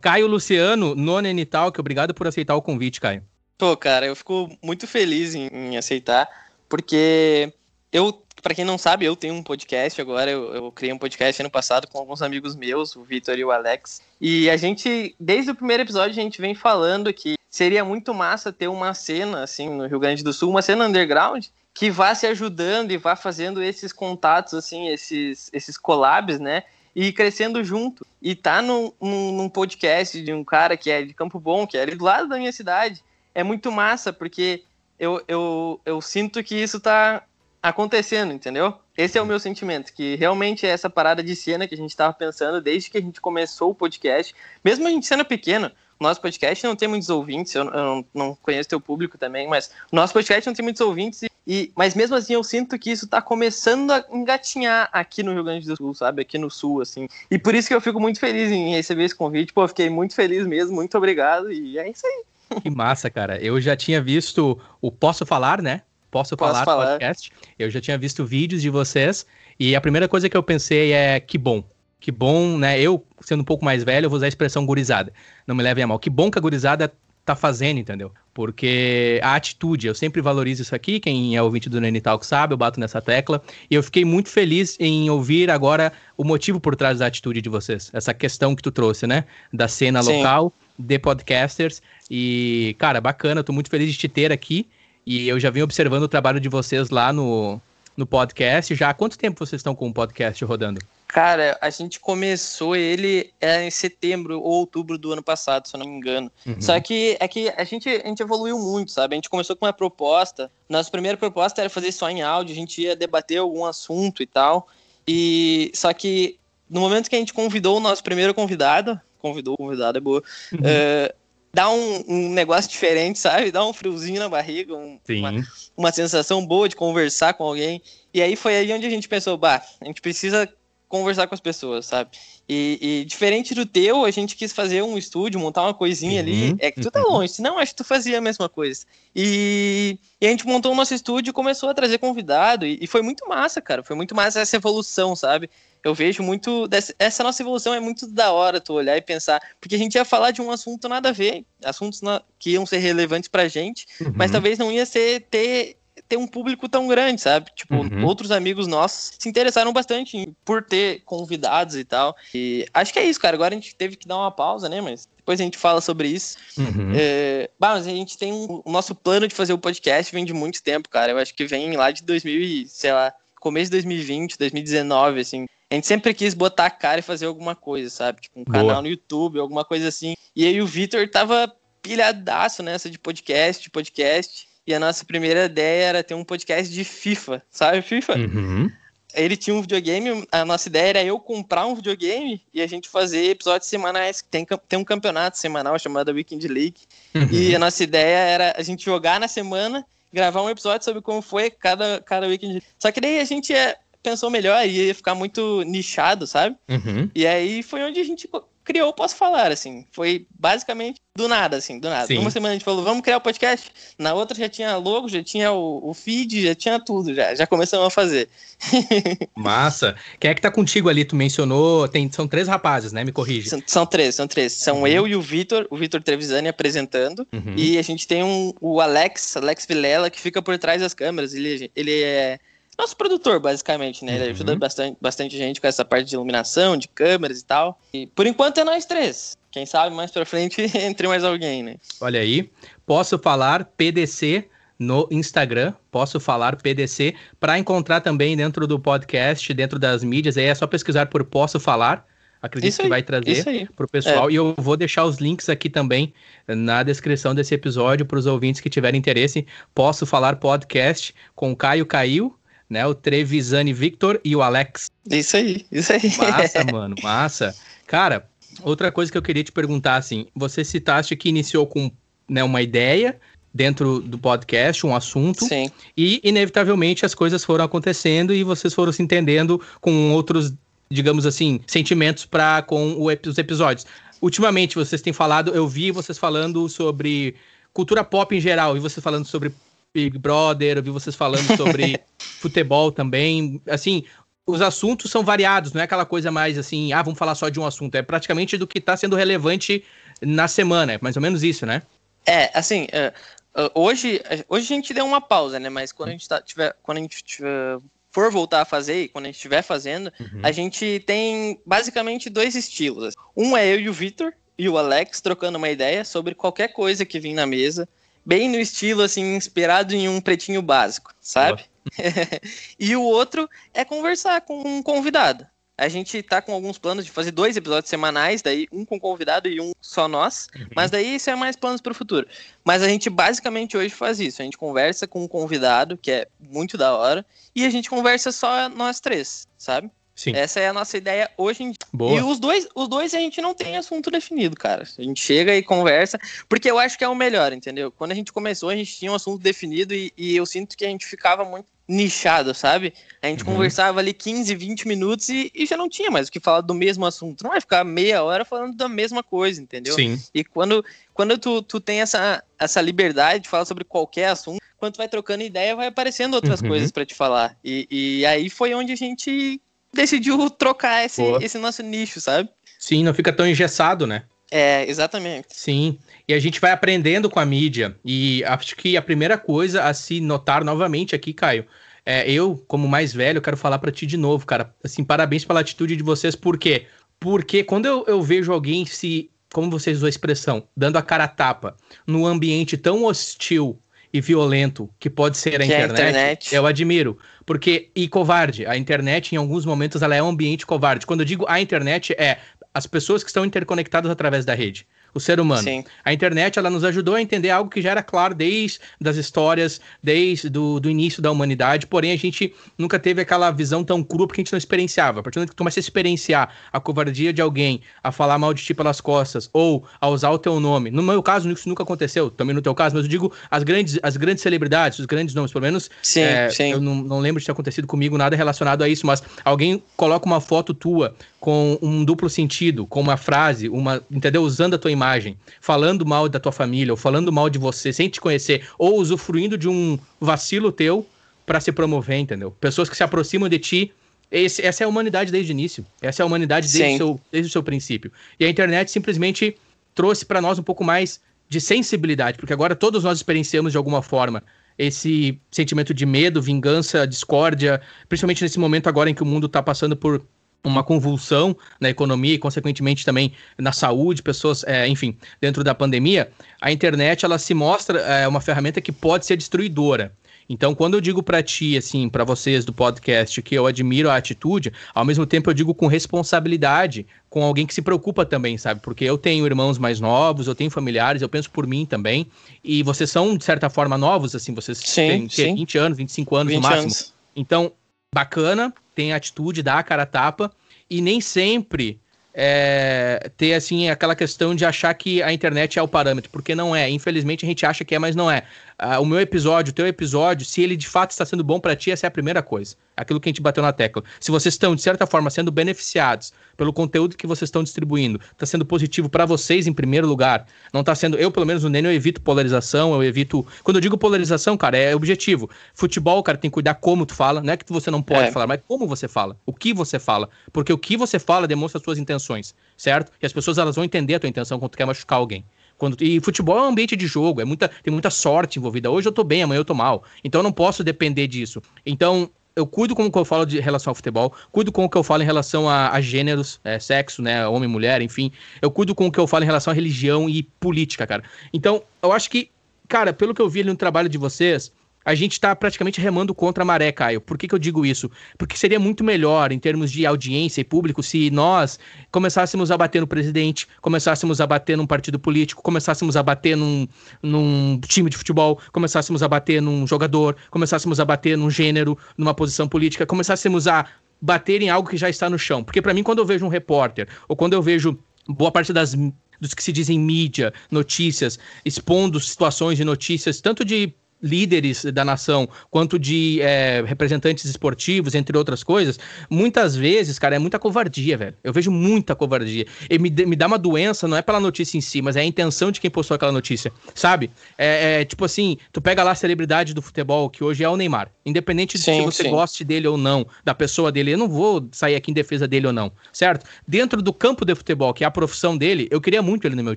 Caio Luciano, no Neni Talk, obrigado por aceitar o convite, Caio. Pô, cara, eu fico muito feliz em, em aceitar, porque eu, para quem não sabe, eu tenho um podcast agora, eu, eu, criei um podcast ano passado com alguns amigos meus, o Vitor e o Alex, e a gente, desde o primeiro episódio, a gente vem falando que seria muito massa ter uma cena, assim, no Rio Grande do Sul, uma cena underground, que vá se ajudando e vá fazendo esses contatos, assim, esses, esses collabs, né, e crescendo junto. E tá num, num, num podcast de um cara que é de Campo Bom, que é ali do lado da minha cidade, é muito massa, porque eu, eu, eu sinto que isso tá acontecendo, entendeu? Esse é o meu sentimento, que realmente é essa parada de cena que a gente estava pensando desde que a gente começou o podcast, mesmo a gente sendo pequeno, nosso podcast não tem muitos ouvintes, eu, eu não, conheço teu público também, mas nosso podcast não tem muitos ouvintes, e, mas mesmo assim eu sinto que isso está começando a engatinhar aqui no Rio Grande do Sul, sabe? Aqui no Sul, assim. E por isso que eu fico muito feliz em receber esse convite, pô, fiquei muito feliz mesmo, muito obrigado, e é isso aí. Que massa, cara. Eu já tinha visto o Posso Falar, né? Posso, Posso falar, falar podcast. Eu já tinha visto vídeos de vocês e a primeira coisa que eu pensei é que bom. Que bom, né? Eu, sendo um pouco mais velho, eu vou usar a expressão gurizada. Não me levem a mal. Que bom que a gurizada tá fazendo, entendeu? Porque a atitude, eu sempre valorizo isso aqui, quem é ouvinte do Nene Talk sabe, eu bato nessa tecla, e eu fiquei muito feliz em ouvir agora o motivo por trás da atitude de vocês, essa questão que tu trouxe, né? Da cena Sim. local, de podcasters, e, cara, bacana, tô muito feliz de te ter aqui, e eu já vim observando o trabalho de vocês lá no, no podcast. Já há quanto tempo vocês estão com o podcast rodando? Cara, a gente começou ele é, em setembro ou outubro do ano passado, se eu não me engano. Uhum. Só que é que a gente, a gente evoluiu muito, sabe? A gente começou com uma proposta. Nossa primeira proposta era fazer só em áudio, a gente ia debater algum assunto e tal. E só que no momento que a gente convidou o nosso primeiro convidado, convidou o convidado, é boa. Uhum. Uh, dá um, um, negócio diferente, sabe? Dá um friozinho na barriga, um, uma, uma, sensação boa de conversar com alguém. E aí foi aí onde a gente pensou, bah, a gente precisa conversar com as pessoas, sabe? E, e diferente do teu, a gente quis fazer um estúdio, montar uma coisinha uhum, ali. É que tu tá longe, senão acho que tu fazia a mesma coisa. E, e, a gente montou o nosso estúdio e começou a trazer convidado. E, e foi muito massa, cara. Foi muito massa essa evolução, sabe? Eu vejo muito. Dessa, essa nossa evolução é muito da hora tu olhar e pensar. Porque a gente ia falar de um assunto nada a ver, assuntos na, que iam ser relevantes pra gente, uhum. mas talvez não ia ser ter, ter um público tão grande, sabe? Tipo, uhum. outros amigos nossos se interessaram bastante por ter convidados e tal. E acho que é isso, cara. Agora a gente teve que dar uma pausa, né? Mas depois a gente fala sobre isso. Uhum. É, bah, mas a gente tem um, o nosso plano de fazer o podcast vem de muito tempo, cara. Eu acho que vem lá de 2000 sei lá, começo de 2020, 2019, assim a gente sempre quis botar a cara e fazer alguma coisa, sabe? Tipo, um Boa. canal no YouTube, alguma coisa assim. E aí o Vitor tava pilhadaço nessa de podcast, de podcast. E a nossa primeira ideia era ter um podcast de FIFA, sabe? FIFA. Uhum. Ele tinha um videogame, a nossa ideia era eu comprar um videogame e a gente fazer episódios semanais. Tem, tem um campeonato semanal chamado Weekend League. Uhum. E a nossa ideia era a gente jogar na semana, gravar um episódio sobre como foi cada, cada Weekend Só que daí a gente ia pensou melhor e ia ficar muito nichado, sabe? Uhum. E aí foi onde a gente criou Posso Falar, assim. Foi basicamente do nada, assim, do nada. Sim. Uma semana a gente falou, vamos criar o podcast. Na outra já tinha logo, já tinha o, o feed, já tinha tudo, já. Já começamos a fazer. Massa. Quem é que tá contigo ali? Tu mencionou, tem, são três rapazes, né? Me corrige. São, são três, são três. São uhum. eu e o Vitor, o Vitor Trevisani apresentando. Uhum. E a gente tem um, o Alex, Alex Vilela, que fica por trás das câmeras. Ele, ele é nosso produtor, basicamente, né? Ele uhum. ajuda bastante, bastante gente com essa parte de iluminação, de câmeras e tal. E por enquanto é nós três. Quem sabe mais pra frente entre mais alguém, né? Olha aí, posso falar PDC no Instagram, posso falar PDC, para encontrar também dentro do podcast, dentro das mídias, aí é só pesquisar por Posso Falar, acredito que vai trazer para o pessoal. É. E eu vou deixar os links aqui também na descrição desse episódio para os ouvintes que tiverem interesse. Posso falar podcast com Caio Caiu né? O Trevisani Victor e o Alex. Isso aí, isso aí. Massa, mano, massa. Cara, outra coisa que eu queria te perguntar, assim, você citaste que iniciou com né, uma ideia dentro do podcast, um assunto, Sim. e inevitavelmente as coisas foram acontecendo e vocês foram se entendendo com outros, digamos assim, sentimentos para com o, os episódios. ultimamente vocês têm falado, eu vi vocês falando sobre cultura pop em geral, e vocês falando sobre Big Brother, eu vi vocês falando sobre futebol também. Assim, os assuntos são variados, não é aquela coisa mais assim, ah, vamos falar só de um assunto. É praticamente do que está sendo relevante na semana, é mais ou menos isso, né? É, assim, uh, hoje, hoje a gente deu uma pausa, né? Mas quando a gente tá, tiver, quando a gente tiver, for voltar a fazer, e quando a gente estiver fazendo, uhum. a gente tem basicamente dois estilos. Um é eu e o Victor e o Alex trocando uma ideia sobre qualquer coisa que vem na mesa bem no estilo, assim, inspirado em um pretinho básico, sabe? e o outro é conversar com um convidado. A gente tá com alguns planos de fazer dois episódios semanais, daí um com convidado e um só nós. Uhum. Mas daí isso é mais planos para o futuro. Mas a gente basicamente hoje faz isso. A gente conversa com um convidado, que é muito da hora, e a gente conversa só nós três, sabe? Sim. Essa é a nossa ideia hoje em dia. Boa. E os dois, os dois a gente não tem assunto definido, cara. A gente chega e conversa, porque eu acho que é o melhor, entendeu? Quando a gente começou, a gente tinha um assunto definido e, e eu sinto que a gente ficava muito nichado, sabe? A gente uhum. conversava ali 15, 20 minutos e, e, já não tinha mais o que falar do mesmo assunto. Não vai ficar meia hora falando da mesma coisa, entendeu? Sim. E quando, quando tu, tu tem essa, essa liberdade de falar sobre qualquer assunto, quando tu vai trocando ideia, vai aparecendo outras uhum. coisas para te falar. E, e aí foi onde a gente decidiu trocar esse, esse nosso nicho, sabe? Sim, não fica tão engessado, né? É, exatamente. Sim, e a gente vai aprendendo com a mídia. E acho que a primeira coisa a se notar novamente aqui, Caio, é, eu, como mais velho, quero falar para ti de novo, cara. Assim, parabéns pela atitude de vocês, por quê? Porque quando eu, eu vejo alguém se, como vocês usam a expressão, dando a cara a tapa num ambiente tão hostil e violento que pode ser a, internet, a internet, eu admiro. Porque, e covarde, a internet em alguns momentos ela é um ambiente covarde. Quando eu digo a internet, é as pessoas que estão interconectadas através da rede o ser humano. Sim. A internet ela nos ajudou a entender algo que já era claro desde das histórias, desde do, do início da humanidade, porém a gente nunca teve aquela visão tão crua porque a gente não experienciava. A partir do momento que tu começa a experienciar a covardia de alguém, a falar mal de ti pelas costas, ou a usar o teu nome, no meu caso isso nunca aconteceu, também no teu caso, mas eu digo as grandes, as grandes celebridades, os grandes nomes, pelo menos sim, é, sim. eu não, não lembro de ter acontecido comigo nada relacionado a isso, mas alguém coloca uma foto tua com um duplo sentido, com uma frase, uma, entendeu? Usando a tua imagem, falando mal da tua família, ou falando mal de você, sem te conhecer, ou usufruindo de um vacilo teu para se promover, entendeu? Pessoas que se aproximam de ti. Esse, essa é a humanidade desde o início. Essa é a humanidade desde, o seu, desde o seu princípio. E a internet simplesmente trouxe para nós um pouco mais de sensibilidade, porque agora todos nós experienciamos de alguma forma esse sentimento de medo, vingança, discórdia, principalmente nesse momento agora em que o mundo está passando por uma convulsão na economia e, consequentemente, também na saúde, pessoas, é, enfim, dentro da pandemia, a internet ela se mostra é, uma ferramenta que pode ser destruidora. Então, quando eu digo para ti, assim, para vocês do podcast, que eu admiro a atitude, ao mesmo tempo eu digo com responsabilidade, com alguém que se preocupa também, sabe? Porque eu tenho irmãos mais novos, eu tenho familiares, eu penso por mim também, e vocês são, de certa forma, novos, assim, vocês sim, têm, têm 20 anos, 25 anos 20 no máximo. Anos. Então, bacana, tem atitude, dá a cara a tapa, e nem sempre é, ter assim aquela questão de achar que a internet é o parâmetro, porque não é. Infelizmente a gente acha que é, mas não é. Uh, o meu episódio, o teu episódio, se ele de fato está sendo bom para ti, essa é a primeira coisa. Aquilo que a gente bateu na tecla. Se vocês estão, de certa forma, sendo beneficiados pelo conteúdo que vocês estão distribuindo, está sendo positivo para vocês em primeiro lugar. Não está sendo. Eu, pelo menos, no Nene, eu evito polarização, eu evito. Quando eu digo polarização, cara, é objetivo. Futebol, cara, tem que cuidar como tu fala. Não é que você não pode é. falar, mas como você fala. O que você fala. Porque o que você fala demonstra as suas intenções, certo? E as pessoas elas vão entender a tua intenção quando tu quer machucar alguém. Quando, e futebol é um ambiente de jogo, é muita, tem muita sorte envolvida. Hoje eu tô bem, amanhã eu tô mal. Então eu não posso depender disso. Então, eu cuido com o que eu falo de relação ao futebol, cuido com o que eu falo em relação a, a gêneros, é, sexo, né, homem, mulher, enfim. Eu cuido com o que eu falo em relação à religião e política, cara. Então, eu acho que, cara, pelo que eu vi ali no trabalho de vocês, a gente está praticamente remando contra a maré, Caio. Por que, que eu digo isso? Porque seria muito melhor, em termos de audiência e público, se nós começássemos a bater no presidente, começássemos a bater num partido político, começássemos a bater num, num time de futebol, começássemos a bater num jogador, começássemos a bater num gênero, numa posição política, começássemos a bater em algo que já está no chão. Porque para mim, quando eu vejo um repórter, ou quando eu vejo boa parte das dos que se dizem mídia, notícias, expondo situações e notícias, tanto de líderes da nação, quanto de é, representantes esportivos, entre outras coisas, muitas vezes, cara, é muita covardia, velho. Eu vejo muita covardia. E me, me dá uma doença, não é pela notícia em si, mas é a intenção de quem postou aquela notícia, sabe? É, é tipo assim, tu pega lá a celebridade do futebol, que hoje é o Neymar. Independente de sim, se você sim. goste dele ou não, da pessoa dele, eu não vou sair aqui em defesa dele ou não, certo? Dentro do campo de futebol, que é a profissão dele, eu queria muito ele no meu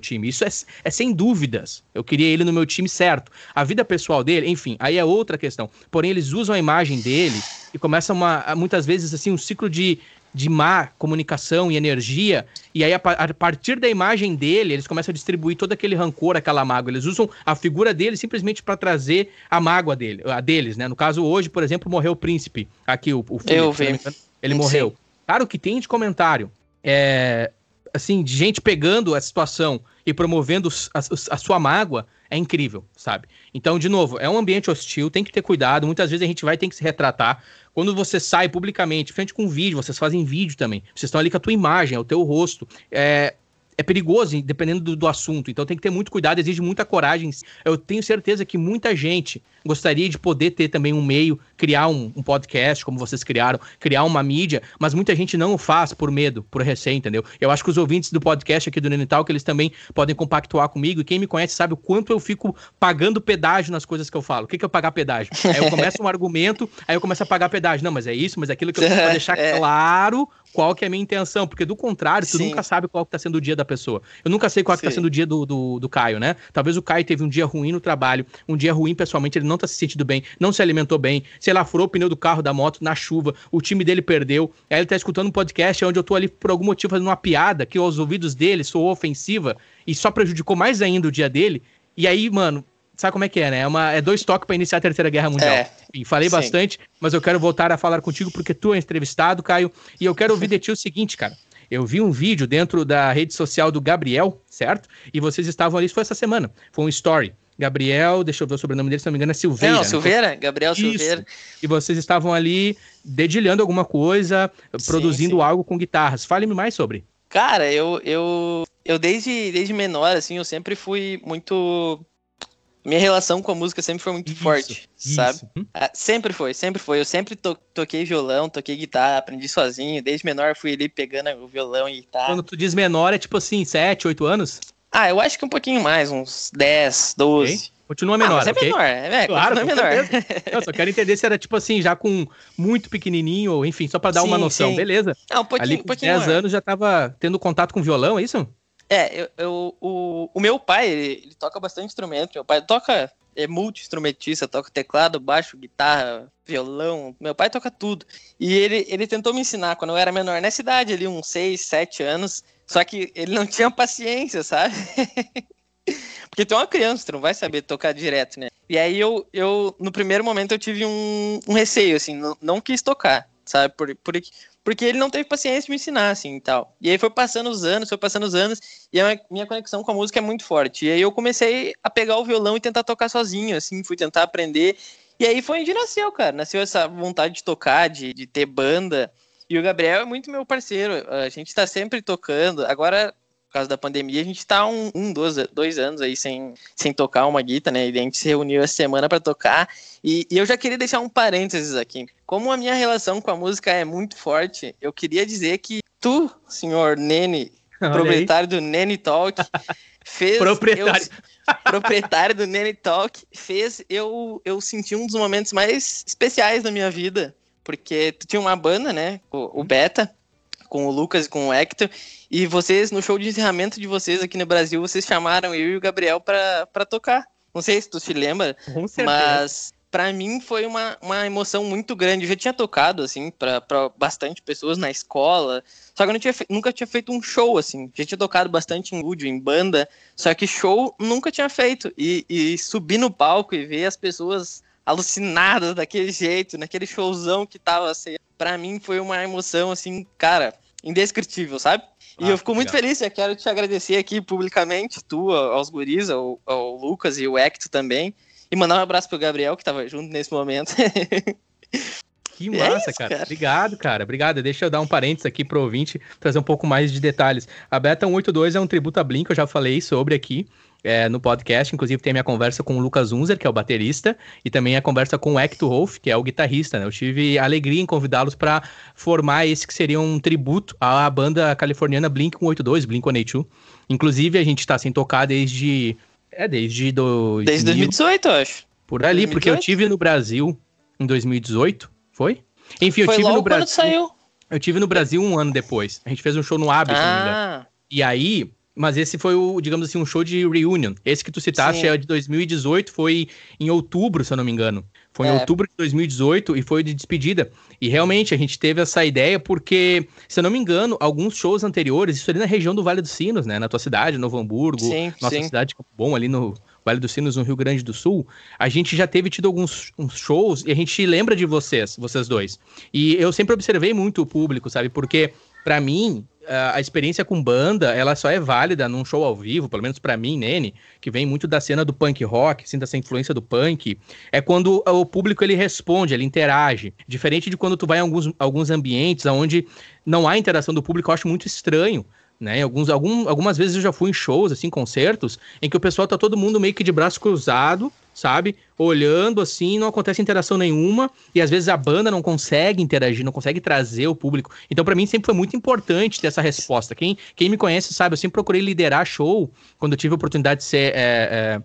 time. Isso é, é sem dúvidas. Eu queria ele no meu time certo. A vida pessoal dele dele, enfim, aí é outra questão. Porém, eles usam a imagem dele e começa uma, muitas vezes assim um ciclo de, de má comunicação e energia, e aí a, a, partir da imagem dele, eles começam a distribuir todo aquele rancor, aquela mágoa. Eles usam a figura dele simplesmente para trazer a mágoa dele, a deles, né? No caso, hoje, por exemplo, morreu o príncipe. Aqui, o, o filho. Ele morreu. Sim. Cara, o que tem de comentário é assim, de gente pegando a situação e promovendo a, a, sua mágoa é incrível, sabe? Então, de novo, é um ambiente hostil, tem que ter cuidado. Muitas vezes a gente vai ter que se retratar. Quando você sai publicamente, frente com vídeo, vocês fazem vídeo também. Vocês estão ali com a tua imagem, é o teu rosto. É, é perigoso, dependendo do, do, assunto. Então tem que ter muito cuidado, exige muita coragem. Eu tenho certeza que muita gente gostaria de poder ter também um meio, criar um, um, podcast, como vocês criaram, criar uma mídia, mas muita gente não o faz por medo, por receio, entendeu? Eu acho que os ouvintes do podcast aqui do Nenital, que eles também podem compactuar comigo, e quem me conhece sabe o quanto eu fico pagando pedágio nas coisas que eu falo. O que, que é pagar pedágio? Aí eu começo um argumento, aí eu começo a pagar pedágio. Não, mas é isso, mas é aquilo que eu preciso deixar é. claro qual que é a minha intenção, porque do contrário, tu Sim. nunca sabe qual que tá sendo o dia da pessoa. Eu nunca sei qual que tá sendo o dia do, do, do, Caio, né? Talvez o Caio teve um dia ruim no trabalho, um dia ruim pessoalmente, ele não tá se sentindo bem, não se alimentou bem, sei lá, furou o pneu do carro, da moto na chuva, o time dele perdeu, aí ele tá escutando um podcast onde eu tô ali por algum motivo fazendo uma piada que aos ouvidos dele soou ofensiva e só prejudicou mais ainda o dia dele. E aí, mano, sabe como é que é, né? É, uma, é dois toques para iniciar a Terceira Guerra Mundial. É, e falei sim. bastante, mas eu quero voltar a falar contigo porque tu é entrevistado, Caio, e eu quero ouvir de ti o seguinte, cara. Eu vi um vídeo dentro da rede social do Gabriel, certo? E vocês estavam ali, isso foi essa semana. Foi um story. Gabriel, deixa eu ver o sobrenome dele, se não me engano, é Silveira. Não, né? Silveira, Gabriel Isso. Silveira. E vocês estavam ali dedilhando alguma coisa, sim, produzindo sim. algo com guitarras. Fale-me mais sobre. Cara, eu, eu, eu desde, desde menor, assim, eu sempre fui muito minha relação com a música sempre foi muito isso, forte, isso. sabe? Hum? Ah, sempre foi, sempre foi. Eu sempre to toquei violão, toquei guitarra, aprendi sozinho. Desde menor fui ali pegando o violão e guitarra. Quando tu diz menor, é tipo assim, 7, 8 anos? Ah, eu acho que um pouquinho mais, uns 10, 12. Okay. Continua menor, ah, é okay? menor, é, claro, continua menor. Eu só quero entender se era tipo assim, já com muito pequenininho, ou enfim, só para dar sim, uma noção, sim. beleza. Ah, um pouquinho, Ali com um pouquinho 10 maior. anos já tava tendo contato com violão, é isso? É, eu, eu o, o meu pai, ele, ele, toca bastante instrumento. Meu pai toca, é multi-instrumentista, toca teclado, baixo, guitarra, violão. Meu pai toca tudo. E ele, ele tentou me ensinar quando eu era menor, nessa idade ali, uns 6, 7 anos. Só que ele não tinha paciência, sabe? Porque tu é uma criança, tu não vai saber tocar direto, né? E aí eu, eu no primeiro momento, eu tive um, um receio, assim, não, não quis tocar, sabe? Por, por, porque ele não teve paciência de me ensinar, assim, e tal. E aí foi passando os anos, foi passando os anos, e a minha conexão com a música é muito forte. E aí eu comecei a pegar o violão e tentar tocar sozinho, assim, fui tentar aprender. E aí foi onde nasceu, cara. Nasceu essa vontade de tocar, de, de ter banda. E o Gabriel é muito meu parceiro. A gente tá sempre tocando. Agora, causa da pandemia, a gente tá um, um dois, dois anos aí sem, sem tocar uma guitarra, né? E a gente se reuniu essa semana para tocar. E, e, eu já queria deixar um parênteses aqui. Como a minha relação com a música é muito forte, eu queria dizer que tu, senhor Nene, Olha proprietário aí. do Nene Talk, fez. proprietário. Eu, proprietário do Nene Talk, fez eu, eu sentir um dos momentos mais especiais da minha vida. Porque tu tinha uma banda, né? O, o Beta com o Lucas e com o Hector. E vocês, no show de encerramento de vocês aqui no Brasil, vocês chamaram eu e o Gabriel para tocar. Não sei se tu te lembra, mas para mim foi uma, uma emoção muito grande. Eu já tinha tocado, assim, para bastante pessoas na escola, só que eu não tinha, nunca tinha feito um show, assim. Já tinha tocado bastante em estúdio, em banda, só que show nunca tinha feito. E, e subir no palco e ver as pessoas alucinadas daquele jeito, naquele showzão que tava, assim, pra mim foi uma emoção, assim, cara, indescritível, sabe? E ah, eu fico muito feliz, eu quero te agradecer aqui publicamente, tu, aos guris, ao, ao Lucas e o Hector também, e mandar um abraço pro Gabriel, que tava junto nesse momento. Que massa, é isso, cara. cara. Obrigado, cara. Obrigado. Deixa eu dar um parênteses aqui pro ouvinte, trazer um pouco mais de detalhes. A Beta 182 é um tributo a Blink, eu já falei sobre aqui. É, no podcast. Inclusive, tem a minha conversa com o Lucas Unzer, que é o baterista, e também a conversa com o Hector Wolf, que é o guitarrista. Né? Eu tive alegria em convidá-los para formar esse que seria um tributo à banda californiana Blink 182, Blink 182. Inclusive, a gente está sem tocar desde. É, desde. Do, desde 2018, eu acho. Por ali, 2018? porque eu tive no Brasil em 2018, foi? Enfim, foi eu tive no Brasil. saiu. Eu tive no Brasil um ano depois. A gente fez um show no Abbey, ah. E aí, mas esse foi o, digamos assim, um show de reunion. Esse que tu citaste Sim. é de 2018, foi em outubro, se eu não me engano. Foi é. em outubro de 2018 e foi de despedida. E realmente a gente teve essa ideia porque, se eu não me engano, alguns shows anteriores, isso ali na região do Vale dos Sinos, né? Na tua cidade, Novo Hamburgo, sim, nossa sim. cidade bom ali no Vale dos Sinos, no Rio Grande do Sul, a gente já teve tido alguns shows e a gente lembra de vocês, vocês dois. E eu sempre observei muito o público, sabe? Porque, para mim, a experiência com banda, ela só é válida num show ao vivo, pelo menos para mim, Nene, que vem muito da cena do punk rock, assim, dessa influência do punk, é quando o público ele responde, ele interage. Diferente de quando tu vai em alguns, alguns ambientes onde não há interação do público, eu acho muito estranho. Né? Alguns, algum, algumas vezes eu já fui em shows, assim, concertos, em que o pessoal tá todo mundo meio que de braço cruzado, sabe? Olhando assim, não acontece interação nenhuma, e às vezes a banda não consegue interagir, não consegue trazer o público. Então, para mim, sempre foi muito importante ter essa resposta. Quem, quem me conhece sabe, eu sempre procurei liderar show quando eu tive a oportunidade de ser. É, é,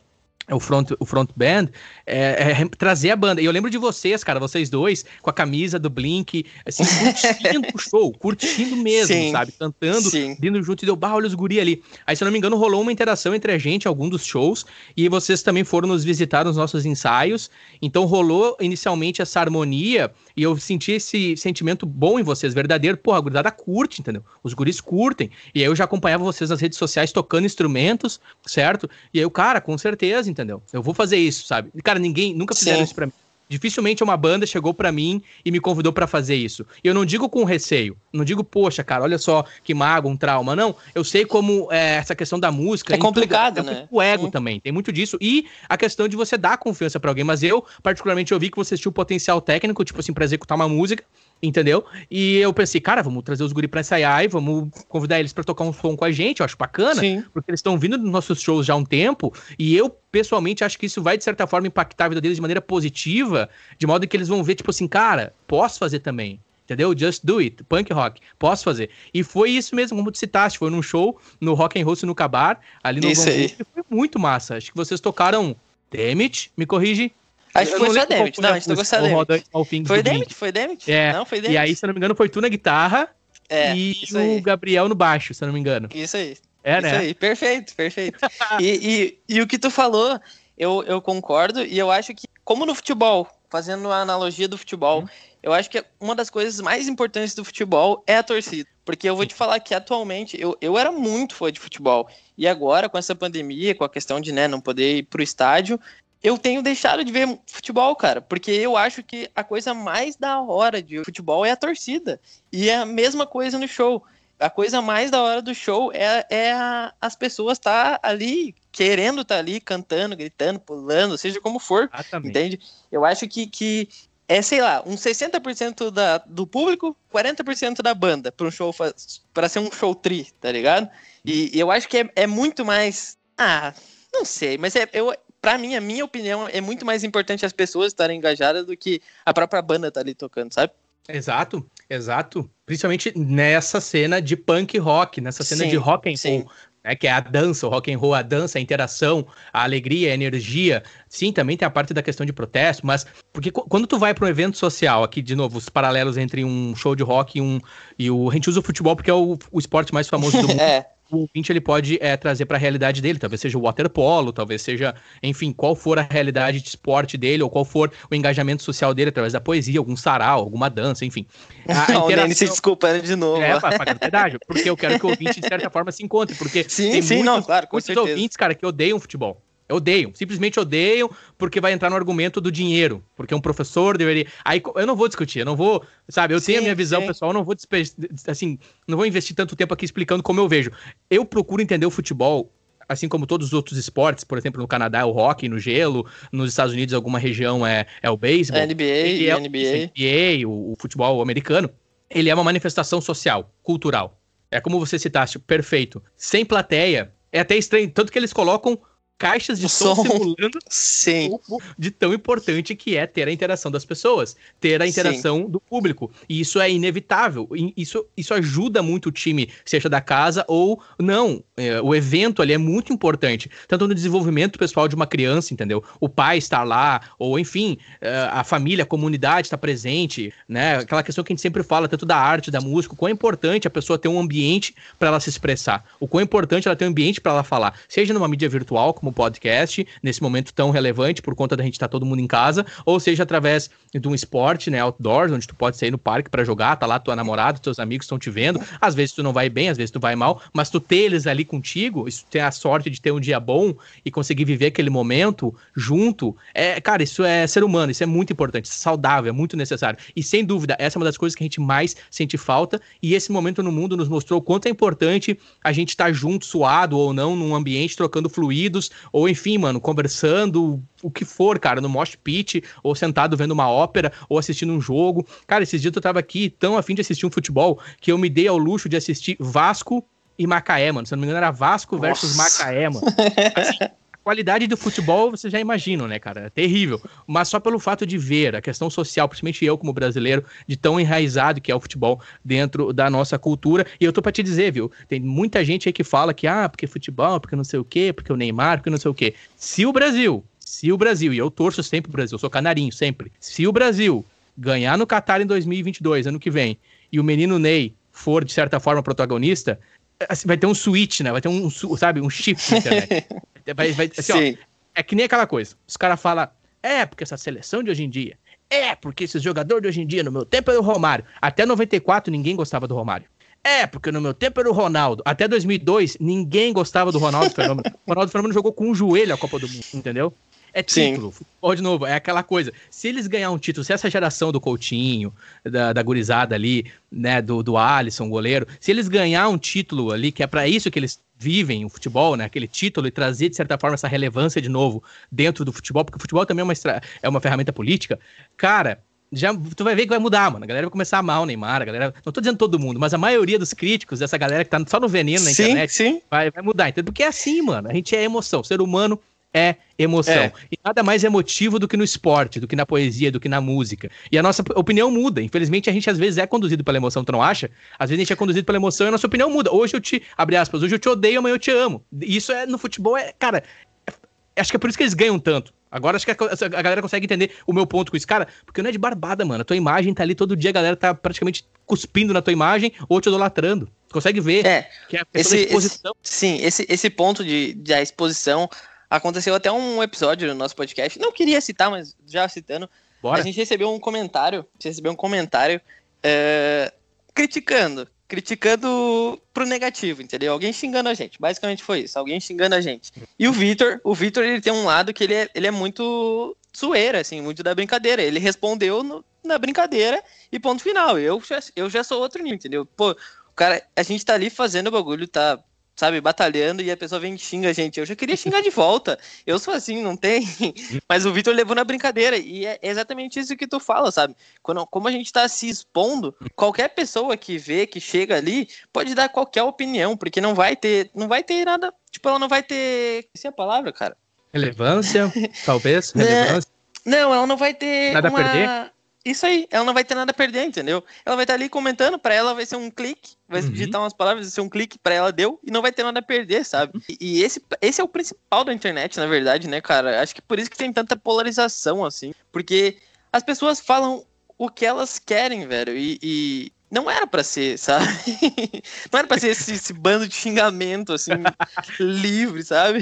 o front, o front band, é, é, trazer a banda. E eu lembro de vocês, cara, vocês dois, com a camisa do Blink, assim, curtindo o show, curtindo mesmo, Sim. sabe? Cantando, Sim. vindo junto e deu, bah, olha os guri ali. Aí, se eu não me engano, rolou uma interação entre a gente, algum dos shows, e vocês também foram nos visitar nos nossos ensaios. Então rolou inicialmente essa harmonia, e eu senti esse sentimento bom em vocês, verdadeiro. Porra, a gurizada curte, entendeu? Os guris curtem. E aí eu já acompanhava vocês nas redes sociais tocando instrumentos, certo? E aí o cara, com certeza, entendeu? Eu vou fazer isso, sabe? Cara, ninguém nunca fizeram Sim. isso pra mim. Dificilmente uma banda chegou para mim e me convidou para fazer isso. E eu não digo com receio, não digo, poxa, cara, olha só que mago, um trauma. Não, eu sei como é, essa questão da música. É complicado, tudo, né? O ego Sim. também, tem muito disso. E a questão de você dar confiança para alguém. Mas eu, particularmente, eu vi que você tinha o potencial técnico, tipo assim, pra executar uma música entendeu? E eu pensei, cara, vamos trazer os guri pra ensaiar e vamos convidar eles para tocar um som com a gente, eu acho bacana, Sim. porque eles estão vindo nos nossos shows já há um tempo, e eu, pessoalmente, acho que isso vai, de certa forma, impactar a vida deles de maneira positiva, de modo que eles vão ver, tipo assim, cara, posso fazer também, entendeu? Just do it, punk rock, posso fazer. E foi isso mesmo, como tu citaste, foi num show no Rock and Roll no Cabar, ali no Isso aí. foi muito massa. Acho que vocês tocaram Damage, me corrige, Acho que foi só Demit. Não, a gente tocou só Demit. Foi Demit? Foi Demit? É. Não, foi Demit. E aí, se eu não me engano, foi tu na guitarra é, e o. Gabriel no baixo, se eu não me engano. Isso aí. É, isso né? aí, perfeito, perfeito. e, e, e o que tu falou, eu, eu concordo, e eu acho que, como no futebol, fazendo a analogia do futebol, hum. eu acho que uma das coisas mais importantes do futebol é a torcida. Porque eu vou te falar que atualmente eu, eu era muito fã de futebol. E agora, com essa pandemia, com a questão de né, não poder ir pro estádio, eu tenho deixado de ver futebol, cara, porque eu acho que a coisa mais da hora de futebol é a torcida. E é a mesma coisa no show. A coisa mais da hora do show é, é a, as pessoas estar tá ali, querendo estar tá ali, cantando, gritando, pulando, seja como for. Exatamente. Entende? Eu acho que, que é, sei lá, uns 60% da, do público, 40% da banda para um show para ser um show tri, tá ligado? E, e eu acho que é, é muito mais. Ah, não sei, mas é, eu, para mim, a minha opinião, é muito mais importante as pessoas estarem engajadas do que a própria banda estar tá ali tocando, sabe? Exato, exato. Principalmente nessa cena de punk rock, nessa cena sim, de rock and roll. Né, que é a dança, o rock and roll, a dança, a interação, a alegria, a energia. Sim, também tem a parte da questão de protesto, mas porque quando tu vai para um evento social, aqui de novo, os paralelos entre um show de rock e um e o a gente usa o futebol porque é o, o esporte mais famoso do mundo. é o ouvinte ele pode é, trazer para a realidade dele, talvez seja o waterpolo, talvez seja, enfim, qual for a realidade de esporte dele, ou qual for o engajamento social dele através da poesia, algum sarau, alguma dança, enfim. A Não, interação... se desculpa de novo. É, pra, pra verdade, porque eu quero que o ouvinte, de certa forma, se encontre, porque sim, tem sim, muitos, não, claro, muitos ouvintes, cara, que odeiam futebol. Odeiam, simplesmente odeiam, porque vai entrar no argumento do dinheiro. Porque um professor deveria. Aí eu não vou discutir, eu não vou. Sabe, eu sim, tenho a minha visão sim. pessoal, eu não vou despe... assim, não vou investir tanto tempo aqui explicando como eu vejo. Eu procuro entender o futebol assim como todos os outros esportes, por exemplo, no Canadá é o hockey no gelo, nos Estados Unidos alguma região é, é o beisebol. NBA, é, NBA. NBA o, o, futebol americano. Ele é uma manifestação social, cultural. É como você citaste, perfeito. Sem plateia, é até estranho, tanto que eles colocam caixas de som, som simulando Sim. de tão importante que é ter a interação das pessoas, ter a interação Sim. do público. E isso é inevitável. Isso, isso ajuda muito o time, seja da casa ou não. É, o evento ali é muito importante, tanto no desenvolvimento pessoal de uma criança, entendeu? O pai estar lá, ou enfim, é, a família, a comunidade estar presente, né? Aquela questão que a gente sempre fala, tanto da arte, da música, o quão é importante a pessoa ter um ambiente para ela se expressar, o quão é importante ela ter um ambiente para ela falar, seja numa mídia virtual, como podcast, nesse momento tão relevante por conta da gente estar tá todo mundo em casa, ou seja através de um esporte, né, outdoors, onde tu pode sair no parque para jogar, tá lá tua namorada, teus amigos estão te vendo, às vezes tu não vai bem, às vezes tu vai mal, mas tu ter eles ali contigo, isso ter a sorte de ter um dia bom e conseguir viver aquele momento junto, é, cara, isso é ser humano, isso é muito importante, é saudável, é muito necessário. E sem dúvida, essa é uma das coisas que a gente mais sente falta e esse momento no mundo nos mostrou o quanto é importante a gente estar tá junto, suado ou não, num ambiente trocando fluidos, ou enfim, mano, conversando, o que for, cara, no mosh pit, ou sentado vendo uma ópera, ou assistindo um jogo. Cara, esses dias eu tava aqui tão afim de assistir um futebol que eu me dei ao luxo de assistir Vasco e Macaé, mano. Se eu não me engano, era Vasco Nossa. versus Macaé, mano. Assim, qualidade do futebol, você já imagina, né, cara? É terrível. Mas só pelo fato de ver a questão social, principalmente eu como brasileiro, de tão enraizado que é o futebol dentro da nossa cultura. E eu tô pra te dizer, viu? Tem muita gente aí que fala que, ah, porque futebol, porque não sei o quê, porque o Neymar, porque não sei o quê. Se o Brasil, se o Brasil, e eu torço sempre pro Brasil, eu sou canarinho, sempre. Se o Brasil ganhar no Qatar em 2022, ano que vem, e o menino Ney for, de certa forma, protagonista, assim, vai ter um switch, né? Vai ter um, sabe, um shift na internet. Vai, vai, assim, Sim. Ó, é que nem aquela coisa. Os caras falam, é, porque essa seleção de hoje em dia. É, porque esses jogadores de hoje em dia, no meu tempo era o Romário. Até 94 ninguém gostava do Romário. É, porque no meu tempo era o Ronaldo. Até 2002 ninguém gostava do Ronaldo Fenômeno. o Ronaldo Fenômeno jogou com um joelho a Copa do Mundo, entendeu? É título. Futebol, de novo, é aquela coisa. Se eles ganhar um título, se essa geração do Coutinho, da, da gurizada ali, né, do, do Alisson, goleiro, se eles ganhar um título ali, que é para isso que eles vivem o futebol, né, aquele título, e trazer, de certa forma, essa relevância de novo dentro do futebol, porque o futebol também é uma, é uma ferramenta política, cara, já tu vai ver que vai mudar, mano. A galera vai começar a amar o Neymar, a galera. Não tô dizendo todo mundo, mas a maioria dos críticos, dessa galera que tá só no veneno na sim, internet, sim. Vai, vai mudar. Entendeu? Porque é assim, mano. A gente é emoção. O ser humano é emoção. É. E nada mais emotivo do que no esporte, do que na poesia, do que na música. E a nossa opinião muda. Infelizmente, a gente às vezes é conduzido pela emoção, tu não acha? Às vezes a gente é conduzido pela emoção e a nossa opinião muda. Hoje eu te, abre aspas, hoje eu te odeio, amanhã eu te amo. Isso é no futebol, é, cara, é, acho que é por isso que eles ganham tanto. Agora acho que a, a, galera consegue entender o meu ponto com isso. Cara, porque não é de barbada, mano. A tua imagem tá ali todo dia, a galera tá praticamente cuspindo na tua imagem ou te idolatrando. Consegue ver é, que é a esse, exposição. Esse, sim, esse, esse ponto de, de a exposição Aconteceu até um episódio no nosso podcast. Não queria citar, mas já citando. Bora. A gente recebeu um comentário. recebeu um comentário é, criticando. Criticando pro negativo, entendeu? Alguém xingando a gente. Basicamente foi isso. Alguém xingando a gente. E o Vitor, o Vitor, ele tem um lado que ele é, ele é muito zoeira, assim, muito da brincadeira. Ele respondeu no, na brincadeira e ponto final. Eu já, eu já sou outro nível, entendeu? Pô, o cara, a gente tá ali fazendo o bagulho, tá sabe, batalhando e a pessoa vem e xinga a gente. Eu já queria xingar de volta. Eu sou assim, não tem. Mas o Vitor levou na brincadeira. E é exatamente isso que tu fala, sabe? Quando, como a gente tá se expondo, qualquer pessoa que vê, que chega ali, pode dar qualquer opinião, porque não vai ter, não vai ter nada. Tipo, ela não vai ter. Essa é a palavra, cara? Relevância, talvez. Relevância. Não, ela não vai ter. Nada uma... a perder? Isso aí, ela não vai ter nada a perder, entendeu? Ela vai estar ali comentando, para ela vai ser um clique, vai uhum. digitar umas palavras, vai ser um clique, para ela deu, e não vai ter nada a perder, sabe? E, e, esse, esse é o principal da internet, na verdade, né, cara? Acho que por isso que tem tanta polarização, assim, porque as pessoas falam o que elas querem, velho, e, e não era para ser, sabe? Não era para ser esse, esse, bando de xingamento, assim, livre, sabe?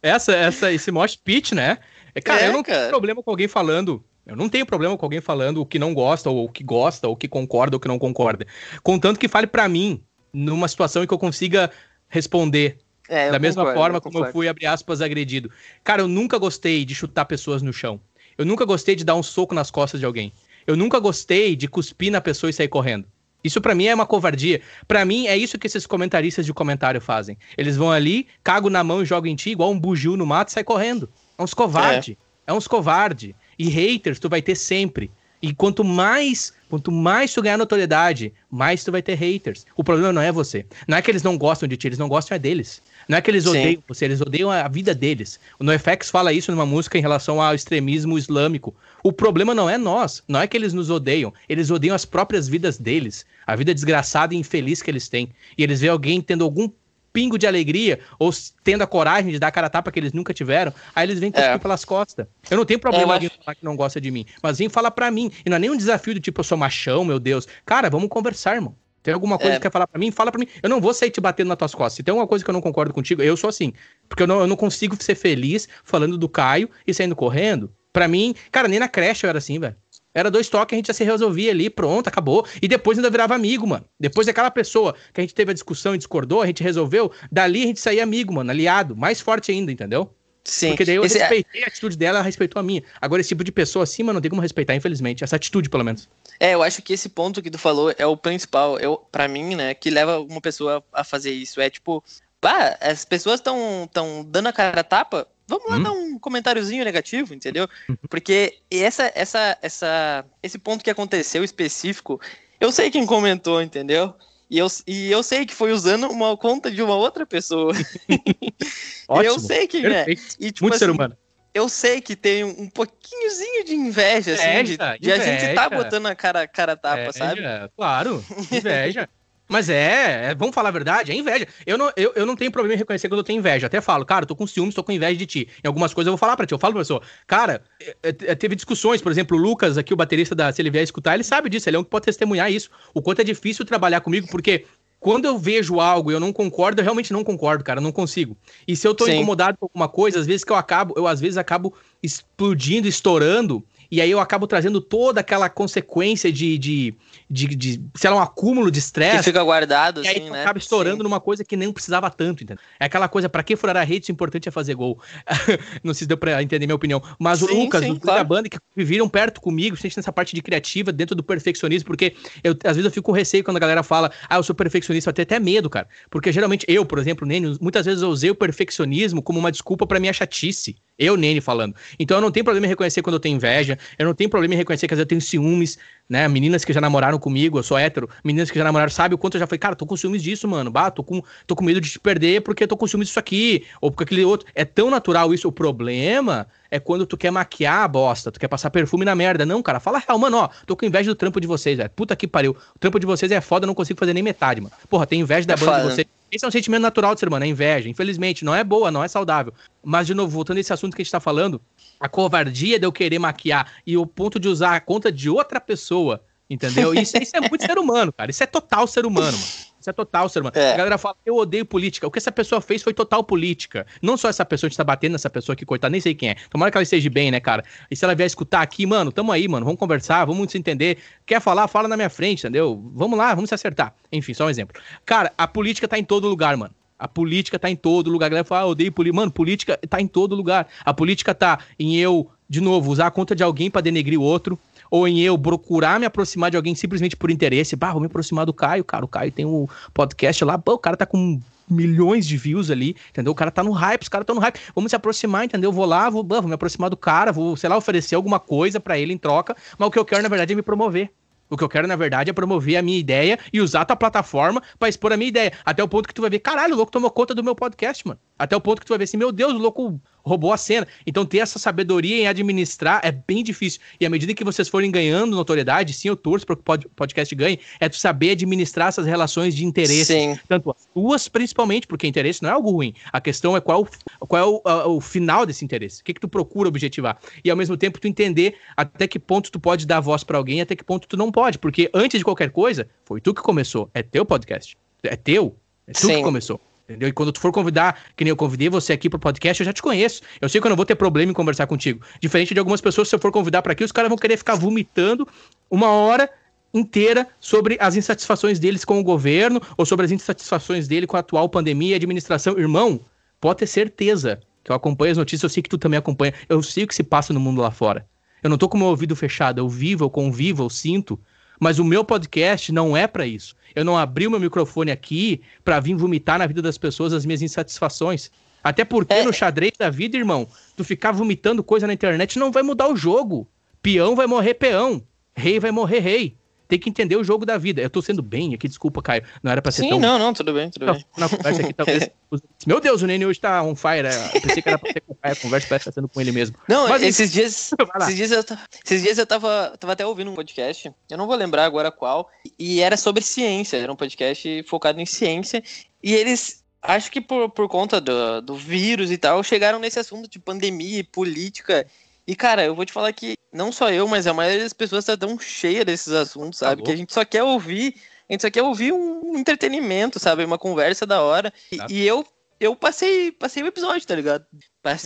Essa, essa, esse mosh pitch, né? É, cara, é, eu não cara. tenho problema com alguém falando eu não tenho problema com alguém falando o que não gosta, ou o que gosta, ou o que concorda, ou o que não concorda. Contanto que fale para mim, numa situação em que eu consiga responder é, da mesma concordo, forma eu como eu fui, abre aspas, agredido. Cara, eu nunca gostei de chutar pessoas no chão. Eu nunca gostei de dar um soco nas costas de alguém. Eu nunca gostei de cuspir na pessoa e sair correndo. Isso para mim é uma covardia. Para mim é isso que esses comentaristas de comentário fazem. Eles vão ali, cagam na mão e jogam em ti igual um bugio no mato e sai correndo. É uns covarde. É, é uns covarde. E haters tu vai ter sempre. E quanto mais, quanto mais tu ganhar notoriedade, mais tu vai ter haters. O problema não é você. Não é que eles não gostam de ti, eles não gostam é deles. Não é que eles odeiam Sim. você, eles odeiam a vida deles. O NoFX fala isso numa música em relação ao extremismo islâmico. O problema não é nós, não é que eles nos odeiam, eles odeiam as próprias vidas deles, a vida desgraçada e infeliz que eles têm. E eles veem alguém tendo algum pingo de alegria, ou tendo a coragem de dar a cara tapa que eles nunca tiveram, aí eles vêm cuspir é. pelas costas. Eu não tenho problema é, alguém falar que não gosta de mim, mas vem falar pra mim. E não é nem um desafio do tipo, eu sou machão, meu Deus. Cara, vamos conversar, irmão. Tem alguma coisa é. que quer falar pra mim? Fala pra mim. Eu não vou sair te batendo nas tuas costas. Se tem alguma coisa que eu não concordo contigo, eu sou assim. Porque eu não, eu não consigo ser feliz falando do Caio e saindo correndo. Pra mim, cara, nem na creche eu era assim, velho. Era dois toques, a gente já se resolvia ali, pronto, acabou. E depois ainda virava amigo, mano. Depois daquela pessoa que a gente teve a discussão e discordou, a gente resolveu, dali a gente saía amigo, mano, aliado, mais forte ainda, entendeu? Sim. Porque daí eu esse é- respeitei a atitude dela, ela respeitou a minha. Agora, esse tipo de pessoa assim, mano, não tem como respeitar, infelizmente. Essa atitude, pelo menos. É, eu acho que esse ponto que tu falou é o principal, eu, para mim, né, que leva uma pessoa a fazer isso. É tipo, pá, as pessoas estão tão dando a cara a tapa, Vamos lá hum. dar um comentáriozinho negativo, entendeu? Uhum. Porque essa, essa, essa, esse ponto que aconteceu específico, eu sei quem comentou, entendeu? E eu, e eu sei que foi usando uma conta de uma outra pessoa. eu sei quem é. Perfeito. é. E, tipo, Muito assim, ser humano. Eu sei que tem um pouquinhozinho de inveja, assim, inveja, de, de inveja. a gente tá botando a cara, cara tapa, inveja, sabe? Claro, inveja. Mas é, é, vamos falar a verdade, é inveja. Eu não, eu, eu não tenho problema em reconhecer quando eu tenho inveja. Até falo, cara, eu tô com ciúmes, tô com inveja de ti. Em algumas coisas eu vou falar pra ti. Eu falo, professor, cara, é, é, teve discussões, por exemplo, o Lucas, aqui, o baterista da, se ele vier escutar, ele sabe disso, ele é um que pode testemunhar isso. O quanto é difícil trabalhar comigo, porque quando eu vejo algo e eu não concordo, eu realmente não concordo, cara, eu não consigo. E se eu tô Sim. incomodado com alguma coisa, às vezes que eu acabo, eu às vezes acabo explodindo, estourando, e aí eu acabo trazendo toda aquela consequência de, de, de, de sei lá, um acúmulo de estresse. Que fica guardado, e aí assim, né? acaba estourando Sim. numa coisa que nem precisava tanto, entendeu? É aquela coisa, para que furar a rede, o importante é fazer gol. Não sei se deu pra entender minha opinião. Mas sim, o Lucas, sim, o claro. da banda, que viveram perto comigo, gente nessa parte de criativa, dentro do perfeccionismo, porque eu, às vezes eu fico com receio quando a galera fala, ah, eu sou perfeccionista, eu tenho até medo, cara. Porque geralmente eu, por exemplo, Nene, muitas vezes eu usei o perfeccionismo como uma desculpa para minha chatice. Eu, Nene, falando. Então eu não tenho problema em reconhecer quando eu tenho inveja, eu não tenho problema em reconhecer que às vezes eu tenho ciúmes, né? Meninas que já namoraram comigo, eu sou hétero, meninas que já namoraram, sabe o quanto eu já falei, cara, tô com ciúmes disso, mano. Bah, tô com, tô com medo de te perder porque tô com ciúmes disso aqui, ou porque aquele outro. É tão natural isso. O problema é quando tu quer maquiar a bosta, tu quer passar perfume na merda. Não, cara, fala real, mano, ó, tô com inveja do trampo de vocês, velho. Puta que pariu. O trampo de vocês é foda, eu não consigo fazer nem metade, mano. Porra, tem inveja da é banda foda. de vocês. Esse é um sentimento natural do ser humano, é inveja. Infelizmente, não é boa, não é saudável. Mas, de novo, voltando a esse assunto que a gente tá falando, a covardia de eu querer maquiar e o ponto de usar a conta de outra pessoa, entendeu? Isso, isso é muito ser humano, cara. Isso é total ser humano, mano. Isso é total ser humano. É. A galera fala, eu odeio política. O que essa pessoa fez foi total política. Não só essa pessoa, a gente tá batendo nessa pessoa aqui, coitada, nem sei quem é. Tomara que ela esteja bem, né, cara? E se ela vier escutar aqui, mano, tamo aí, mano, vamos conversar, vamos se entender. Quer falar, fala na minha frente, entendeu? Vamos lá, vamos se acertar. Enfim, só um exemplo. Cara, a política tá em todo lugar, mano. A política tá em todo lugar. A galera fala, ah, odeio política. Mano, política tá em todo lugar. A política tá em eu, de novo, usar a conta de alguém para denegrir o outro ou em eu procurar me aproximar de alguém simplesmente por interesse. Bah, vou me aproximar do Caio, cara. O Caio tem um podcast lá, o cara tá com milhões de views ali, entendeu? O cara tá no hype, os caras estão no hype. Vamos se aproximar, entendeu? Vou lá, vou, vou me aproximar do cara, vou, sei lá, oferecer alguma coisa para ele em troca, mas o que eu quero, na verdade, é me promover. O que eu quero, na verdade, é promover a minha ideia e usar a tua plataforma para expor a minha ideia. Até o ponto que tu vai ver, caralho, o louco tomou conta do meu podcast, mano. Até o ponto que tu vai ver assim, meu Deus, o louco roubou a cena. Então ter essa sabedoria em administrar é bem difícil. E à medida que vocês forem ganhando notoriedade, sim, eu torço para que o podcast ganhe, é tu saber administrar essas relações de interesse. Sim. Tanto as tuas, principalmente, porque interesse não é algo ruim. A questão é qual, qual é o, a, o final desse interesse. O que, que tu procura objetivar. E ao mesmo tempo tu entender até que ponto tu pode dar voz para alguém e até que ponto tu não pode. Porque antes de qualquer coisa, foi tu que começou. É teu podcast. É teu. É tu sim. que começou. Entendeu? E quando tu for convidar, que nem eu convidei você aqui pro podcast, eu já te conheço. Eu sei que eu não vou ter problema em conversar contigo. Diferente de algumas pessoas, se eu for convidar para aqui, os caras vão querer ficar vomitando uma hora inteira sobre as insatisfações deles com o governo ou sobre as insatisfações dele com a atual pandemia e administração. Irmão, pode ter certeza que eu acompanho as notícias, eu sei que tu também acompanha. Eu sei o que se passa no mundo lá fora. Eu não tô com o meu ouvido fechado, eu vivo, eu convivo, eu sinto. Mas o meu podcast não é para isso. Eu não abri o meu microfone aqui para vir vomitar na vida das pessoas as minhas insatisfações. Até porque é... no xadrez da vida, irmão, tu ficar vomitando coisa na internet não vai mudar o jogo. Peão vai morrer peão. Rei vai morrer rei tem que entender o jogo da vida. Eu tô sendo bem aqui, desculpa, Caio. Não era pra ser Sim, tão... não, não, tudo bem, tudo não, bem. Na conversa aqui, talvez... Meu Deus, o Nene hoje tá on fire. Eu pensei que era pra ser com o Caio, a conversa parece que tá sendo com ele mesmo. Não, Mas, esses dias... esses dias, eu, esses dias eu tava, tava até ouvindo um podcast, eu não vou lembrar agora qual, e era sobre ciência, era um podcast focado em ciência, e eles acho que por, por conta do, do vírus e tal, chegaram nesse assunto de pandemia e política. E, cara, eu vou te falar que não só eu, mas a maioria das pessoas tá tão cheia desses assuntos, sabe? Tá que a gente só quer ouvir, a gente só quer ouvir um entretenimento, sabe? Uma conversa da hora. E, e eu eu passei, passei o episódio, tá ligado?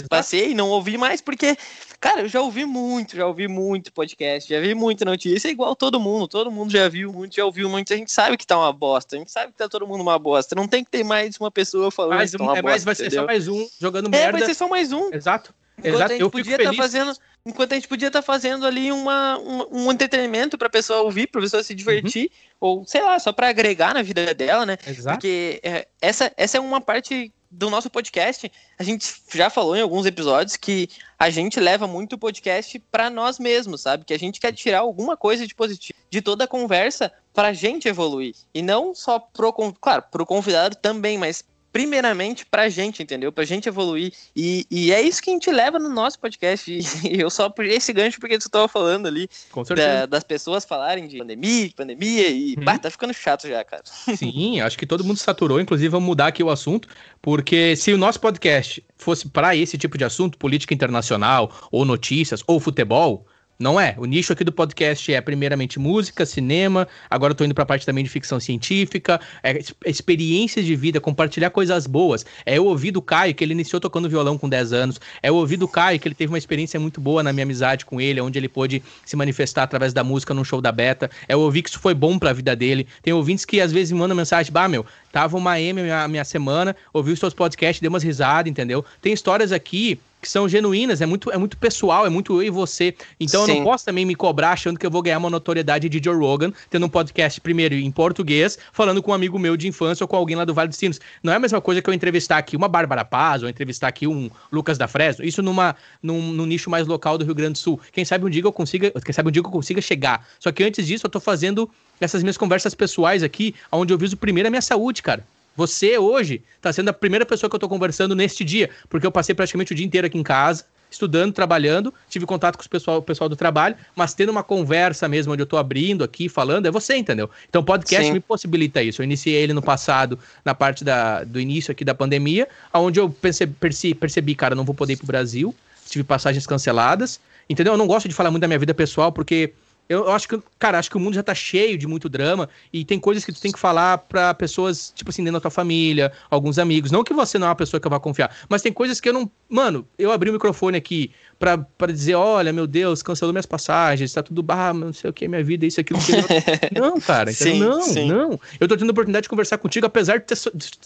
Passei, não ouvi mais, porque, cara, eu já ouvi muito, já ouvi muito podcast, já vi muita notícia, é igual todo mundo, todo mundo já viu muito, já ouviu muito, a gente sabe que tá uma bosta, a gente sabe que tá todo mundo uma bosta, não tem que ter mais uma pessoa falando mais um, que tá uma é bosta, mais, vai entendeu? ser só mais um jogando merda. É, vai ser só mais um. Exato. Enquanto Exato. a gente eu podia estar tá fazendo, enquanto a gente podia estar tá fazendo ali uma, um, um entretenimento para a pessoa ouvir, para a pessoa se divertir, uhum. ou sei lá, só para agregar na vida dela, né? Exato. Porque é, essa, essa é uma parte do nosso podcast. A gente já falou em alguns episódios que a gente leva muito o podcast para nós mesmos, sabe? Que a gente quer tirar alguma coisa de positivo de toda a conversa para a gente evoluir e não só pro claro, pro convidado também, mas primeiramente pra gente, entendeu? Pra gente evoluir. E, e é isso que a gente leva no nosso podcast. E eu só por esse gancho porque tu tava falando ali da, das pessoas falarem de pandemia, pandemia e hum. bah, tá ficando chato já, cara. Sim, acho que todo mundo saturou. Inclusive, vamos mudar aqui o assunto, porque se o nosso podcast fosse para esse tipo de assunto, política internacional, ou notícias, ou futebol não é. O nicho aqui do podcast é primeiramente música, cinema. Agora eu tô indo pra parte também de ficção científica, é, experiências de vida, compartilhar coisas boas. É eu ouvir do Caio que ele iniciou tocando violão com 10 anos. É eu ouvir do Caio que ele teve uma experiência muito boa na minha amizade com ele, onde ele pôde se manifestar através da música num show da Beta. É eu ouvir que isso foi bom pra vida dele. Tem ouvintes que às vezes me mandam mensagem: Bah, meu, tava uma M a minha, semana, ouvi os seus podcasts, dei umas risadas, entendeu? Tem histórias aqui que são genuínas, é muito, é muito pessoal, é muito eu e você. Então Sim. eu não posso também me cobrar achando que eu vou ganhar uma notoriedade de Joe Rogan, tendo um podcast primeiro em português, falando com um amigo meu de infância ou com alguém lá do Vale dos Sinos. Não é a mesma coisa que eu entrevistar aqui uma Bárbara Paz ou entrevistar aqui um Lucas da Fresno. Isso numa, num, num nicho mais local do Rio Grande do Sul. Quem sabe um dia eu consiga, quem sabe um dia eu consiga chegar. Só que antes disso eu tô fazendo essas minhas conversas pessoais aqui, onde eu viso primeiro a minha saúde, cara. Você hoje está sendo a primeira pessoa que eu estou conversando neste dia, porque eu passei praticamente o dia inteiro aqui em casa, estudando, trabalhando, tive contato com o pessoal, o pessoal do trabalho, mas tendo uma conversa mesmo, onde eu estou abrindo aqui, falando, é você, entendeu? Então o podcast Sim. me possibilita isso. Eu iniciei ele no passado, na parte da, do início aqui da pandemia, onde eu percebi, percebi, percebi, cara, não vou poder ir pro Brasil, tive passagens canceladas, entendeu? Eu não gosto de falar muito da minha vida pessoal, porque eu acho que, cara, acho que o mundo já tá cheio de muito drama e tem coisas que tu tem que falar para pessoas, tipo assim, dentro da tua família, alguns amigos. Não que você não é uma pessoa que eu vá confiar, mas tem coisas que eu não. Mano, eu abri o microfone aqui para dizer: olha, meu Deus, cancelou minhas passagens, tá tudo, ah, não sei o que, minha vida, isso, aquilo. não, cara, sim, não, sim. não. Eu tô tendo a oportunidade de conversar contigo, apesar de, ter,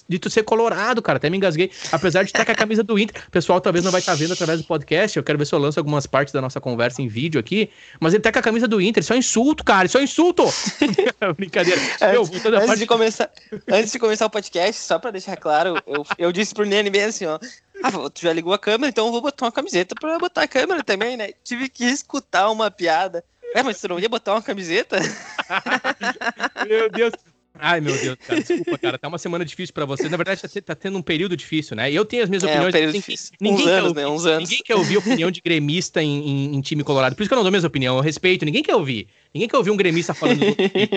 de tu ser colorado, cara, até me engasguei. Apesar de estar com a camisa do Inter. O pessoal talvez não vai estar tá vendo através do podcast, eu quero ver se eu lanço algumas partes da nossa conversa em vídeo aqui, mas ele tá com a camisa do Inter, isso é um insulto, cara, isso é um insulto! Brincadeira. Meu, antes, antes parte... de começar, antes de começar o podcast, só pra deixar claro, eu, eu disse pro Nene bem assim, ó, ah, tu já ligou a câmera, então eu vou botar uma camiseta pra botar a câmera também, né? Tive que escutar uma piada. É, mas tu não ia botar uma camiseta? Meu Deus. Ai, meu Deus, cara, desculpa, cara. Tá uma semana difícil pra você. Na verdade, tá, tá tendo um período difícil, né? Eu tenho as minhas é, opiniões. Um período ninguém, difícil. Ninguém, Uns anos, ouvir, né? Uns anos. ninguém quer ouvir opinião de gremista em, em, em, time colorado. Por isso que eu não dou mesma opinião. Eu respeito. Ninguém quer ouvir. Ninguém quer ouvir um gremista falando do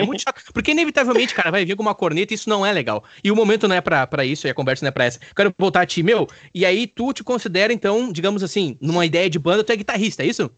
É muito chato. Porque, inevitavelmente, cara, vai vir com uma corneta e isso não é legal. E o momento não é pra, pra isso, e a conversa não é pra essa. Quero voltar a ti, meu. E aí, tu te considera, então, digamos assim, numa ideia de banda, tu é guitarrista, é isso?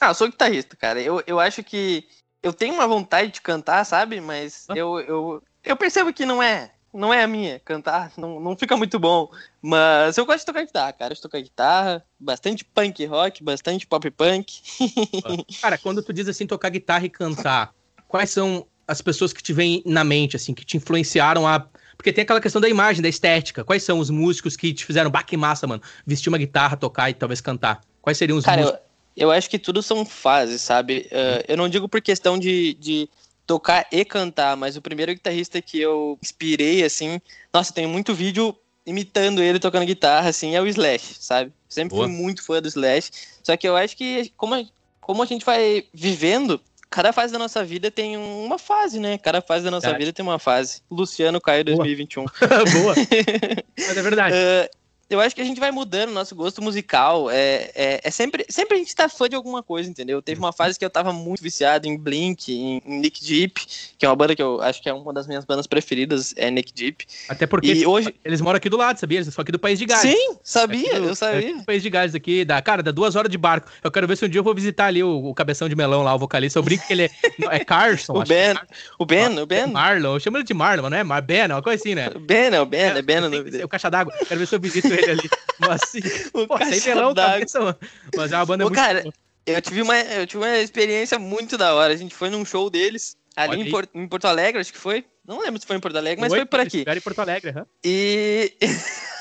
Ah, eu sou guitarrista, cara. Eu, eu acho que eu tenho uma vontade de cantar, sabe? Mas ah. eu, eu, eu percebo que não é. Não é a minha. Cantar não, não fica muito bom. Mas eu gosto de tocar guitarra, cara. Eu tocar guitarra, bastante punk rock, bastante pop punk. cara, quando tu diz assim, tocar guitarra e cantar, quais são as pessoas que te vêm na mente, assim, que te influenciaram a. Porque tem aquela questão da imagem, da estética. Quais são os músicos que te fizeram baque massa, mano? Vestir uma guitarra, tocar e talvez cantar. Quais seriam os cara, músicos? Eu, eu acho que tudo são fases, sabe? Uh, eu não digo por questão de, de tocar e cantar, mas o primeiro guitarrista que eu inspirei, assim, nossa, tem muito vídeo imitando ele tocando guitarra, assim, é o Slash, sabe? Sempre Boa. fui muito fã do Slash, só que eu acho que como a, como a gente vai vivendo, cada fase da nossa vida tem uma fase, né? Cada fase da nossa verdade. vida tem uma fase. Luciano Caio 2021. Boa. Mas é verdade. Uh, eu acho que a gente vai mudando o nosso gosto musical. É, é, é, sempre, sempre a gente tá fã de alguma coisa, entendeu? Teve uma fase que eu tava muito viciado em Blink, em, em Nick Deep, que é uma banda que eu acho que é uma das minhas bandas preferidas, é Nick Deep. Até porque e hoje... eles moram aqui do lado, sabia? Eles são aqui do País de Gales. Sim, sabia, do, eu sabia. É País de Gales aqui, da, cara, dá duas horas de barco. Eu quero ver se um dia eu vou visitar ali o, o cabeção de melão lá, o vocalista. Eu brinco que ele é, é Carson. o, ben, é o Ben, o Ben. Marlon, eu chamo ele de Marlon, mas não é Mar Ben, é uma coisa assim, né? Ben, é o Ben, é, é Ben. É, o caixa d'água. Quero ver se eu visito ele ali. Mas assim. O Pô, sem melão cabeça, mano. Mas é uma banda Ô, muito cara, boa. eu tive, uma, eu tive uma experiência muito da hora. A gente foi num show deles, ali em, Por, em, Porto Alegre, acho que foi. Não lembro se foi em Porto Alegre, mas foi, foi por aqui. Em Porto Alegre, uhum. E.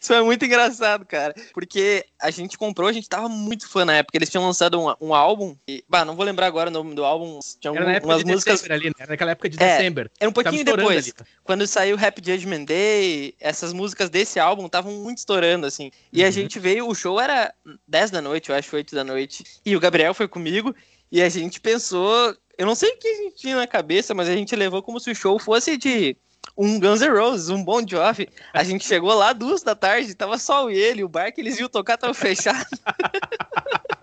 Isso é muito engraçado, cara. Porque a gente comprou, a gente tava muito fã na época. Eles tinham lançado um, um álbum. E, bah, não vou lembrar agora o nome do álbum. Tinha era na época de músicas. Ali, né? Era naquela época de é, dezembro. Era um pouquinho depois. Ali. Quando saiu Happy Judgment Day, essas músicas desse álbum estavam muito estourando, assim. E uhum. a gente veio, o show era 10 da noite, eu acho, 8 da noite. E o Gabriel foi comigo. E a gente pensou. Eu não sei o que a gente tinha na cabeça, mas a gente levou como se o show fosse de um Guns N' Roses, um Bon Jovi. A gente chegou lá duas da tarde, tava só ele, o bar que eles iam tocar tava fechado.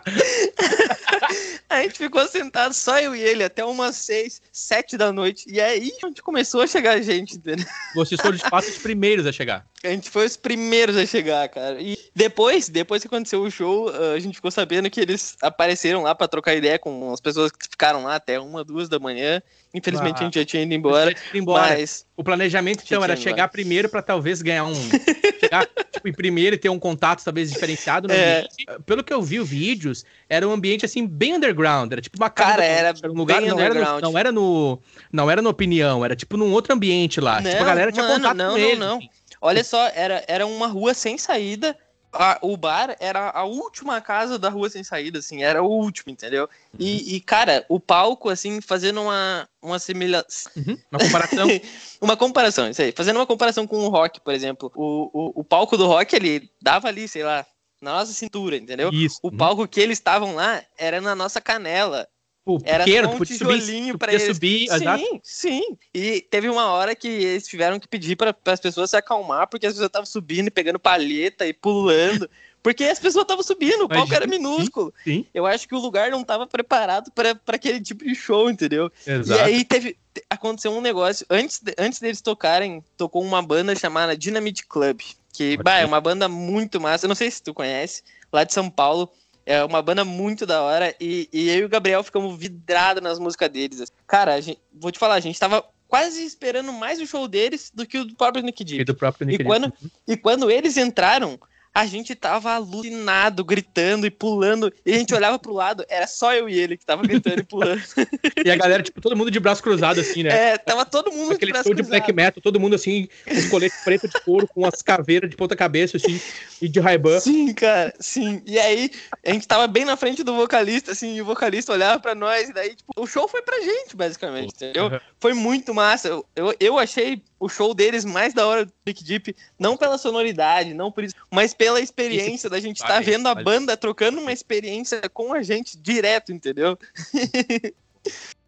a gente ficou sentado, só eu e ele, até umas seis, sete da noite. E aí a gente começou a chegar gente, entendeu? Vocês foram de fato os primeiros a chegar. A gente foi os primeiros a chegar, cara. E depois, depois que aconteceu o show, a gente ficou sabendo que eles apareceram lá para trocar ideia com as pessoas que ficaram lá até uma, duas da manhã. Infelizmente ah, a gente já tinha ido embora. Ido embora. Mas... O planejamento então era chegar primeiro para talvez ganhar um. chegar tipo, em primeiro e ter um contato talvez diferenciado é... Pelo que eu vi os vídeos, era um ambiente assim bem underground. Era tipo uma casa. Cara, era, era um lugar não era, no, não era no. Não era no opinião, era tipo num outro ambiente lá. Não, tipo, a galera tinha mano, contato não, com não. Não, não. Assim. Olha só, era, era uma rua sem saída a, o bar era a última casa da rua sem saída, assim, era o último, entendeu? E, uhum. e cara, o palco, assim, fazendo uma, uma similação. Uhum. Uma comparação. uma comparação, isso aí. Fazendo uma comparação com o rock, por exemplo. O, o, o palco do rock, ele dava ali, sei lá, na nossa cintura, entendeu? Isso. O palco que eles estavam lá era na nossa canela. Pô, era pequeno, um tijolinho para eles. subir, sim, exato. sim. E teve uma hora que eles tiveram que pedir para as pessoas se acalmar, porque as pessoas estavam subindo e pegando palheta e pulando. Porque as pessoas estavam subindo, o palco era minúsculo. Sim, sim. Eu acho que o lugar não estava preparado para aquele tipo de show, entendeu? Exato. E aí teve. Aconteceu um negócio. Antes, antes deles tocarem, tocou uma banda chamada Dynamite Club. Que bah, é uma banda muito massa. Eu não sei se tu conhece, lá de São Paulo. É uma banda muito da hora. E, e eu e o Gabriel ficamos vidrados nas músicas deles. Cara, gente, vou te falar, a gente tava quase esperando mais o show deles do que o do próprio Nick Deep. E do próprio Nick e quando, e quando eles entraram, a gente tava alucinado, gritando e pulando. E a gente olhava pro lado, era só eu e ele que tava gritando e pulando. e a galera, tipo, todo mundo de braço cruzado, assim, né? É, tava todo mundo Aquele de braço show de black metal, todo mundo assim, com os coletes preto de couro, com as caveiras de ponta cabeça, assim, e de raibã. Sim, cara, sim. E aí, a gente tava bem na frente do vocalista, assim, e o vocalista olhava pra nós, e daí, tipo, o show foi pra gente, basicamente, entendeu? Uhum. Foi muito massa. Eu, eu, eu achei o show deles mais da hora do Big Deep, não pela sonoridade, não por isso, mas pela experiência da gente estar tá vendo a banda trocando uma experiência com a gente direto, entendeu?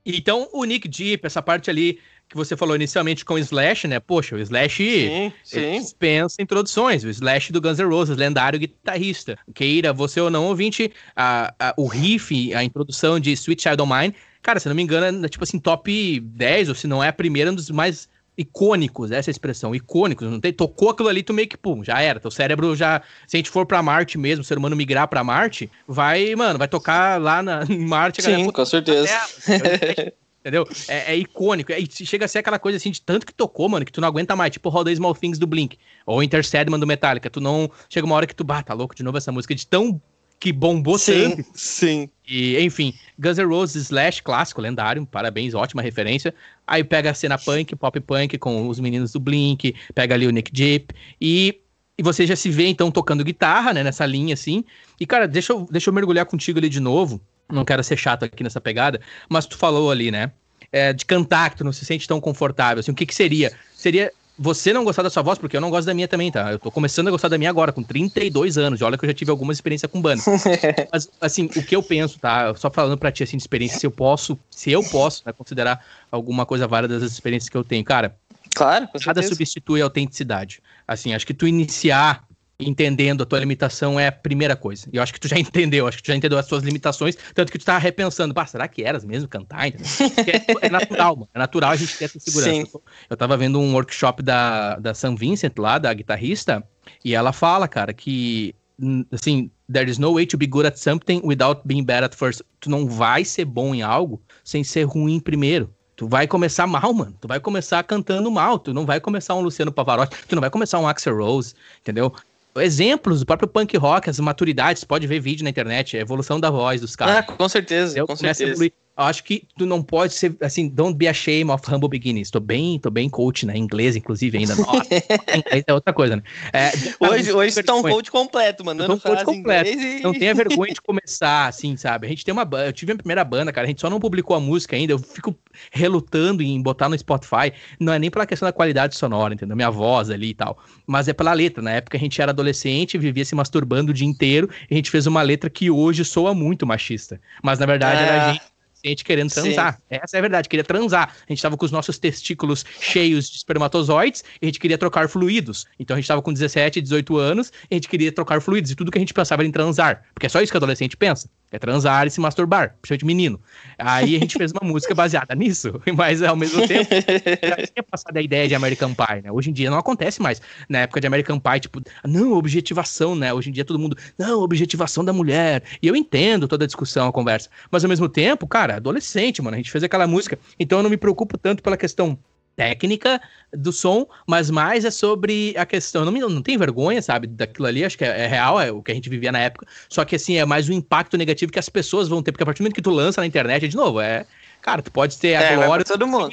então, o Nick Deep, essa parte ali que você falou inicialmente com o Slash, né? Poxa, o Slash sim, sim. dispensa introduções. O Slash do Guns N' Roses, lendário guitarrista. Queira você ou não, ouvinte, a, a, o riff, a introdução de Sweet Child of Mine, cara, se não me engano, é tipo assim, top 10, ou se não é a primeira, um dos mais icônicos, essa é expressão, icônicos, não tem, tocou aquilo ali, tu meio que, pum, já era, teu cérebro já, se a gente for pra Marte mesmo, o ser humano migrar pra Marte, vai, mano, vai tocar lá na, em Marte. Sim, galera, com certeza. entendeu? É, é, icônico, é, chega a ser aquela coisa assim, de tanto que tocou, mano, que tu não aguenta mais, tipo Roda Small Things do Blink, ou Inter Sandman do Metallica, tu não, chega uma hora que tu, bah, tá louco de novo essa música, de tão que bombou sim, tanto. Sim. E, enfim, Guns N' Roses Slash, clássico, lendário, parabéns, ótima referência. Aí pega a cena punk, pop punk, com os meninos do Blink, pega ali o Nick Deep, e, e você já se vê, então, tocando guitarra, né, nessa linha, assim. E, cara, deixa eu, deixa eu mergulhar contigo ali de novo, não quero ser chato aqui nessa pegada, mas tu falou ali, né, é, de cantar, que tu não se sente tão confortável, assim, o que que seria? Seria você não gostar da sua voz, porque eu não gosto da minha também, tá? Eu tô começando a gostar da minha agora, com 32 anos. E olha que eu já tive alguma experiência com banda. Mas, assim, o que eu penso, tá? Só falando pra ti, assim, de experiência, se eu posso, se eu posso, né, considerar alguma coisa válida das experiências que eu tenho. Cara, claro, nada substitui a autenticidade. Assim, acho que tu iniciar entendendo a tua limitação é a primeira coisa. E eu acho que tu já entendeu, acho que tu já entendeu as tuas limitações, tanto que tu tá repensando, pá, será que eras mesmo cantar? É, é, natural, mano. É natural a gente ter essa segurança. Sim. Eu tava vendo um workshop da, da Sam Vincent lá, da guitarrista, e ela fala, cara, que assim, there is no way to be good at something without being bad at first. Tu não vai ser bom em algo sem ser ruim primeiro. Tu vai começar mal, mano. Tu vai começar cantando mal. Tu não vai começar um Luciano Pavarotti. Tu não vai começar um Axel Rose, entendeu? Exemplos do próprio punk rock, as maturidades, pode ver vídeo na internet, a evolução da voz dos caras. Ah, com certeza, eu com certeza. Eu acho que tu não pode ser assim, don't be ashamed of humble beginnings. Tô bem, tô bem coach, né? Inglês, inclusive, ainda. Nossa, inglês é outra coisa, né? É, hoje hoje tá um coach completo, mandando um coach completo. E... Não tenha vergonha de começar, assim, sabe? A gente tem uma banda, eu tive a primeira banda, cara, a gente só não publicou a música ainda, eu fico relutando em botar no Spotify, não é nem pela questão da qualidade sonora, entendeu? Minha voz ali e tal, mas é pela letra. Na época a gente era adolescente, vivia se masturbando o dia inteiro, e a gente fez uma letra que hoje soa muito machista. Mas na verdade é... era a gente gente querendo transar. Sim. Essa é a verdade, queria transar. A gente tava com os nossos testículos cheios de espermatozoides e a gente queria trocar fluidos. Então a gente tava com 17, 18 anos e a gente queria trocar fluidos. E tudo que a gente pensava era em transar. Porque é só isso que adolescente pensa. É transar e se masturbar, principalmente menino. Aí a gente fez uma música baseada nisso, mas ao mesmo tempo já tinha passado a ideia de American Pie, né? Hoje em dia não acontece mais. Na época de American Pie, tipo, não, objetivação, né? Hoje em dia todo mundo, não, objetivação da mulher. E eu entendo toda a discussão, a conversa. Mas ao mesmo tempo, cara, adolescente, mano, a gente fez aquela música. Então eu não me preocupo tanto pela questão técnica do som, mas mais é sobre a questão. Não, não tem vergonha, sabe, daquilo ali, acho que é, é, real, é o que a gente vivia na época. Só que assim, é mais o impacto negativo que as pessoas vão ter, porque a partir do momento que tu lança na internet, de novo, é. Cara, tu pode ter é, a glória todo mundo.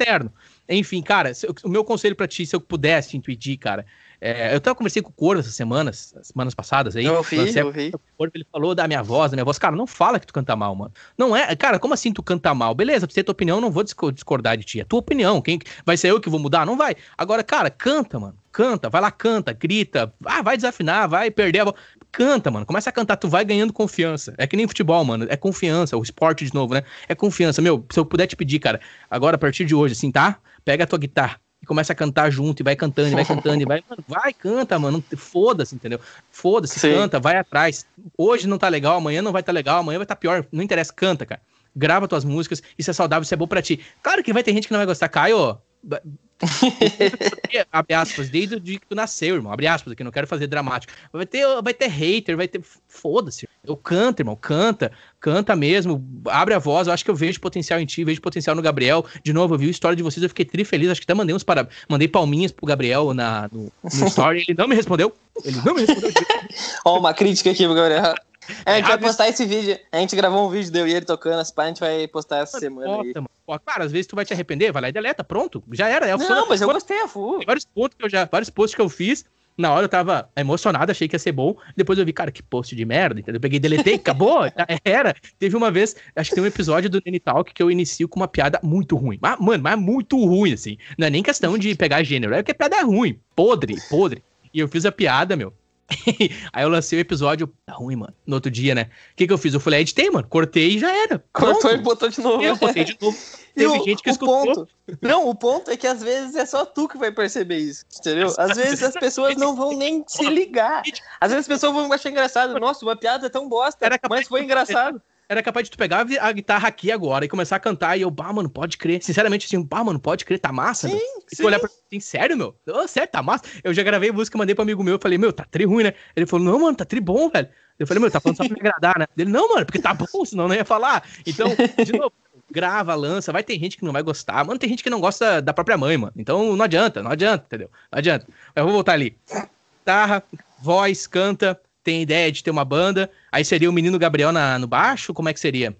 eterno. Enfim, cara, o meu conselho para ti, se eu pudesse intuir, cara, é, eu até conversei com o Corvo essas semanas, semanas passadas aí. Eu ouvi, eu ouvi. O Corvo, ele falou da minha voz, da minha voz. Cara, não fala que tu canta mal, mano. Não é, cara, como assim tu canta mal? Beleza, pra ter tua opinião, não vou discordar de ti. É tua opinião. Quem vai ser eu que vou mudar? Não vai. Agora, cara, canta, mano. Canta, vai lá, canta, grita. Ah, vai desafinar, vai perder a voz. Canta, mano. Começa a cantar, tu vai ganhando confiança. É que nem futebol, mano. É confiança. O esporte, de novo, né? É confiança. Meu, se eu puder te pedir, cara, agora a partir de hoje, assim, tá? Pega a tua guitarra, e começa a cantar junto, e vai cantando, e vai cantando, e vai, mano, vai, canta, mano, foda-se, entendeu? Foda-se, canta, vai atrás. Hoje não tá legal, amanhã não vai tá legal, amanhã vai tá pior, não interessa, canta, cara. Grava tuas músicas, isso é saudável, isso é bom pra ti. Claro que vai ter gente que não vai gostar, Caio, abre aspas, desde o dia que tu nasceu, irmão. Abre aspas aqui, não quero fazer dramático. Vai ter, vai ter hater, vai ter. Foda-se. Eu canto, irmão. Canta, canta mesmo. Abre a voz. Eu acho que eu vejo potencial em ti, vejo potencial no Gabriel. De novo, eu vi a história de vocês, eu fiquei tri feliz. Acho que até mandei uns para. Mandei palminhas pro Gabriel na, no, no story. Ele não me respondeu. Ele não me respondeu. Ó, uma crítica aqui pro Gabriel. É, a gente vai postar esse vídeo. A gente gravou um vídeo deu e ele tocando as pá, a gente vai postar essa semana aí. Pô, cara, às vezes tu vai te arrepender, vai lá e deleta, pronto. Já era. É não, mas eu gostei a full. Vários pontos que eu já, vários posts que eu fiz. Na hora eu tava emocionado, achei que ia ser bom. Depois eu vi, cara, que post de merda, entendeu? Eu peguei, deletei, acabou, era. Teve uma vez, acho que tem um episódio do Nene Talk que eu inicio com uma piada muito ruim. Mas, mano, mas muito ruim, assim. Não é nem questão de pegar gênero, é que a piada é ruim, podre, podre. E eu fiz a piada, meu. Aí eu lancei o episódio. Tá ruim, mano. No outro dia, né? O que, que eu fiz? Eu falei, editei, mano. Cortei e já era. Cortou e botou de novo. Eu botei de novo. Teve o, gente que escutou. Ponto, não, o ponto é que às vezes é só tu que vai perceber isso, entendeu? Às vezes as pessoas não vão nem se ligar. Às vezes as pessoas vão achar engraçado. Nossa, uma piada é tão bosta, mas foi engraçado era capaz de tu pegar a guitarra aqui agora e começar a cantar e eu, bah, mano, pode crer. Sinceramente, assim, bah, mano, pode crer, tá massa, sim, meu. E tu olhar pra mim, sério, meu? Oh, sério, tá massa? Eu já gravei música, mandei pro amigo meu, falei, meu, tá tri ruim, né? Ele falou, não, mano, tá tri bom, velho. Eu falei, meu, tá falando só pra me agradar, né? Ele, não, mano, porque tá bom, senão não ia falar. Então, de novo, grava, lança, vai ter gente que não vai gostar. Mano, tem gente que não gosta da própria mãe, mano. Então não adianta, não adianta, entendeu? Não adianta. Eu vou voltar ali. Guitarra, voz, canta, tem ideia de ter uma banda. Aí seria o menino Gabriel na, no baixo? Como é que seria?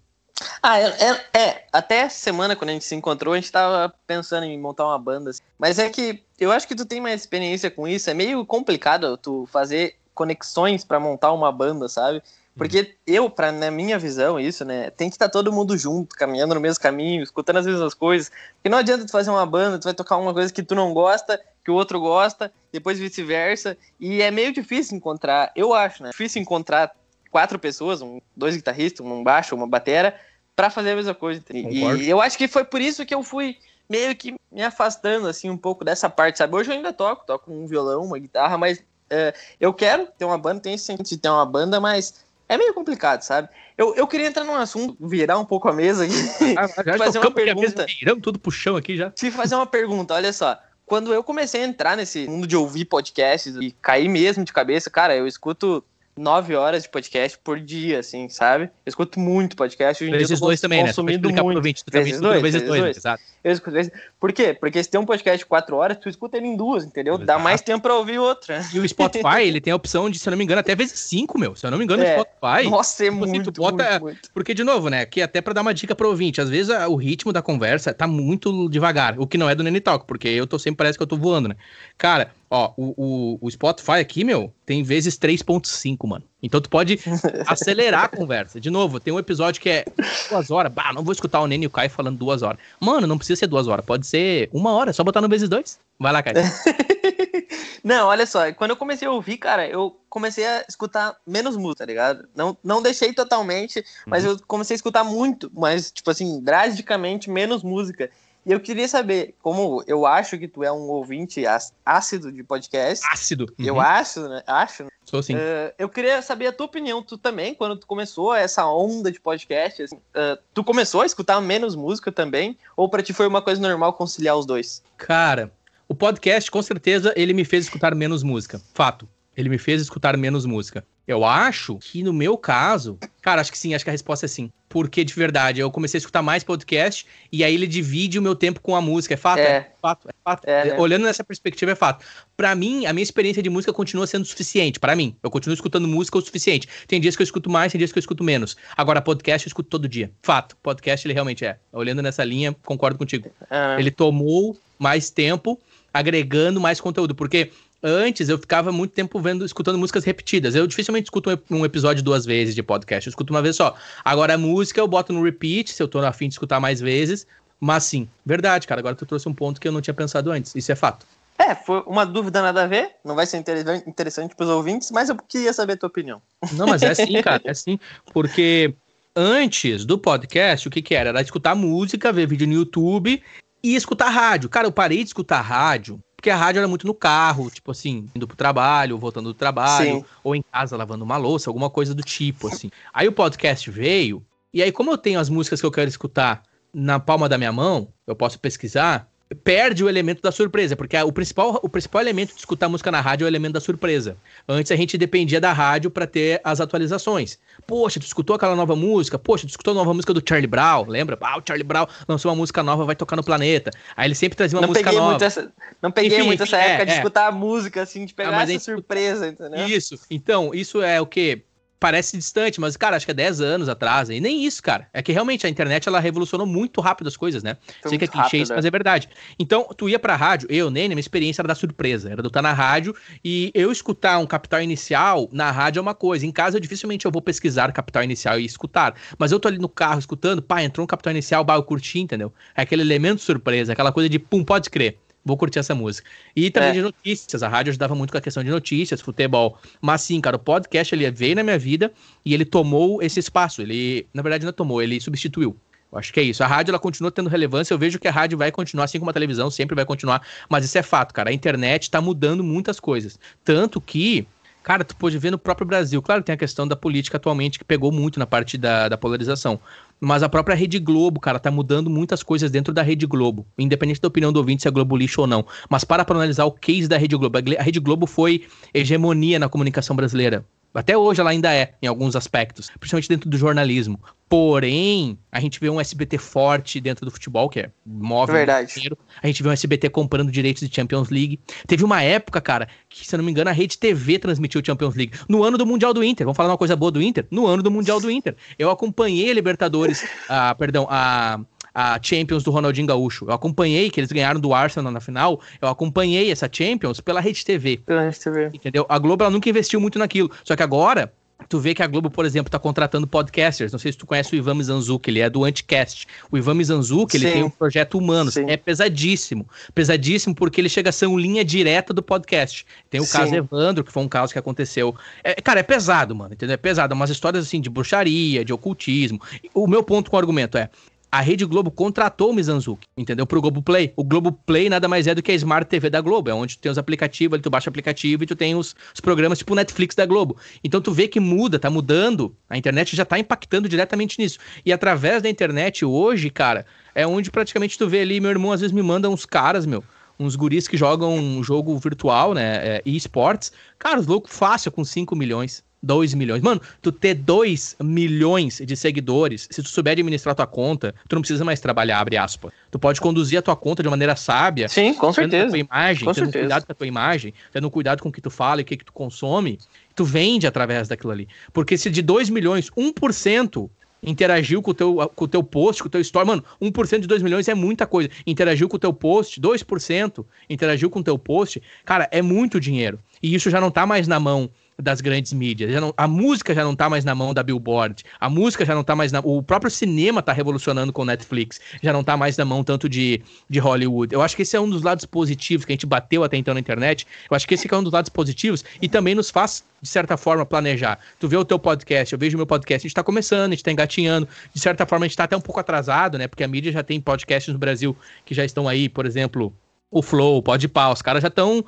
Ah, é, é, é, até semana, quando a gente se encontrou, a gente tava pensando em montar uma banda. Assim. Mas é que eu acho que tu tem mais experiência com isso. É meio complicado tu fazer conexões para montar uma banda, sabe? Porque eu, pra, na minha visão, isso, né? Tem que estar tá todo mundo junto, caminhando no mesmo caminho, escutando as mesmas coisas. Porque não adianta tu fazer uma banda, tu vai tocar uma coisa que tu não gosta que o outro gosta, depois vice-versa. E é meio difícil encontrar, eu acho, né? Difícil encontrar quatro pessoas, um, dois guitarristas, um baixo, uma batera, para fazer a mesma coisa. Concordo. E eu acho que foi por isso que eu fui meio que me afastando assim um pouco dessa parte, sabe? Hoje eu ainda toco, toco um violão, uma guitarra, mas uh, eu quero ter uma banda, tenho esse sentido de ter uma banda, mas é meio complicado, sabe? Eu, eu queria entrar num assunto, virar um pouco a mesa aqui. Ah, fazer uma pergunta. Viramos tudo pro chão aqui já. Te fazer uma pergunta, olha só. Quando eu comecei a entrar nesse mundo de ouvir podcasts e cair mesmo de cabeça, cara, eu escuto nove horas de podcast por dia, assim, sabe? Eu escuto muito podcast. Hoje em vezes dia dois também, né? Consumindo muito. Vinte, vezes, dois, vezes, dois, dois, exato. Eu escuto, vezes... Por quê? Porque se tem um podcast de quatro horas, tu escuta ele em duas, entendeu? Exato. Dá mais tempo pra ouvir outra. E o Spotify, ele tem a opção de, se eu não me engano, até vezes cinco, meu. Se eu não me engano, é. o Spotify... Nossa, é tipo assim, muito, bota... muito, muito, Porque, de novo, né, aqui até pra dar uma dica pro ouvinte, às vezes a, o ritmo da conversa tá muito devagar, o que não é do Nene Talk, porque eu tô sempre, parece que eu tô voando, né? Cara, Ó, o, o, o Spotify aqui, meu, tem vezes 3.5, mano. Então tu pode acelerar a conversa. De novo, tem um episódio que é duas horas. Bah, não vou escutar o Nene e o Kai falando duas horas. Mano, não precisa ser duas horas, pode ser uma hora, só botar no vezes dois. Vai lá, Kai. não, olha só, quando eu comecei a ouvir, cara, eu comecei a escutar menos música, tá ligado? Não, não deixei totalmente, mas uhum. eu comecei a escutar muito, mas, tipo assim, drasticamente menos música. E eu queria saber, como eu acho que tu é um ouvinte ácido de podcast. Ácido. Uhum. Eu acho, né? Acho. Né? Sou sim. Uh, eu queria saber a tua opinião. Tu também, quando tu começou essa onda de podcast, assim, uh, tu começou a escutar menos música também? Ou para ti foi uma coisa normal conciliar os dois? Cara, o podcast, com certeza, ele me fez escutar menos música. Fato. Ele me fez escutar menos música. Eu acho que no meu caso, cara, acho que sim, acho que a resposta é sim. Porque de verdade, eu comecei a escutar mais podcast e aí ele divide o meu tempo com a música. É fato? É, é fato, é fato. É, né? Olhando nessa perspectiva, é fato. Para mim, a minha experiência de música continua sendo suficiente. para mim, eu continuo escutando música o suficiente. Tem dias que eu escuto mais, tem dias que eu escuto menos. Agora, podcast eu escuto todo dia. Fato, podcast ele realmente é. Olhando nessa linha, concordo contigo. É. Ele tomou mais tempo agregando mais conteúdo, porque Antes eu ficava muito tempo vendo, escutando músicas repetidas. Eu dificilmente escuto um episódio duas vezes de podcast, eu escuto uma vez só. Agora a música eu boto no repeat, se eu tô afim de escutar mais vezes. Mas sim, verdade, cara. Agora tu trouxe um ponto que eu não tinha pensado antes. Isso é fato. É, foi uma dúvida nada a ver, não vai ser interessante para os ouvintes, mas eu queria saber a tua opinião. Não, mas é sim, cara, é sim, porque antes do podcast, o que que era? Era escutar música, ver vídeo no YouTube e escutar rádio. Cara, eu parei de escutar rádio porque a rádio era muito no carro, tipo assim, indo pro trabalho, voltando do trabalho, Sim. ou em casa lavando uma louça, alguma coisa do tipo, assim. Aí o podcast veio, e aí, como eu tenho as músicas que eu quero escutar na palma da minha mão, eu posso pesquisar, perde o elemento da surpresa, porque o principal, o principal elemento de escutar música na rádio é o elemento da surpresa. Antes a gente dependia da rádio para ter as atualizações. Poxa, tu escutou aquela nova música? Poxa, tu escutou a nova música do Charlie Brown? Lembra? Ah, o Charlie Brown lançou uma música nova, vai tocar no planeta. Aí ele sempre trazia uma não música nova. Muito essa, não peguei enfim, muito essa época é, de é. escutar a música, assim, de pegar ah, essa surpresa, entendeu? Isso. Então, isso é o quê? Parece distante, mas, cara, acho que é 10 anos atrás. E nem isso, cara. É que realmente a internet ela revolucionou muito rápido as coisas, né? Foi Sei que é clichê isso, né? mas é verdade. Então, tu ia pra rádio, eu, Nene, minha experiência era da surpresa. Era do estar na rádio e eu escutar um capital inicial na rádio é uma coisa. Em casa, eu dificilmente eu vou pesquisar capital inicial e escutar. Mas eu tô ali no carro escutando, pá, entrou um capital inicial, bah, eu curti, entendeu? É aquele elemento surpresa, aquela coisa de, pum, pode crer vou curtir essa música. E também é. de notícias, a rádio ajudava muito com a questão de notícias, futebol. Mas sim, cara, o podcast ele veio na minha vida e ele tomou esse espaço. Ele, na verdade, não tomou, ele substituiu. Eu acho que é isso. A rádio ela continua tendo relevância. Eu vejo que a rádio vai continuar, assim como a televisão, sempre vai continuar. Mas isso é fato, cara. A internet está mudando muitas coisas. Tanto que Cara, tu pode ver no próprio Brasil. Claro, tem a questão da política atualmente que pegou muito na parte da, da polarização. Mas a própria Rede Globo, cara, tá mudando muitas coisas dentro da Rede Globo. Independente da opinião do ouvinte se é Globo lixo ou não. Mas para para analisar o case da Rede Globo. A Rede Globo foi hegemonia na comunicação brasileira. Até hoje ela ainda é, em alguns aspectos, principalmente dentro do jornalismo. Porém, a gente vê um SBT forte dentro do futebol, que é móvel. Verdade. A gente vê um SBT comprando direitos de Champions League. Teve uma época, cara, que, se eu não me engano, a Rede TV transmitiu o Champions League. No ano do Mundial do Inter. Vamos falar uma coisa boa do Inter? No ano do Mundial do Inter. Eu acompanhei a Libertadores, a, perdão, a a Champions do Ronaldinho Gaúcho. Eu acompanhei que eles ganharam do Arsenal na final. Eu acompanhei essa Champions pela Rede TV. Pela Rede TV. Entendeu? A Globo ela nunca investiu muito naquilo. Só que agora Tu vê que a Globo, por exemplo, tá contratando podcasters. Não sei se tu conhece o Ivan Mizanzuki, ele é do Anticast. O Ivan Mizanzuki, ele tem um projeto humano. Sim. É pesadíssimo. Pesadíssimo porque ele chega a ser uma linha direta do podcast. Tem o Sim. caso Evandro, que foi um caso que aconteceu. É, cara, é pesado, mano, entendeu? É pesado. Umas histórias, assim, de bruxaria, de ocultismo. O meu ponto com o argumento é, a Rede Globo contratou o Mizanzuki, entendeu? Pro Globo Play. O Globo Play nada mais é do que a Smart TV da Globo, é onde tu tem os aplicativos, ali tu baixa o aplicativo e tu tem os, os programas tipo Netflix da Globo. Então tu vê que muda, tá mudando, a internet já tá impactando diretamente nisso. E através da internet hoje, cara, é onde praticamente tu vê ali, meu irmão às vezes me manda uns caras, meu, uns guris que jogam um jogo virtual, né, é, e-sports, cara, os loucos fácil com 5 milhões. 2 milhões. Mano, tu ter 2 milhões de seguidores, se tu souber administrar tua conta, tu não precisa mais trabalhar, abre aspas. Tu pode conduzir a tua conta de maneira sábia. Sim, com certeza. tua imagem, com tendo certeza. cuidado com a tua imagem, tendo cuidado com o que tu fala e o que, que tu consome, tu vende através daquilo ali. Porque se de 2 milhões, 1% interagiu com o teu, com o teu post, com o teu story. Mano, 1% de 2 milhões é muita coisa. Interagiu com o teu post, 2% interagiu com o teu post. Cara, é muito dinheiro. E isso já não tá mais na mão das grandes mídias. Não, a música já não tá mais na mão da Billboard. A música já não tá mais na. O próprio cinema tá revolucionando com o Netflix. Já não tá mais na mão tanto de, de Hollywood. Eu acho que esse é um dos lados positivos que a gente bateu até então na internet. Eu acho que esse é um dos lados positivos e também nos faz, de certa forma, planejar. Tu vê o teu podcast, eu vejo o meu podcast, a gente tá começando, a gente tá engatinhando. De certa forma, a gente tá até um pouco atrasado, né? Porque a mídia já tem podcasts no Brasil que já estão aí, por exemplo o Flow, o Podpah, os caras já estão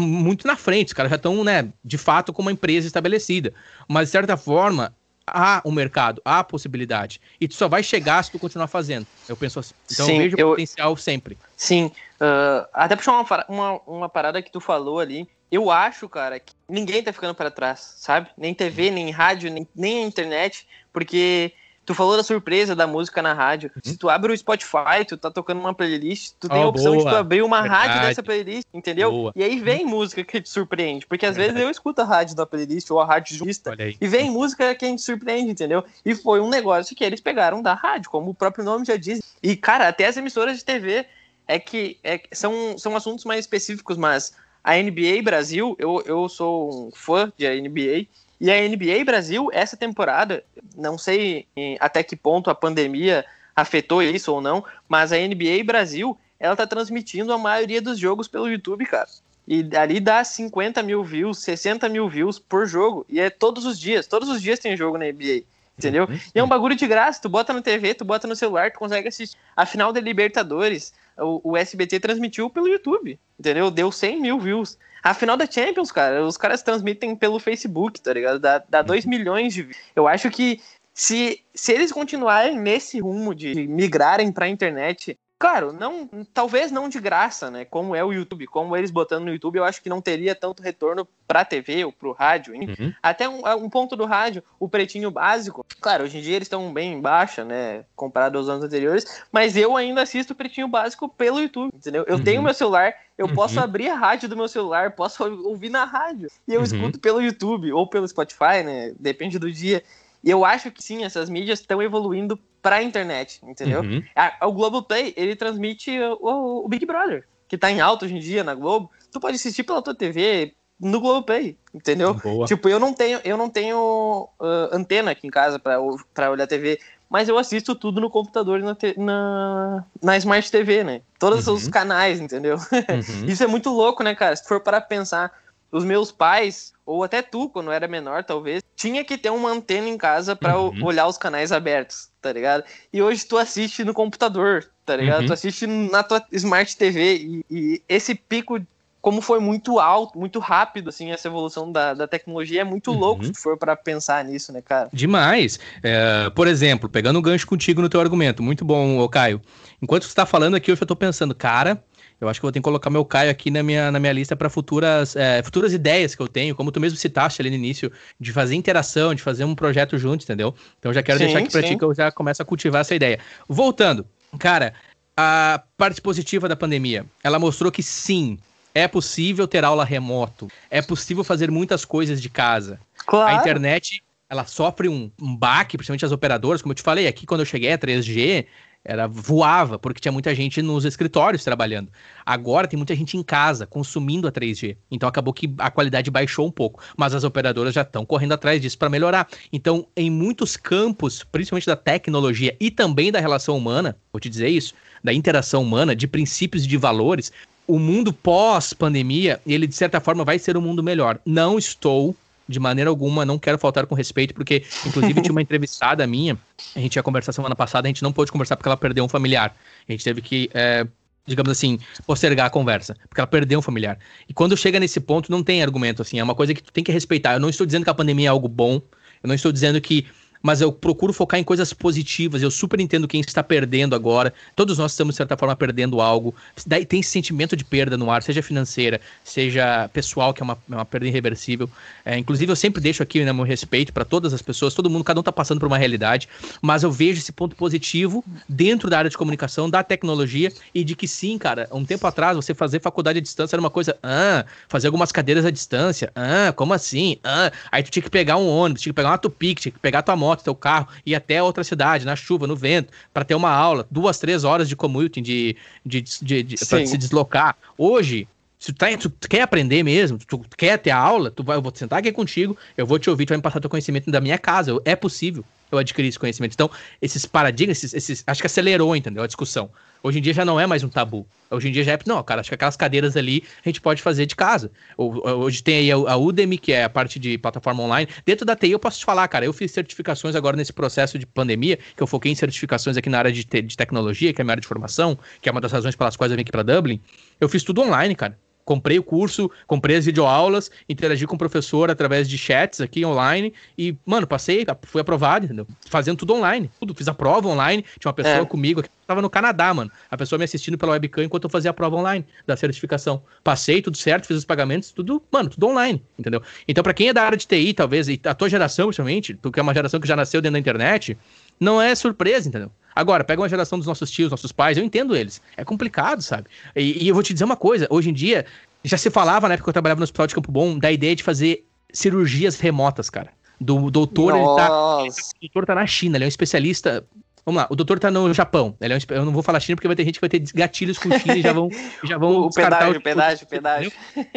muito na frente, os caras já estão, né, de fato com uma empresa estabelecida. Mas, de certa forma, há um mercado, há a possibilidade. E tu só vai chegar se tu continuar fazendo. Eu penso assim. Então Sim, eu vejo eu... potencial sempre. Sim. Uh, até puxar uma, uma, uma parada que tu falou ali. Eu acho, cara, que ninguém tá ficando para trás, sabe? Nem TV, nem rádio, nem, nem a internet, porque Tu falou da surpresa da música na rádio. Uhum. Se tu abre o Spotify, tu tá tocando uma playlist, tu tem oh, a opção boa. de tu abrir uma Verdade. rádio dessa playlist, entendeu? Boa. E aí vem música que te surpreende. Porque às Verdade. vezes eu escuto a rádio da playlist ou a rádio justa e vem música que a gente surpreende, entendeu? E foi um negócio que eles pegaram da rádio, como o próprio nome já diz. E, cara, até as emissoras de TV é que é, são, são assuntos mais específicos, mas a NBA Brasil, eu, eu sou um fã de NBA, e a NBA Brasil, essa temporada, não sei até que ponto a pandemia afetou isso ou não, mas a NBA Brasil, ela tá transmitindo a maioria dos jogos pelo YouTube, cara. E ali dá 50 mil views, 60 mil views por jogo. E é todos os dias. Todos os dias tem jogo na NBA. Entendeu? E é um bagulho de graça. Tu bota no TV, tu bota no celular, tu consegue assistir. A final da Libertadores, o, o SBT transmitiu pelo YouTube. Entendeu? Deu 100 mil views. A final da Champions, cara, os caras transmitem pelo Facebook, tá ligado? Dá, dá 2 uhum. milhões de. Eu acho que se, se eles continuarem nesse rumo de migrarem pra internet, Claro, não, talvez não de graça, né? Como é o YouTube, como eles botando no YouTube, eu acho que não teria tanto retorno para TV ou para o rádio. Uhum. Até um, um, ponto do rádio, o pretinho básico. Claro, hoje em dia eles estão bem baixa, né? Comparado aos anos anteriores, mas eu ainda assisto o pretinho básico pelo YouTube, entendeu? Eu uhum. tenho meu celular, eu uhum. posso abrir a rádio do meu celular, posso ouvir na rádio e eu uhum. escuto pelo YouTube ou pelo Spotify, né? Depende do dia. E eu acho que sim, essas mídias estão evoluindo para a internet, entendeu? Uhum. A, o Globoplay, ele transmite o, o, Big Brother, que tá em alta hoje em dia na Globo. Tu pode assistir pela tua TV no Globoplay, entendeu? Boa. Tipo, eu não tenho, eu não tenho uh, antena aqui em casa para olhar TV, mas eu assisto tudo no computador e na, na, na, Smart TV, né? Todos uhum. os canais, entendeu? Uhum. Isso é muito louco, né, cara? Se for para pensar, os meus pais, ou até tu, quando era menor, talvez, tinha que ter uma antena em casa para uhum. olhar os canais abertos, tá ligado? E hoje tu assiste no computador, tá ligado? Uhum. Tu assiste na tua Smart TV e, e, esse pico, como foi muito alto, muito rápido, assim, essa evolução da, da tecnologia, é muito uhum. louco se for para pensar nisso, né, cara? Demais. É, por exemplo, pegando o gancho contigo no teu argumento, muito bom, Caio. Enquanto você tá falando aqui, eu já tô pensando, cara, eu acho que vou ter que colocar meu Caio aqui na minha, na minha lista para futuras, é, futuras ideias que eu tenho, como tu mesmo citaste ali no início, de fazer interação, de fazer um projeto junto, entendeu? Então já quero sim, deixar aqui para ti que eu já começo a cultivar essa ideia. Voltando, cara, a parte positiva da pandemia, ela mostrou que sim, é possível ter aula remoto, é possível fazer muitas coisas de casa. Claro. A internet ela sofre um, um baque, principalmente as operadoras, como eu te falei, aqui quando eu cheguei a 3G, era voava, porque tinha muita gente nos escritórios trabalhando. Agora tem muita gente em casa consumindo a 3G. Então acabou que a qualidade baixou um pouco, mas as operadoras já estão correndo atrás disso para melhorar. Então, em muitos campos, principalmente da tecnologia e também da relação humana, vou te dizer isso, da interação humana, de princípios e de valores, o mundo pós-pandemia, ele de certa forma vai ser um mundo melhor. Não estou de maneira alguma, não quero faltar com respeito, porque, inclusive, tinha uma entrevistada minha, a gente ia conversar semana passada, a gente não pôde conversar porque ela perdeu um familiar. A gente teve que, é, digamos assim, postergar a conversa, porque ela perdeu um familiar. E quando chega nesse ponto, não tem argumento, assim, é uma coisa que tu tem que respeitar. Eu não estou dizendo que a pandemia é algo bom, eu não estou dizendo que mas eu procuro focar em coisas positivas. Eu super entendo quem está perdendo agora. Todos nós estamos, de certa forma, perdendo algo. Daí tem esse sentimento de perda no ar, seja financeira, seja pessoal, que é uma, é uma perda irreversível. É, inclusive, eu sempre deixo aqui né, meu respeito para todas as pessoas, todo mundo, cada um está passando por uma realidade, mas eu vejo esse ponto positivo dentro da área de comunicação, da tecnologia, e de que sim, cara, um tempo atrás, você fazer faculdade à distância era uma coisa, ah, fazer algumas cadeiras à distância, ah, como assim? Ah, aí tu tinha que pegar um ônibus, tinha que pegar uma tupic, tinha que pegar tua moto moto, teu carro, ir até outra cidade, na chuva, no vento, para ter uma aula, duas, três horas de commuting, de, de, de, de para se deslocar. Hoje, se tu, tá, tu, quer aprender mesmo, tu, tu, quer ter a aula, tu vai, eu vou sentar aqui contigo, eu vou te ouvir, tu vai me passar teu conhecimento da minha casa. É possível eu adquirir esse conhecimento. Então, esses paradigmas, esses, esses, acho que acelerou, entendeu? A discussão. Hoje em dia já não é mais um tabu. Hoje em dia já é. Não, cara, acho que aquelas cadeiras ali a gente pode fazer de casa. Hoje tem aí a Udemy, que é a parte de plataforma online. Dentro da TI eu posso te falar, cara, eu fiz certificações agora nesse processo de pandemia, que eu foquei em certificações aqui na área de, te de tecnologia, que é a minha área de formação, que é uma das razões pelas quais eu vim aqui para Dublin. Eu fiz tudo online, cara comprei o curso, comprei as videoaulas, interagi com o professor através de chats aqui online e, mano, passei, fui aprovado, entendeu? Fazendo tudo online, tudo, fiz a prova online, tinha uma pessoa é. comigo que tava no Canadá, mano, a pessoa me assistindo pela webcam enquanto eu fazia a prova online da certificação. Passei, tudo certo, fiz os pagamentos, tudo, mano, tudo online, entendeu? Então, para quem é da área de TI, talvez, e a tua geração, principalmente, tu que é uma geração que já nasceu dentro da internet, não é surpresa, entendeu? Agora, pega uma geração dos nossos tios, nossos pais, eu entendo eles. É complicado, sabe? E, e, eu vou te dizer uma coisa: hoje em dia, já se falava, na época que eu trabalhava no hospital de Campo Bom, da ideia de fazer cirurgias remotas, cara. Do doutor, ele tá. O doutor tá na China, ele é um especialista. Vamos lá, o doutor tá no Japão. Ele é um, eu não vou falar China porque vai ter gente que vai ter gatilhos com China e já vão. Já vão o pedágio, o pedágio, pedágio.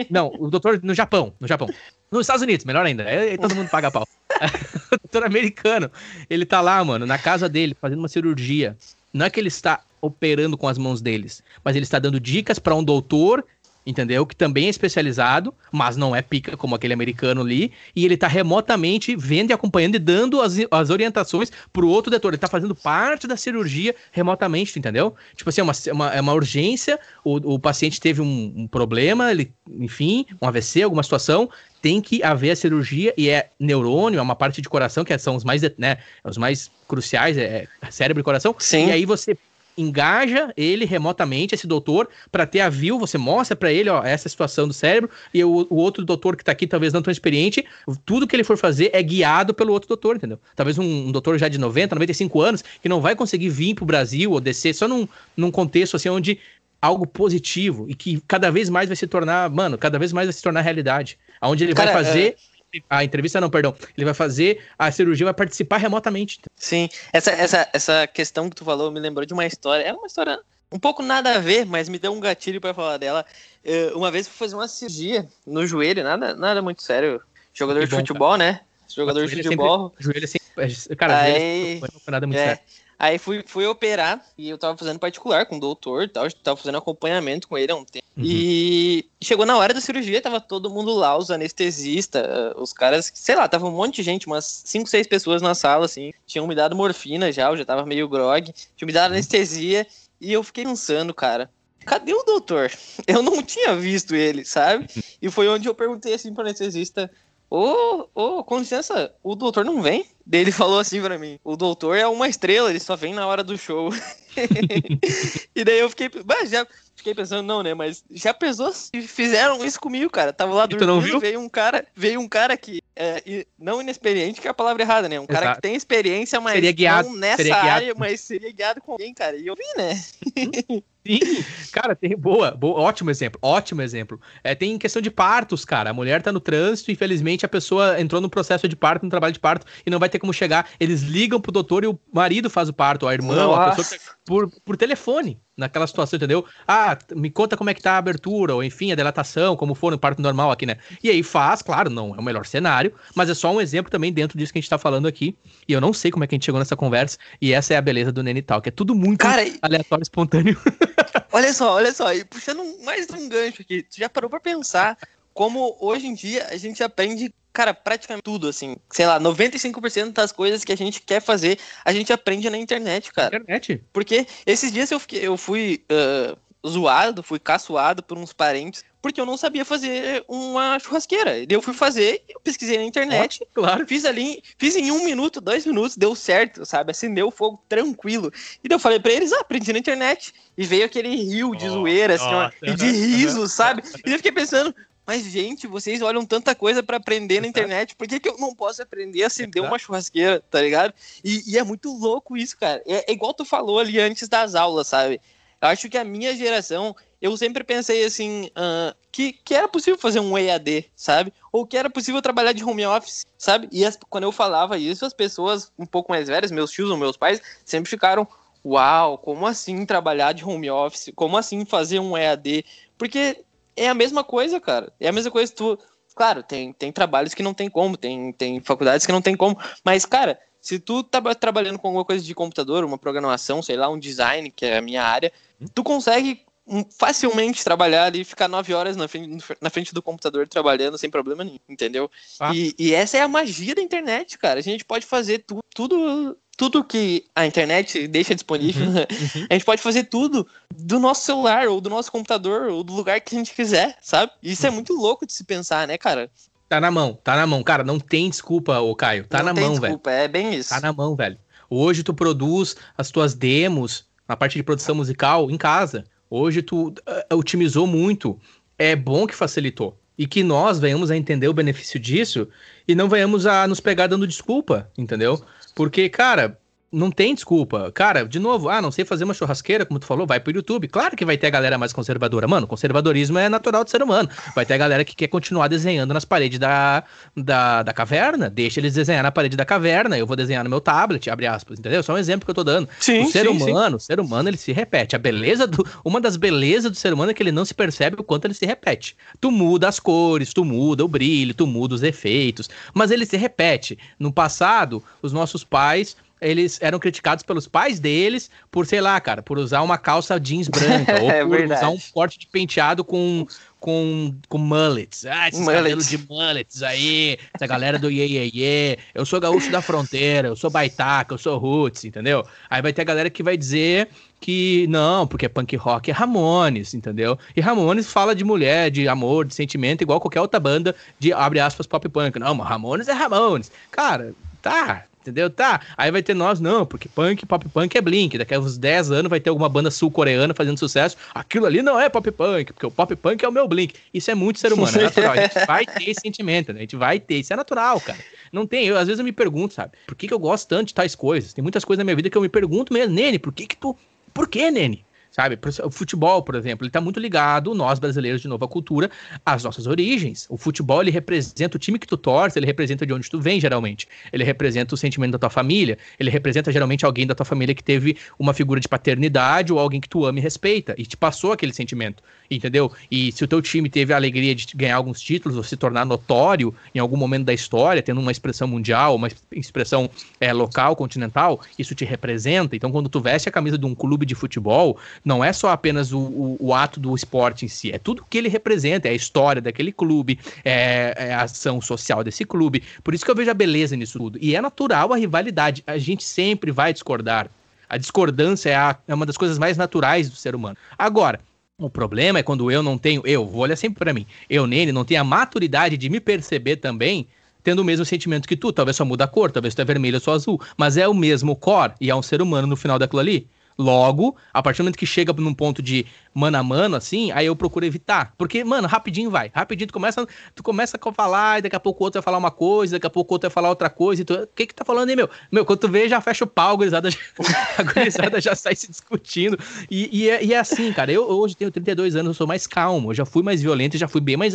Não, o doutor no Japão, no Japão. Nos Estados Unidos, melhor ainda. Aí todo mundo paga pau. o doutor americano, ele tá lá, mano, na casa dele, fazendo uma cirurgia. Não é que ele está operando com as mãos deles, mas ele está dando dicas para um doutor entendeu? Que também é especializado, mas não é pica como aquele americano ali, e ele tá remotamente vendo e acompanhando e dando as, as orientações pro outro doutor. Ele tá fazendo parte da cirurgia remotamente, entendeu? Tipo assim, é uma, uma, é uma urgência, o, o paciente teve um, um problema, ele, enfim, um AVC, alguma situação, tem que haver a cirurgia e é neurônio, é uma parte de coração que são os mais, né, os mais cruciais, é, é cérebro e coração. Sim. E aí você engaja ele remotamente, esse doutor, para ter a view, você mostra para ele, ó, essa situação do cérebro, e o, o outro doutor que tá aqui, talvez não tão experiente, tudo que ele for fazer é guiado pelo outro doutor, entendeu? Talvez um, um doutor já de 90, 95 anos, que não vai conseguir vir pro Brasil ou descer só num, num contexto assim onde algo positivo e que cada vez mais vai se tornar, mano, cada vez mais vai se tornar realidade. Onde ele Cara, vai fazer é a entrevista não, perdão. Ele vai fazer a cirurgia, vai participar remotamente. Sim, essa, essa, essa questão que tu falou me lembrou de uma história. É uma história um pouco nada a ver, mas me deu um gatilho para falar dela. uma vez fui fazer uma cirurgia no joelho, nada, nada muito sério. Jogador de futebol, cara. né? Jogador de futebol. Sempre, joelho sempre. Cara, Aí, joelho não foi nada muito é, sério. Aí fui, fui operar e eu tava fazendo particular com o doutor e tal, tava fazendo acompanhamento com ele há um tempo. Uhum. E chegou na hora da cirurgia, tava todo mundo lá, os anestesistas, os caras, sei lá, tava um monte de gente, umas 5, 6 pessoas na sala, assim. Tinham me dado morfina já, eu já tava meio grog, tinham me dado uhum. anestesia e eu fiquei pensando, cara, cadê o doutor? Eu não tinha visto ele, sabe? E foi onde eu perguntei assim pro anestesista, ô, ô, com licença, o doutor não vem? Ele falou assim pra mim: o doutor é uma estrela, ele só vem na hora do show. e daí eu fiquei. Mas já fiquei pensando, não, né? Mas já pensou se fizeram isso comigo, cara? Tava lá dormindo, não viu? veio um cara, veio um cara que é, não inexperiente, que é a palavra errada, né? Um Exato. cara que tem experiência, mas seria guiado, não nessa seria área, mas seria guiado com alguém, cara. E eu vi, né? Sim, cara, tem boa, boa, ótimo exemplo, ótimo exemplo. É, tem questão de partos, cara. A mulher tá no trânsito, infelizmente a pessoa entrou no processo de parto, no trabalho de parto, e não vai ter como chegar. Eles ligam pro doutor e o marido faz o parto, a irmã, Nossa. a pessoa, por, por telefone naquela situação, entendeu? Ah, me conta como é que tá a abertura, ou enfim, a dilatação, como for no parto normal aqui, né? E aí faz, claro, não é o melhor cenário, mas é só um exemplo também dentro disso que a gente tá falando aqui. E eu não sei como é que a gente chegou nessa conversa, e essa é a beleza do Nenital, que é tudo muito Cara, aleatório, espontâneo. olha só, olha só, e puxando mais um gancho aqui, tu já parou pra pensar como hoje em dia a gente aprende cara, praticamente tudo, assim. Sei lá, 95% das coisas que a gente quer fazer, a gente aprende na internet, cara. Internet? Porque esses dias eu, fiquei, eu fui uh, zoado, fui caçoado por uns parentes, porque eu não sabia fazer uma churrasqueira. E eu fui fazer, eu pesquisei na internet, claro. fiz ali, fiz em um minuto, dois minutos, deu certo, sabe? Acendeu o fogo tranquilo. E daí eu falei pra eles, ah, aprendi na internet. E veio aquele rio de oh, zoeira, assim, ó, e de riso, sabe? E eu fiquei pensando, mas, gente, vocês olham tanta coisa para aprender na internet, por que, que eu não posso aprender a acender uma churrasqueira, tá ligado? E, e é muito louco isso, cara. É, é, igual tu falou ali antes das aulas, sabe? Eu acho que a minha geração, eu sempre pensei assim, uh, que, que era possível fazer um EAD, sabe? Ou que era possível trabalhar de home office, sabe? E as, quando eu falava isso, as pessoas um pouco mais velhas, meus tios ou meus pais, sempre ficaram, uau, como assim trabalhar de home office? Como assim fazer um EAD? Porque é a mesma coisa, cara. É a mesma coisa tu. Claro, tem, tem trabalhos que não tem como, tem, tem faculdades que não tem como. Mas, cara, se tu tá trabalhando com alguma coisa de computador, uma programação, sei lá, um design, que é a minha área, tu consegue facilmente trabalhar ali, ficar nove horas na frente, na frente do computador trabalhando sem problema nenhum, entendeu? Ah. E, e, essa é a magia da internet, cara. A gente pode fazer tu, tudo tudo que a internet deixa disponível, uhum, uhum. a gente pode fazer tudo do nosso celular, ou do nosso computador, ou do lugar que a gente quiser, sabe? Isso é uhum. muito louco de se pensar, né, cara? Tá na mão, tá na mão. Cara, não tem desculpa, ô Caio. Tá não na mão, desculpa, velho. É bem isso. Tá na mão, velho. Hoje tu produz as tuas demos, na parte de produção musical, em casa. Hoje tu uh, otimizou muito. É bom que facilitou. E que nós venhamos a entender o benefício disso e não venhamos a nos pegar dando desculpa, entendeu? Porque, cara, não tem desculpa. Cara, de novo, ah, não sei fazer uma churrasqueira, como tu falou, vai pro YouTube. Claro que vai ter a galera mais conservadora. Mano, conservadorismo é natural do ser humano. Vai ter a galera que quer continuar desenhando nas paredes da, da, da caverna. Deixa eles desenhar na parede da caverna. Eu vou desenhar no meu tablet, abre aspas, entendeu? Só um exemplo que eu tô dando. Sim, o ser sim, humano, sim. o ser humano, ele se repete. A beleza do. Uma das belezas do ser humano é que ele não se percebe o quanto ele se repete. Tu muda as cores, tu muda o brilho, tu muda os efeitos. Mas ele se repete. No passado, os nossos pais eles eram criticados pelos pais deles por, sei lá, cara, por usar uma calça jeans branca, ou é por verdade. usar um corte de penteado com, com, com mullets. Ah, esses mullets. cabelos de mullets aí, essa galera do iê, iê, iê. Eu sou gaúcho da fronteira, eu sou baitaca, eu sou roots, entendeu? Aí vai ter a galera que vai dizer que não, porque punk rock é Ramones, entendeu? E Ramones fala de mulher, de amor, de sentimento, igual qualquer outra banda de, abre aspas, pop punk. Não, mas Ramones é Ramones. Cara, tá, Entendeu? Tá. Aí vai ter nós, não, porque punk, pop punk é Blink. Daqui a uns 10 anos vai ter alguma banda sul-coreana fazendo sucesso. Aquilo ali não é pop punk, porque o pop punk é o meu Blink. Isso é muito ser humano, é natural. A gente vai ter esse sentimento, né? A gente vai ter. Isso é natural, cara. Não tem. Eu, às vezes eu me pergunto, sabe? Por que, que eu gosto tanto de tais coisas? Tem muitas coisas na minha vida que eu me pergunto mesmo, Nene, por que que tu. Por que, Nene? Sabe? O futebol, por exemplo, ele está muito ligado, nós brasileiros, de novo, à cultura, às nossas origens. O futebol, ele representa o time que tu torce, ele representa de onde tu vem, geralmente. Ele representa o sentimento da tua família, ele representa, geralmente, alguém da tua família que teve uma figura de paternidade ou alguém que tu ama e respeita, e te passou aquele sentimento, entendeu? E se o teu time teve a alegria de ganhar alguns títulos ou se tornar notório em algum momento da história, tendo uma expressão mundial, uma expressão é, local, continental, isso te representa. Então, quando tu veste a camisa de um clube de futebol, não é só apenas o, o, o, ato do esporte em si, é tudo que ele representa, é a história daquele clube, é, é, a ação social desse clube. Por isso que eu vejo a beleza nisso tudo. E é natural a rivalidade, a gente sempre vai discordar. A discordância é, a, é uma das coisas mais naturais do ser humano. Agora, o problema é quando eu não tenho, eu, vou olhar sempre para mim, eu nele não tenho a maturidade de me perceber também tendo o mesmo sentimento que tu, talvez só muda a cor, talvez tu é vermelho ou azul, mas é o mesmo cor e é um ser humano no final daquilo ali. Logo, a partir do momento que chega num ponto de mano a mano, assim, aí eu procuro evitar. Porque, mano, rapidinho vai. Rapidinho tu começa, tu começa a falar, e daqui a pouco o outro vai falar uma coisa, daqui a pouco o outro vai falar outra coisa. E tu, o que que tá falando aí, meu? Meu, quando tu vê, já fecha o pau, a gurizada, já, a gurizada já sai se discutindo. E, e, é, e, é, assim, cara, eu hoje tenho 32 anos, eu sou mais calmo, eu já fui mais violento, já fui bem mais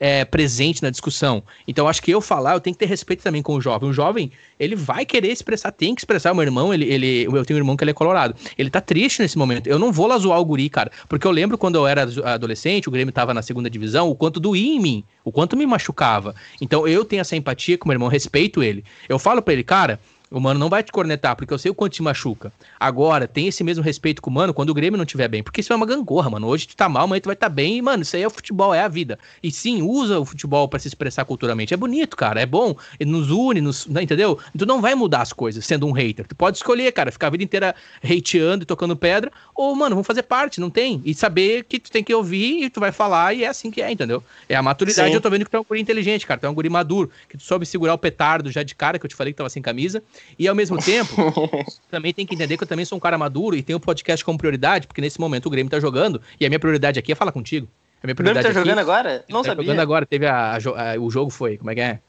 é, presente na discussão. Então, acho que eu falar, eu tenho que ter respeito também com o jovem. O jovem, ele vai querer expressar, tem que expressar. O meu irmão, ele, ele eu tenho um irmão que ele é colorado. Ele tá triste nesse momento. Eu não vou lá zoar o guri, cara. Porque eu lembro quando eu era adolescente, o Grêmio tava na segunda divisão, o quanto doía em mim, o quanto me machucava. Então eu tenho essa empatia com meu irmão, respeito ele. Eu falo para ele, cara, o mano não vai te cornetar, porque eu sei o quanto te machuca. Agora, tem esse mesmo respeito com o mano quando o Grêmio não estiver bem. Porque isso é uma gangorra, mano. Hoje tu tá mal, amanhã tu vai estar tá bem. E, mano, isso aí é o futebol, é a vida. E sim, usa o futebol para se expressar culturalmente. É bonito, cara. É bom. Ele nos une, nos, né, entendeu? Tu não vai mudar as coisas sendo um hater. Tu pode escolher, cara, ficar a vida inteira hateando e tocando pedra. Ou, mano, vamos fazer parte, não tem. E saber que tu tem que ouvir e tu vai falar e é assim que é, entendeu? É a maturidade. Sim. Eu tô vendo que tu é um guri inteligente, cara. Tu é um guri maduro. Que tu soube segurar o petardo já de cara, que eu te falei que tava sem camisa. E ao mesmo tempo também tem que entender que eu também sou um cara maduro e tenho o podcast como prioridade, porque nesse momento o Grêmio tá jogando e a minha prioridade aqui é falar contigo. A minha prioridade o Grêmio tá jogando agora? Não tá sabia. jogando agora, teve a, a, o jogo foi, como é que é?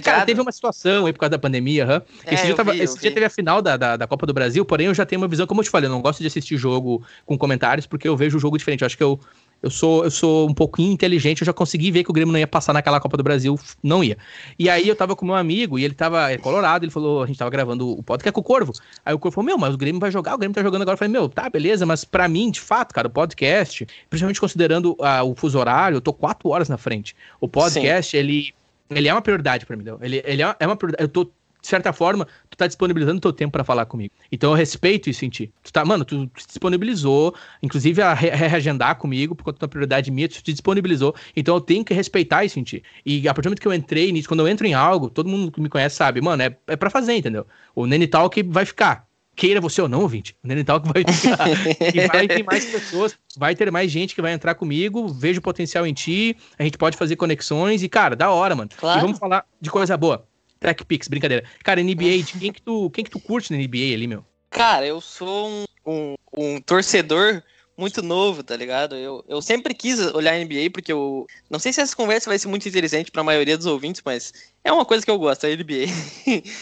Cara, teve uma situação aí por causa da pandemia, uhum. é, esse, dia, tava, vi, esse dia, teve a final da, da, da, Copa do Brasil, porém eu já tenho uma visão, como eu te falei, eu não gosto de assistir jogo com comentários, porque eu vejo o jogo diferente. Eu acho que eu, eu sou, eu sou um pouquinho inteligente, eu já consegui ver que o Grêmio não ia passar naquela Copa do Brasil, não ia. E aí eu tava com meu amigo, e ele tava é colorado, ele falou, a gente tava gravando o podcast com o Corvo. Aí o Corvo falou, meu, mas o Grêmio vai jogar, o Grêmio tá jogando agora. Eu falei, meu, tá, beleza, mas para mim, de fato, cara, o podcast, principalmente considerando uh, o fuso horário, eu tô quatro horas na frente. O podcast, ele ele é uma prioridade para mim, ele, ele é, é uma prioridade. Eu tô de certa forma, tu tá disponibilizando teu tempo para falar comigo. Então eu respeito isso em ti. Tu tá, mano, tu se disponibilizou, inclusive a re reagendar comigo, por conta da prioridade minha, tu te disponibilizou. Então eu tenho que respeitar isso em ti. E a partir do momento que eu entrei nisso, quando eu entro em algo, todo mundo que me conhece sabe, mano, é, é pra fazer, entendeu? O Nene Talk vai ficar. Queira você ou não, ouvinte, o Nene Talk vai ficar. e vai ter mais pessoas, vai ter mais gente que vai entrar comigo, vejo potencial em ti, a gente pode fazer conexões e, cara, da hora, mano. Claro. E vamos falar de coisa boa. TechPix, brincadeira. Cara, NBA, de quem que tu, quem que tu curte na NBA ali, meu? Cara, eu sou um, um, um torcedor muito novo, tá ligado? Eu, eu sempre quis olhar NBA porque eu. Não sei se essa conversa vai ser muito interessante para a maioria dos ouvintes, mas é uma coisa que eu gosto, a NBA.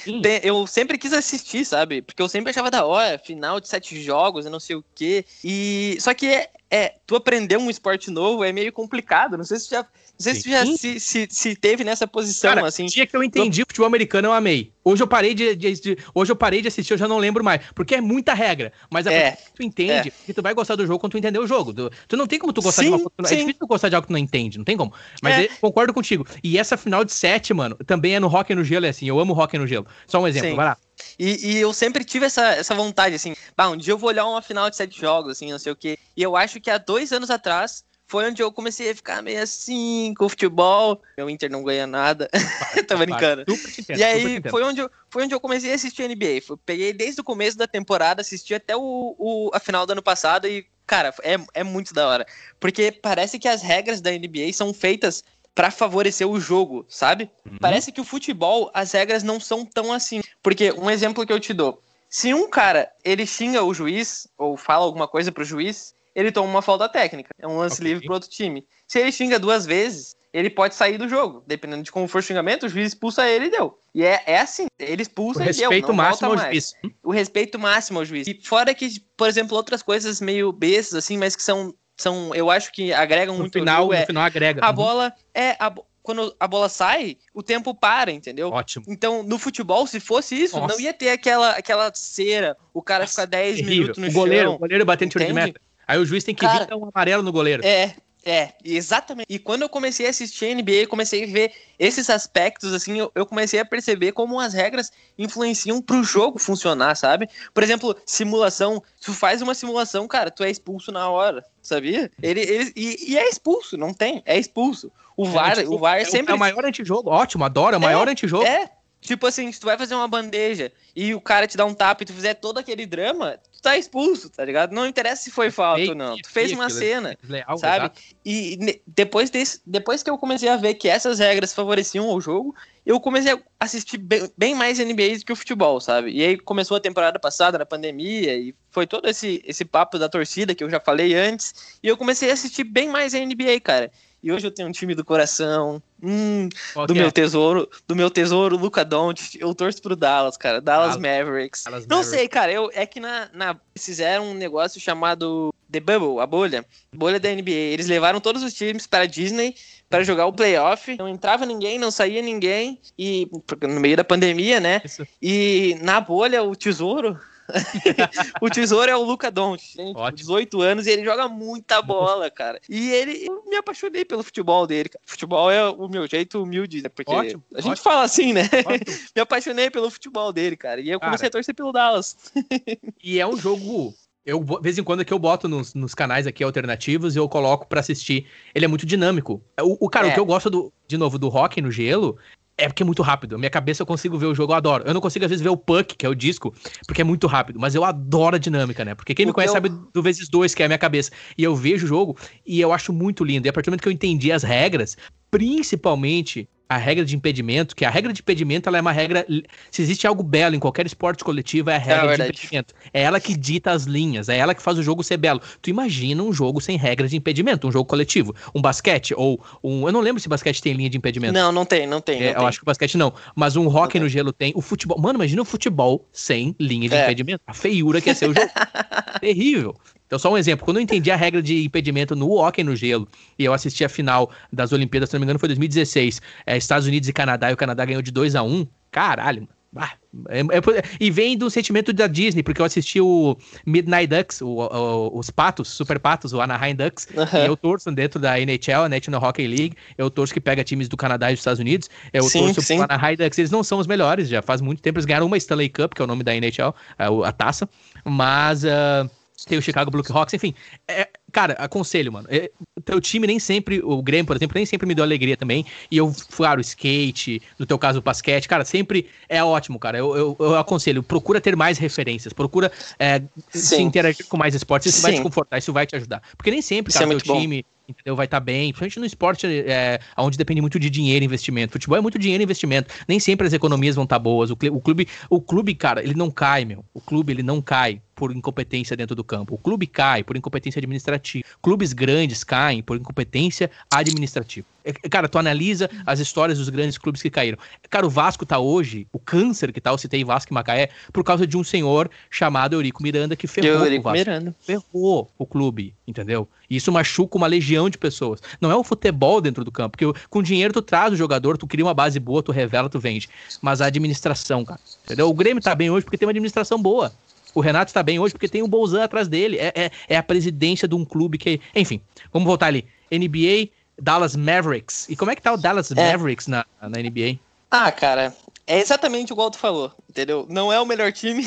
eu sempre quis assistir, sabe? Porque eu sempre achava da hora, final de sete jogos e não sei o quê. E. Só que é, é, tu aprender um esporte novo é meio complicado. Não sei se já não sei se já se, se, se, teve nessa posição, Cara, assim. dia que eu entendi o futebol americano, eu amei. Hoje eu parei de, de, de, hoje eu parei de assistir, eu já não lembro mais. Porque é muita regra. Mas a é, tu entende é. que tu vai gostar do jogo quando tu entender o jogo. Tu, tu não tem como tu gostar sim, de uma coisa. É difícil tu gostar de algo que tu não entende, não tem como. Mas é. concordo contigo. E essa final de sete, mano, também é no Rock no Gelo, é assim. Eu amo Rock no Gelo. Só um exemplo, sim. vai lá. E, e, eu sempre tive essa, essa vontade, assim, bah, um dia eu vou olhar uma final de sete jogos, assim, não sei o quê. E eu acho que há dois anos atrás foi onde eu comecei a ficar meio assim com o futebol. Meu Inter não ganha nada. Tô brincando. E aí foi onde, eu, foi onde eu comecei a assistir NBA. Foi, peguei desde o começo da temporada, assisti até o, o, a final do ano passado e, cara, é, é muito da hora. Porque parece que as regras da NBA são feitas para favorecer o jogo, sabe? Uhum. Parece que o futebol, as regras não são tão assim. Porque um exemplo que eu te dou. Se um cara, ele xinga o juiz, ou fala alguma coisa pro juiz, ele toma uma falta técnica. É um lance okay. livre pro outro time. Se ele xinga duas vezes, ele pode sair do jogo. Dependendo de como for o xingamento, o juiz expulsa ele e deu. E é, é assim, ele expulsa o e deu. Respeito máximo ao juiz. O respeito máximo ao juiz. E fora que, por exemplo, outras coisas meio bestas, assim, mas que são, são eu acho que agregam no muito. Final, é, no final agrega. A uhum. bola é... A, quando a bola sai, o tempo para, entendeu? Ótimo. Então, no futebol, se fosse isso, Nossa. não ia ter aquela, aquela cera, o cara Nossa, ficar 10 terrível. minutos no o goleiro, chão. O goleiro batendo tiro de meta. Aí o juiz tem que Cara, vir um amarelo no goleiro. É, é, exatamente. E quando eu comecei a assistir NBA, comecei a ver esses aspectos, assim, eu, eu, comecei a perceber como as regras influenciam pro jogo funcionar, sabe? Por exemplo, simulação. Tu faz uma simulação, cara, tu é expulso na hora, sabia? Ele, ele e, e é expulso, não tem, é expulso. O é, VAR, é, o VAR é, sempre. É o maior antijogo, ótimo, adoro, é o maior é, antijogo. É, Tipo assim, se tu vai fazer uma bandeja e o cara te dá um tapa e tu fizer todo aquele drama, tu tá expulso, tá ligado? Não interessa se foi falta ou não. Tu fez uma cena, sabe? E depois, desse, depois que eu comecei a ver que essas regras favoreciam o jogo, eu comecei a assistir bem, bem mais NBA do que o futebol, sabe? E aí começou a temporada passada, na pandemia, e foi todo esse, esse papo da torcida que eu já falei antes, e eu comecei a assistir bem mais NBA, cara. E hoje eu tenho um time do coração. Hum, do meu é? tesouro, do meu tesouro, Luca Doncic. Eu torço pro Dallas, cara. Dallas, Dallas Mavericks. Dallas Não Mavericks. sei, cara. Eu, é que na, na fizeram um negócio chamado The Bubble, a bolha, bolha da NBA. Eles levaram todos os times para Disney para jogar o playoff. Não entrava ninguém, não saía ninguém e no meio da pandemia, né? Isso. E na bolha o tesouro o tesouro é o Luca Doncic, Ótimo. 18 anos e ele joga muita bola, cara. E ele, eu me apaixonei pelo futebol dele, cara. Futebol é o meu jeito humilde, né? Porque ótimo, a gente ótimo. fala assim, né? me apaixonei pelo futebol dele, cara. E eu comecei cara, a torcer pelo Dallas. e é um jogo eu, de vez em quando, que eu boto nos, nos canais aqui alternativos e eu coloco para assistir. Ele é muito dinâmico. O, o cara, é. o que eu gosto, do, de novo, do rock no gelo é porque é muito rápido. Minha cabeça eu consigo ver o jogo, eu adoro. Eu não consigo, às vezes, ver o puck, que é o disco, porque é muito rápido. Mas eu adoro a dinâmica, né? Porque quem me conhece eu... sabe do vezes dois, que é a minha cabeça. E eu vejo o jogo e eu acho muito lindo. E a partir do momento que eu entendi as regras, principalmente a regra de impedimento, que a regra de impedimento ela é uma regra. Se existe algo belo em qualquer esporte coletivo, é a regra é de impedimento. É ela que dita as linhas, é ela que faz o jogo ser belo. Tu imagina um jogo sem regra de impedimento, um jogo coletivo. Um basquete, ou um. Eu não lembro se basquete tem linha de impedimento. Não, não tem, não tem. É, não eu tem. acho que o basquete não. Mas um rock no gelo tem. O futebol. Mano, imagina o futebol sem linha de é. impedimento. A feiura que ia ser o jogo. Terrível. Então, só um exemplo. Quando eu entendi a regra de impedimento no hockey no gelo, e eu assisti a final das Olimpíadas, se não me engano, foi 2016, é, Estados Unidos e Canadá, e o Canadá ganhou de 2 a 1 caralho, mano. Ah, é, é, e vem do sentimento da Disney, porque eu assisti o Midnight Ducks, o, o, os Patos, Super Patos, o Anaheim Ducks, uhum. e eu torço dentro da NHL, a National Hockey League, eu torço que pega times do Canadá e dos Estados Unidos, eu sim, torço sim. pro Anaheim Ducks, eles não são os melhores, já faz muito tempo, eles ganharam uma Stanley Cup, que é o nome da NHL, a, a taça, mas... Uh, tem o Chicago Blackhawks, enfim. É, cara, aconselho, mano. É, teu time nem sempre, o Grêmio, por exemplo, nem sempre me deu alegria também. E eu, claro, skate, no teu caso o basquete, cara, sempre é ótimo, cara. Eu, eu, eu aconselho, procura ter mais referências, procura é, se interagir com mais esportes, isso Sim. vai te confortar, isso vai te ajudar. Porque nem sempre, cara, é teu time. Bom entendeu? Vai estar tá bem, principalmente no esporte, é, onde depende muito de dinheiro e investimento. Futebol é muito dinheiro e investimento. Nem sempre as economias vão estar tá boas. O, o, clube, o clube, cara, ele não cai, meu. O clube, ele não cai por incompetência dentro do campo. O clube cai por incompetência administrativa. Clubes grandes caem por incompetência administrativa. É, cara, tu analisa as histórias dos grandes clubes que caíram. Cara, o Vasco tá hoje, o câncer que tá, eu citei Vasco e Macaé, por causa de um senhor chamado Eurico Miranda que ferrou Eurico o Vasco. Miranda. Ferrou o clube, entendeu? E isso machuca uma legião de pessoas. Não é o futebol dentro do campo, porque com dinheiro tu traz o jogador, tu cria uma base boa, tu revela, tu vende. Mas a administração, cara, entendeu? O Grêmio tá bem hoje porque tem uma administração boa. O Renato está bem hoje porque tem o Bolzan atrás dele. É, é, é, a presidência de um clube que. Enfim, vamos voltar ali. NBA, Dallas Mavericks. E como é que tá o Dallas é. Mavericks na, na NBA? Ah, cara, é exatamente igual tu falou, entendeu? Não é o melhor time.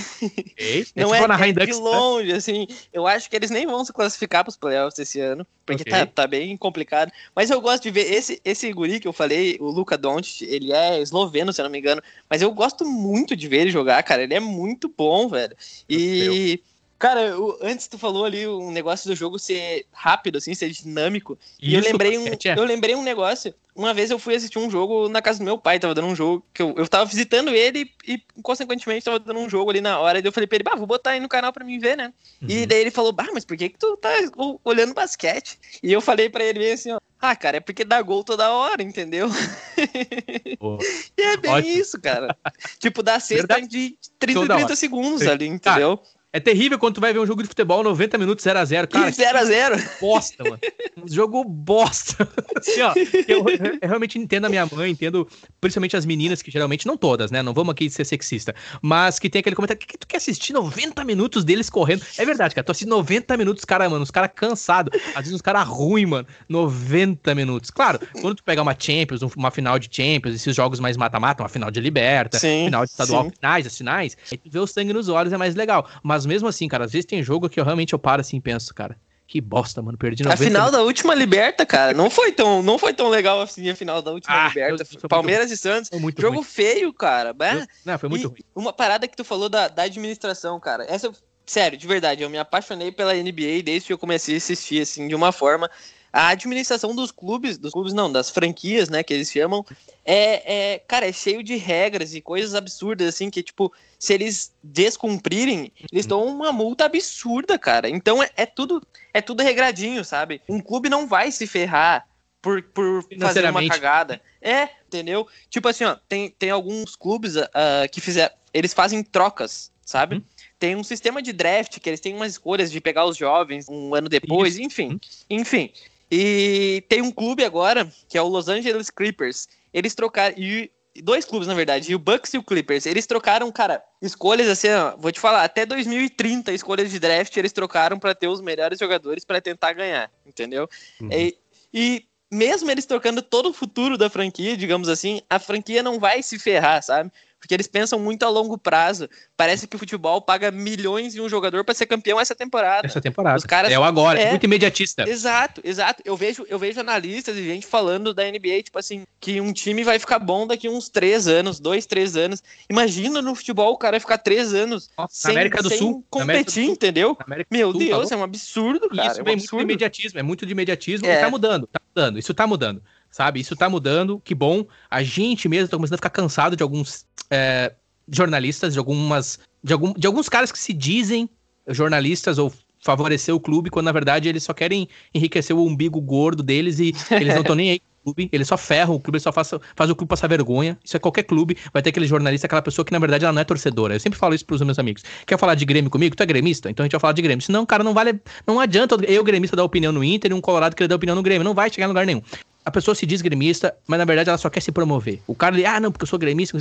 Ei, é não é, tipo é, é de né? longe, né? assim. Eu acho que eles nem vão se classificar para os playoffs esse ano, porque okay. tá, tá bem complicado. Mas eu gosto de ver esse esse guri que eu falei, o Luka Doncic, ele é esloveno, se eu não me engano, mas eu gosto muito de ver ele jogar, cara. Ele é muito bom, velho. E Cara, eu, antes tu falou ali um negócio do jogo ser rápido, assim, ser dinâmico. Isso, e eu lembrei, um, é. eu lembrei um negócio. Uma vez eu fui assistir um jogo na casa do meu pai, tava dando um jogo, que eu, eu tava visitando ele e, consequentemente, tava dando um jogo ali na hora. E eu falei pra ele, bah, vou botar aí no canal pra mim ver, né? Uhum. E daí ele falou, bah, mas por que que tu tá olhando basquete? E eu falei pra ele assim, ó, ah, cara, é porque dá gol toda hora, entendeu? e é bem Ótimo. isso, cara. tipo, dá cesta de 30 toda 30 hora. segundos ali, entendeu? Cara, é terrível quando tu vai ver um jogo de futebol 90 minutos 0x0. Cara, 0x0. Bosta, mano. Um jogo bosta. assim, ó, eu, eu, realmente entendo a minha mãe, entendo principalmente as meninas, que geralmente, não todas, né? Não vamos aqui ser sexista, mas que tem aquele comentário: que, que tu quer assistir 90 minutos deles correndo? É verdade, cara. Tu assiste 90 minutos, cara, mano, os caras cansados. Às vezes os caras ruins, mano. 90 minutos. Claro, quando tu pegar uma Champions, uma final de Champions, esses jogos mais mata-mata, uma final de Liberta, sim, final de estadual, sim. finais, as finais, aí tu vê o sangue nos olhos, é mais legal. Mas mas mesmo assim, cara, às vezes tem jogo que eu realmente eu paro assim e penso, cara, Que bosta, mano. Perdi 90 A final da última liberta, cara. Não foi tão, não foi tão legal assim a final da última ah, liberta. Palmeiras e Santos. jogo ruim. feio, cara. Não, foi muito e ruim. Uma parada que tu falou da, da administração, cara. Essa, sério, de verdade, eu me apaixonei pela NBA desde que eu comecei a assistir, assim, de uma forma a administração dos clubes, dos clubes não, das franquias, né, que eles chamam, é, é, cara, é cheio de regras e coisas absurdas, assim, que, tipo, se eles descumprirem, eles dão uma multa absurda, cara. Então é, é tudo é tudo regradinho, sabe? Um clube não vai se ferrar por, por fazer uma cagada. É, entendeu? Tipo assim, ó, tem, tem alguns clubes uh, que fizeram, eles fazem trocas, sabe? Uhum. Tem um sistema de draft que eles têm umas escolhas de pegar os jovens um ano depois, Isso. enfim. Uhum. Enfim, e tem um clube agora, que é o Los Angeles Clippers. Eles trocaram. E dois clubes, na verdade, e o Bucks e o Clippers. Eles trocaram, cara, escolhas assim, ó, vou te falar, até 2030 escolhas de draft eles trocaram para ter os melhores jogadores para tentar ganhar, entendeu? Uhum. E, e mesmo eles trocando todo o futuro da franquia, digamos assim, a franquia não vai se ferrar, sabe? Porque eles pensam muito a longo prazo. Parece que o futebol paga milhões em um jogador para ser campeão essa temporada. Essa temporada. Os caras, é o agora, é, muito imediatista. Exato, exato. Eu vejo, eu vejo analistas e gente falando da NBA, tipo assim, que um time vai ficar bom daqui uns três anos, dois, três anos. Imagina no futebol o cara ficar três anos Nossa, sem, América do sem Sul, competir, Sul, entendeu? Meu Sul, Deus, é um absurdo, cara. Isso é um vem muito de imediatismo, é muito de imediatismo é. e tá mudando, tá mudando, isso tá mudando sabe? Isso tá mudando, que bom. A gente mesmo tá começando a ficar cansado de alguns é, jornalistas, de algumas. De, algum, de alguns caras que se dizem jornalistas ou favorecer o clube, quando na verdade eles só querem enriquecer o umbigo gordo deles e eles não estão nem aí clube, eles só ferram o clube, eles só faz, faz o clube passar vergonha. Isso é qualquer clube, vai ter aquele jornalista, aquela pessoa que na verdade ela não é torcedora. Eu sempre falo isso pros meus amigos. Quer falar de Grêmio comigo? Tu é gremista? Então a gente vai falar de Grêmio. Senão, cara, não vale. Não adianta eu, gremista, dar opinião no Inter e um Colorado querer dar opinião no Grêmio. Não vai chegar em lugar nenhum a pessoa se diz gremista, mas na verdade ela só quer se promover. O cara, ele, ah, não, porque eu sou gremista,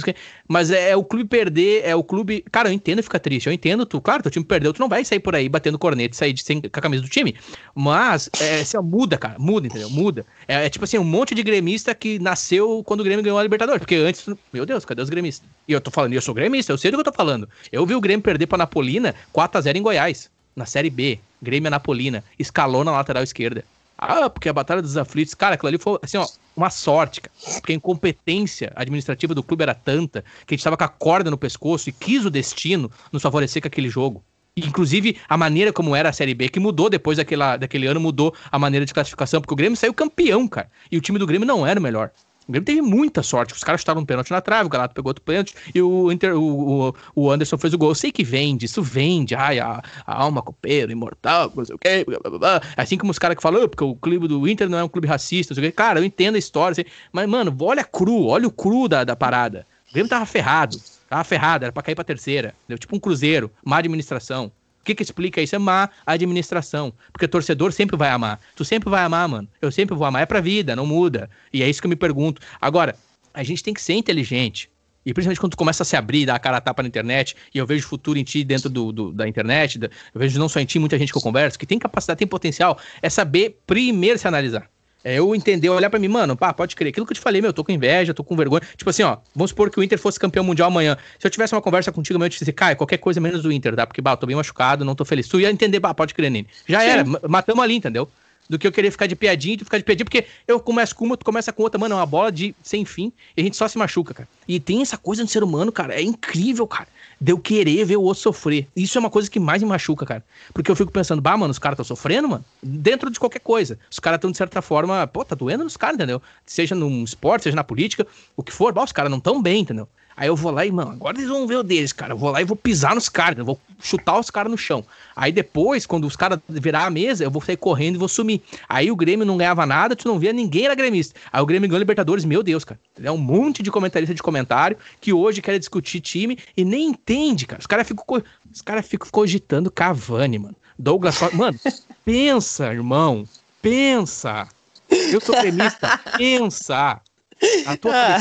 mas é, é, o clube perder, é o clube. Cara, eu entendo ficar triste, eu entendo tu. Claro, teu time perdeu, tu não vai sair por aí batendo corneta e sair de, sem, com a camisa do time. Mas, é, assim, muda, cara, muda, entendeu? Muda. É, é, tipo assim, um monte de gremista que nasceu quando o Grêmio ganhou a Libertadores. Porque antes, meu Deus, cadê os gremistas? E eu tô falando, eu sou gremista, eu sei do que eu tô falando. Eu vi o Grêmio perder pra Napolina 4x0 em Goiás, na Série B. Grêmio Napolina, escalou na lateral esquerda. Ah, porque a Batalha dos Aflitos, cara, aquilo ali foi, assim, ó, uma sorte, cara. Porque a incompetência administrativa do clube era tanta que a gente tava com a corda no pescoço e quis o destino nos favorecer com aquele jogo. Inclusive, a maneira como era a Série B, que mudou depois daquela, daquele ano, mudou a maneira de classificação, porque o Grêmio saiu campeão, cara. E o time do Grêmio não era o melhor. O Grêmio teve muita sorte. Os caras chutaram um pênalti na trave, o Galato pegou outro pênalti e o, Inter, o, o, Anderson fez o gol. Eu sei que vende, isso vende. Ai, a, a alma copeiro, imortal, não sei o quê. Blá, blá, blá. Assim como os caras que falam, porque o clube do Inter não é um clube racista, não sei o quê. Cara, eu entendo a história, assim, mas, mano, olha cru, olha o cru da, da parada. O Grêmio tava ferrado, tava ferrado, era pra cair pra terceira. Tipo um cruzeiro, má administração. O que que explica isso? É má administração. Porque torcedor sempre vai amar. Tu sempre vai amar, mano. Eu sempre vou amar. É pra vida, não muda. E é isso que eu me pergunto. Agora, a gente tem que ser inteligente. E principalmente quando tu começa a se abrir, dar a cara a tapa na internet, e eu vejo futuro em ti dentro do, do da internet, eu vejo não só em ti, muita gente que eu converso, que tem capacidade, tem potencial, é saber primeiro se analisar. É eu entender, olhar para mim, mano, pá, pode crer. Aquilo que eu te falei, meu, eu tô com inveja, tô com vergonha. Tipo assim, ó, vamos supor que o Inter fosse campeão mundial amanhã. Se eu tivesse uma conversa contigo, meu, eu te disse, cara, qualquer coisa menos o Inter, tá? Porque, bah, eu tô bem machucado, não tô feliz. Tu ia entender, bah, pode crer nele. Já Sim. era, matamos ali, entendeu? Do que eu querer ficar de piadinha tu ficar de piadinha, porque eu começo com uma, tu começa com outra, mano, é uma bola de sem fim e a gente só se machuca, cara. E tem essa coisa no ser humano, cara, é incrível, cara de eu querer ver o outro sofrer. Isso é uma coisa que mais me machuca, cara. Porque eu fico pensando, bah, mano, os caras estão sofrendo, mano. Dentro de qualquer coisa. Os caras estão, de certa forma, pô, tá doendo nos caras, entendeu? Seja no esporte, seja na política, o que for, bah, os caras não tão bem, entendeu? Aí eu vou lá e, mano, agora eles vão ver o deles, cara. Eu vou lá e vou pisar nos caras, eu vou chutar os caras no chão. Aí depois, quando os caras virar a mesa, eu vou sair correndo e vou sumir. Aí o Grêmio não ganhava nada, tu não via ninguém era gremista. Aí o Grêmio ganhou Libertadores, meu Deus, cara. É um monte de comentarista de comentário que hoje quer discutir time e nem entende, cara. Os caras ficam, os caras ficam cogitando Cavani, mano. Douglas, mano, pensa, irmão. Pensa. Eu sou gremista, pensa. A tua ah.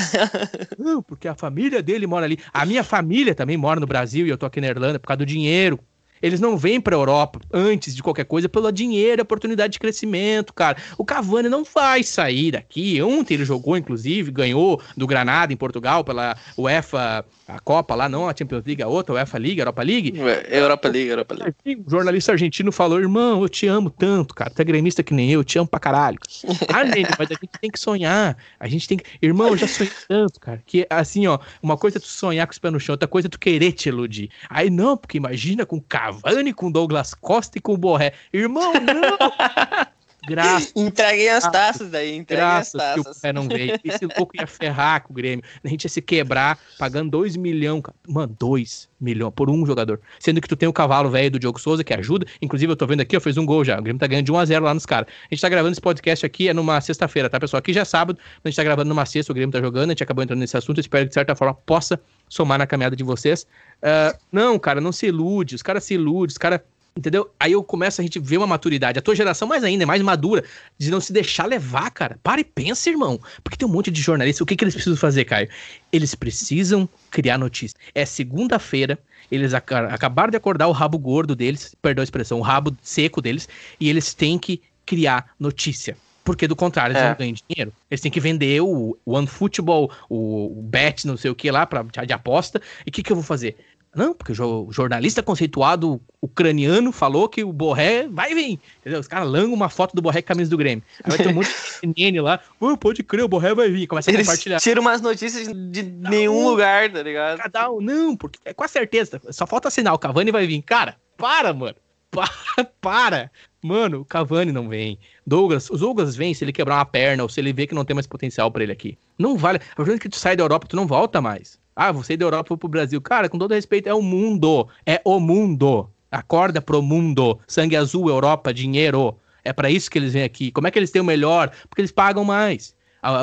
Não, porque a família dele mora ali. A minha família também mora no Brasil e eu tô aqui na Irlanda por causa do dinheiro. Eles não vêm pra Europa antes de qualquer coisa pelo dinheiro, oportunidade de crescimento, cara. O Cavani não vai sair daqui. Ontem ele jogou, inclusive, ganhou do Granada em Portugal pela UEFA a Copa lá, não a Champions League, a outra, a UEFA League, Europa League. Europa League, Europa League. O jornalista argentino falou, irmão, eu te amo tanto, cara. Tu é gremista que nem eu, eu te amo pra caralho. Ah, Nene, mas a gente tem que sonhar. A gente tem que. Irmão, eu já sonhei tanto, cara. Que assim, ó, uma coisa é tu sonhar com os pés no chão, outra coisa é tu querer te iludir. Aí não, porque imagina com Cavani, com Douglas Costa e com Borré. Irmão, não! Graças. Entreguem as taças daí, entreguem as taças. que o pé não veio. Esse louco ia ferrar com o Grêmio. A gente ia se quebrar pagando 2 milhões. Mano, 2 milhões por um jogador. Sendo que tu tem o cavalo velho do Diogo Souza, que ajuda. Inclusive, eu tô vendo aqui, ó, fez um gol já. O Grêmio tá ganhando de 1 a 0 lá nos caras. A gente tá gravando esse podcast aqui, é numa sexta-feira, tá, pessoal? Aqui já é sábado, a gente tá gravando numa sexta, o Grêmio tá jogando, a gente acabou entrando nesse assunto. Eu espero que, de certa forma, possa somar na caminhada de vocês. Uh, não, cara, não se ilude. Os caras se iludem, os caras Entendeu? Aí eu começo a gente ver uma maturidade. A tua geração mais ainda, é mais madura, de não se deixar levar, cara. Para e pensa, irmão. Porque tem um monte de jornalistas. O que, que eles precisam fazer, Caio? Eles precisam criar notícia. É segunda-feira, eles ac acabaram de acordar o rabo gordo deles, perdão a expressão, o rabo seco deles, e eles têm que criar notícia. Porque do contrário, eles é. não ganham dinheiro. Eles têm que vender o One Football, o Bet, não sei o que lá, pra, de aposta. E o que, que eu vou fazer? Não, porque o jornalista conceituado ucraniano falou que o Borré vai vir. Entendeu? Os caras langam uma foto do Borré com a camisa do Grêmio. Aí vai ter um monte de CNN lá. Oh, pode crer, o Borré vai vir. Começa a Eles compartilhar. Tiram umas notícias de Cada nenhum um, lugar, tá ligado? Cada um, não, porque é com a certeza. Só falta assinar. O Cavani vai vir. Cara, para, mano. Para, para. Mano, o Cavani não vem. Douglas, os Douglas vem se ele quebrar uma perna ou se ele vê que não tem mais potencial para ele aqui. Não vale. A partir que tu sai da Europa, tu não volta mais. Ah, você da Europa pro Brasil. Cara, com todo respeito, é o mundo. É o mundo. Acorda pro mundo. Sangue azul, Europa, dinheiro. É para isso que eles vêm aqui. Como é que eles têm o melhor? Porque eles pagam mais.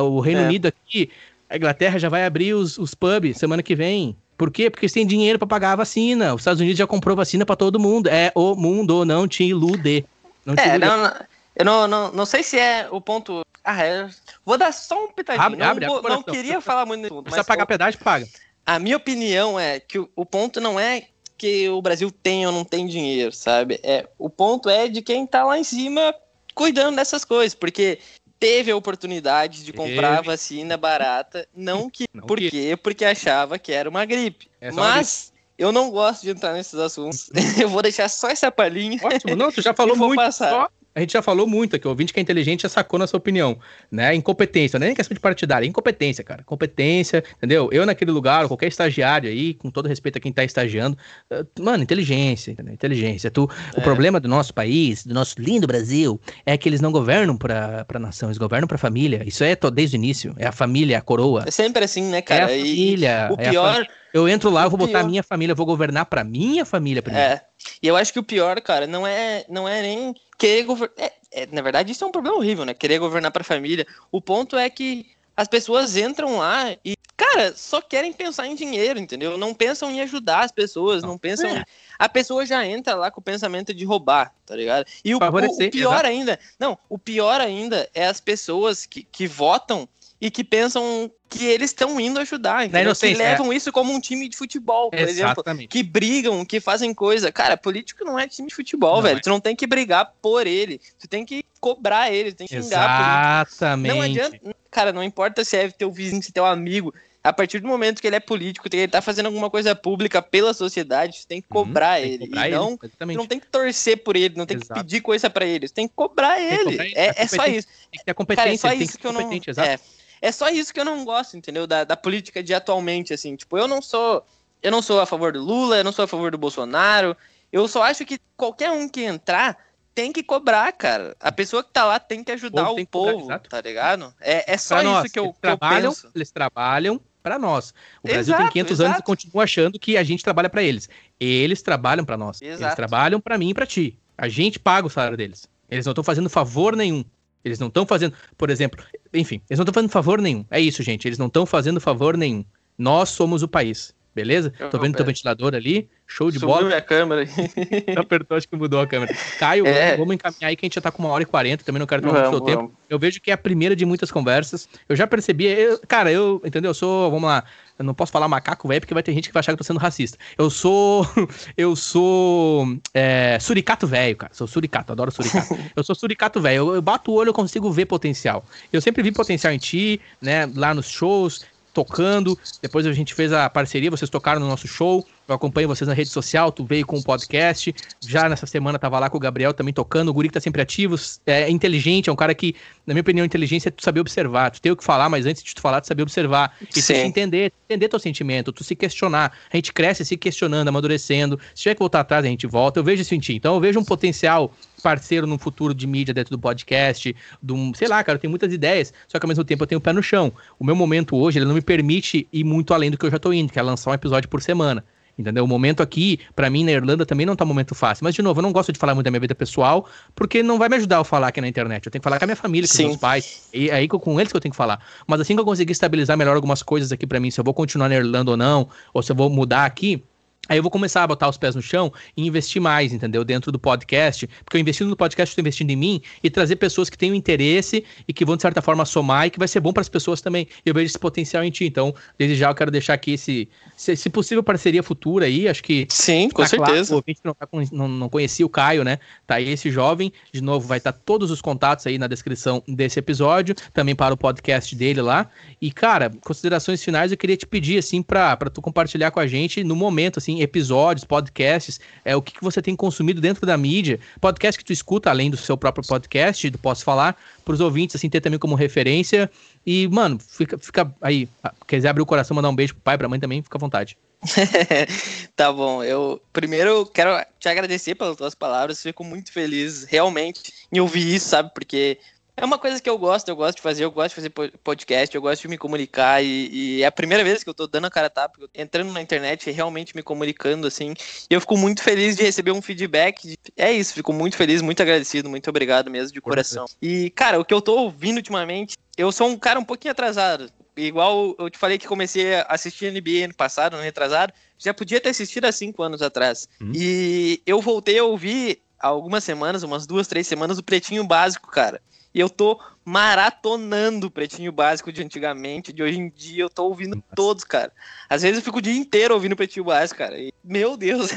O Reino é. Unido aqui, a Inglaterra já vai abrir os, os pubs semana que vem. Por quê? Porque eles têm dinheiro para pagar a vacina. Os Estados Unidos já comprou vacina para todo mundo. É o mundo, não te ilude. Não te é, ilude. Não, não, eu não, não, não sei se é o ponto. Ah, é. Vou dar só um pitadinho. Abre, não, abre, vou, não queria falar muito nesse Precisa pagar pedágio, paga. A minha opinião é que o, o ponto não é que o Brasil tem ou não tem dinheiro, sabe? É, o ponto é de quem tá lá em cima cuidando dessas coisas, porque teve a oportunidade de comprar vacina barata, não que não por quê? Porque achava que era uma gripe. É Mas eu não gosto de entrar nesses assuntos. eu vou deixar só essa palhinha. Ótimo, não, tu já falou muito. Passar. Só a gente já falou muito aqui, o ouvinte que é inteligente já sacou na sua opinião, né? Incompetência, não é nem questão de partidária, é incompetência, cara. Competência, entendeu? Eu naquele lugar, qualquer estagiário aí, com todo respeito a quem tá estagiando, eh, mano, inteligência, entendeu? Inteligência. Tu, é. O problema do nosso país, do nosso lindo Brasil, é que eles não governam pra, pra nação, eles governam pra família. Isso é desde o início. É a família, a coroa. É sempre assim, né, cara? É a família. E, o é pior. Eu entro lá, eu vou botar a minha família, vou governar pra minha família primeiro. É. E eu acho que o pior, cara, não é, não é nem querer governar. É, é, na verdade, isso é um problema horrível, né? Querer governar pra família. O ponto é que as pessoas entram lá e, cara, só querem pensar em dinheiro, entendeu? Não pensam em ajudar as pessoas, não, não pensam. É. A pessoa já entra lá com o pensamento de roubar, tá ligado? E o, o, o pior exato. ainda, não, o pior ainda é as pessoas que, que votam e que pensam que eles estão indo ajudar, entendeu? que levam é. isso como um time de futebol, por Exatamente. exemplo, que brigam, que fazem coisa. Cara, político não é time de futebol, não velho. É. Tu não tem que brigar por ele, tu tem que cobrar ele, tu tem que xingar Exatamente. Não adianta, cara, não importa se é teu vizinho, se é teu amigo, a partir do momento que ele é político, que ele tá fazendo alguma coisa pública pela sociedade, você tem que uhum, cobrar uhum, ele. Que cobrar não, ele, não tem que torcer por ele, não tem Exato. que pedir coisa para ele, você tem que cobrar ele. Cobrar ele. É, é, só isso. Tem que ter competência, Cara, é só isso que, que eu não. É, é só isso que eu não gosto, entendeu? Da, da política de atualmente, assim. Tipo, eu não sou. Eu não sou a favor do Lula, eu não sou a favor do Bolsonaro. Eu só acho que qualquer um que entrar tem que cobrar, cara. A pessoa que tá lá tem que ajudar o, o povo, cobrar, tá ligado? É, é só pra isso nós, que, eu, que eu penso. Eles trabalham para nós. O Brasil tem 500 exato. anos e continua achando que a gente trabalha para eles. Eles trabalham para nós. Exato. Eles trabalham para mim e para ti. A gente paga o salário deles. Eles não estão fazendo favor nenhum. Eles não estão fazendo, por exemplo, enfim, eles não estão fazendo favor nenhum. É isso, gente. Eles não estão fazendo favor nenhum. Nós somos o país, beleza? Eu Tô vendo teu ventilador ali, show de Subiu bola. minha câmera. Apertou, acho que mudou a câmera. Caio, é. vamos encaminhar aí que a gente já tá com uma hora e quarenta, também não quero tomar muito seu tempo. Eu vejo que é a primeira de muitas conversas. Eu já percebi, eu, cara, eu, entendeu? Eu sou, vamos lá, Eu não posso falar macaco velho porque vai ter gente que vai achar que eu tô sendo racista. Eu sou. Eu sou. É, suricato velho, cara. Sou suricato, adoro suricato. eu sou suricato velho. Eu, eu bato o olho, eu consigo ver potencial. Eu sempre vi potencial em ti, né? Lá nos shows tocando. Depois a gente fez a parceria, vocês tocaram no nosso show. Eu acompanho vocês na rede social, tu veio com o um podcast. Já nessa semana tava lá com o Gabriel também tocando. O Guri que tá sempre ativo, é inteligente, é um cara que, na minha opinião, inteligência é tu saber observar. Tu tem o que falar, mas antes de tu falar, tu saber observar. E tu entender, entender teu sentimento, tu se questionar. A gente cresce se questionando, amadurecendo. Se tiver que voltar atrás, a gente volta. Eu vejo isso em ti. Então eu vejo um potencial parceiro no futuro de mídia dentro do podcast, do, sei lá, cara, eu tenho muitas ideias, só que ao mesmo tempo eu tenho o pé no chão. O meu momento hoje, ele não me permite ir muito além do que eu já tô indo, que é lançar um episódio por semana. Entendeu? O momento aqui, para mim, na Irlanda também não tá um momento fácil. Mas, de novo, eu não gosto de falar muito da minha vida pessoal, porque não vai me ajudar a falar aqui na internet. Eu tenho que falar com a minha família, com Sim. meus pais. E é aí com eles que eu tenho que falar. Mas assim que eu conseguir estabilizar melhor algumas coisas aqui para mim, se eu vou continuar na Irlanda ou não, ou se eu vou mudar aqui, Aí eu vou começar a botar os pés no chão e investir mais, entendeu? Dentro do podcast. Porque eu investindo no podcast, estou investindo em mim e trazer pessoas que tenham interesse e que vão, de certa forma, somar e que vai ser bom para as pessoas também. Eu vejo esse potencial em ti. Então, desde já eu quero deixar aqui esse, se, se possível, parceria futura aí. Acho que. Sim, com tá certeza. Claro, o não, tá não, não, conhecia o Caio, né? Tá aí esse jovem. De novo, vai estar tá todos os contatos aí na descrição desse episódio. Também para o podcast dele lá. E, cara, considerações finais eu queria te pedir, assim, para tu compartilhar com a gente no momento, assim episódios, podcasts, é o que, que você tem consumido dentro da mídia, podcast que tu escuta além do seu próprio podcast, do Posso Falar, para os ouvintes, assim, ter também como referência. E, mano, fica, fica aí, quiser abrir o coração, mandar um beijo pro pai, pra mãe também, fica à vontade. tá bom, eu primeiro quero te agradecer pelas tuas palavras, fico muito feliz realmente em ouvir isso, sabe? Porque é uma coisa que eu gosto, eu gosto de fazer, eu gosto de fazer podcast, eu gosto de me comunicar e, e é a primeira vez que eu tô dando a cara tapa, entrando na internet e realmente me comunicando assim. E eu fico muito feliz de receber um feedback. É isso, fico muito feliz, muito agradecido, muito obrigado mesmo de coração. E cara, o que eu tô ouvindo ultimamente, eu sou um cara um pouquinho atrasado. Igual eu te falei que comecei a assistir NBA ano passado, ano retrasado, já podia ter assistido há cinco anos atrás. Hum. E eu voltei a ouvir há algumas semanas, umas duas, três semanas, o Pretinho Básico, cara. E eu tô maratonando o Pretinho Básico de antigamente, de hoje em dia, eu tô ouvindo Nossa. todos, cara. Às vezes eu fico o dia inteiro ouvindo o Pretinho Básico, cara. E, meu Deus.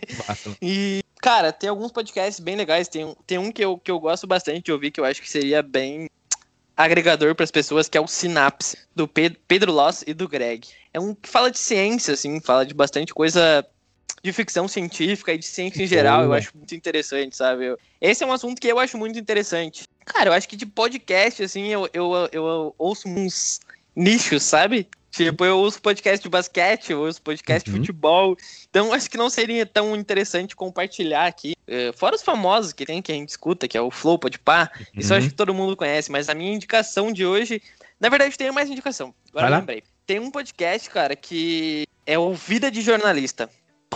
e, cara, tem alguns podcasts bem legais. Tem, tem um que eu, que eu gosto bastante de ouvir, que eu acho que seria bem agregador para as pessoas, que é o Sinapse, do Pedro, Pedro Loss e do Greg. É um que fala de ciência, assim, fala de bastante coisa de ficção científica e de ciência em geral, eu acho muito interessante, sabe? Esse é um assunto que eu acho muito interessante. Cara, eu acho que de podcast, assim, eu, eu, eu, eu ouço uns nichos, sabe? Tipo, eu ouço podcast de basquete, eu ouço podcast uhum. de futebol. Então, acho que não seria tão interessante compartilhar aqui. Uh, fora os famosos que tem, que a gente escuta, que é o Flow, Podpah. Uhum. Isso eu acho que todo mundo conhece. Mas a minha indicação de hoje... Na verdade, tem mais indicação. Agora eu lembrei. Tem um podcast, cara, que é o Vida de Jornalista.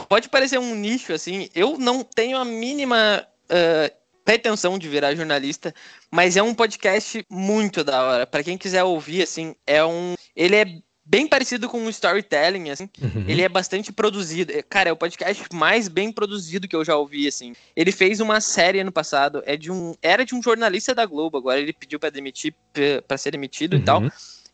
Pode parecer um nicho, assim. Eu não tenho a mínima... Uh, pretensão de virar jornalista, mas é um podcast muito da hora. Para quem quiser ouvir, assim, é um. Ele é bem parecido com um storytelling, assim. Uhum. Ele é bastante produzido. É, cara, é o podcast mais bem produzido que eu já ouvi, assim. Ele fez uma série ano passado, é de um, era de um jornalista da Globo, agora ele pediu para demitir, para ser demitido uhum. e tal.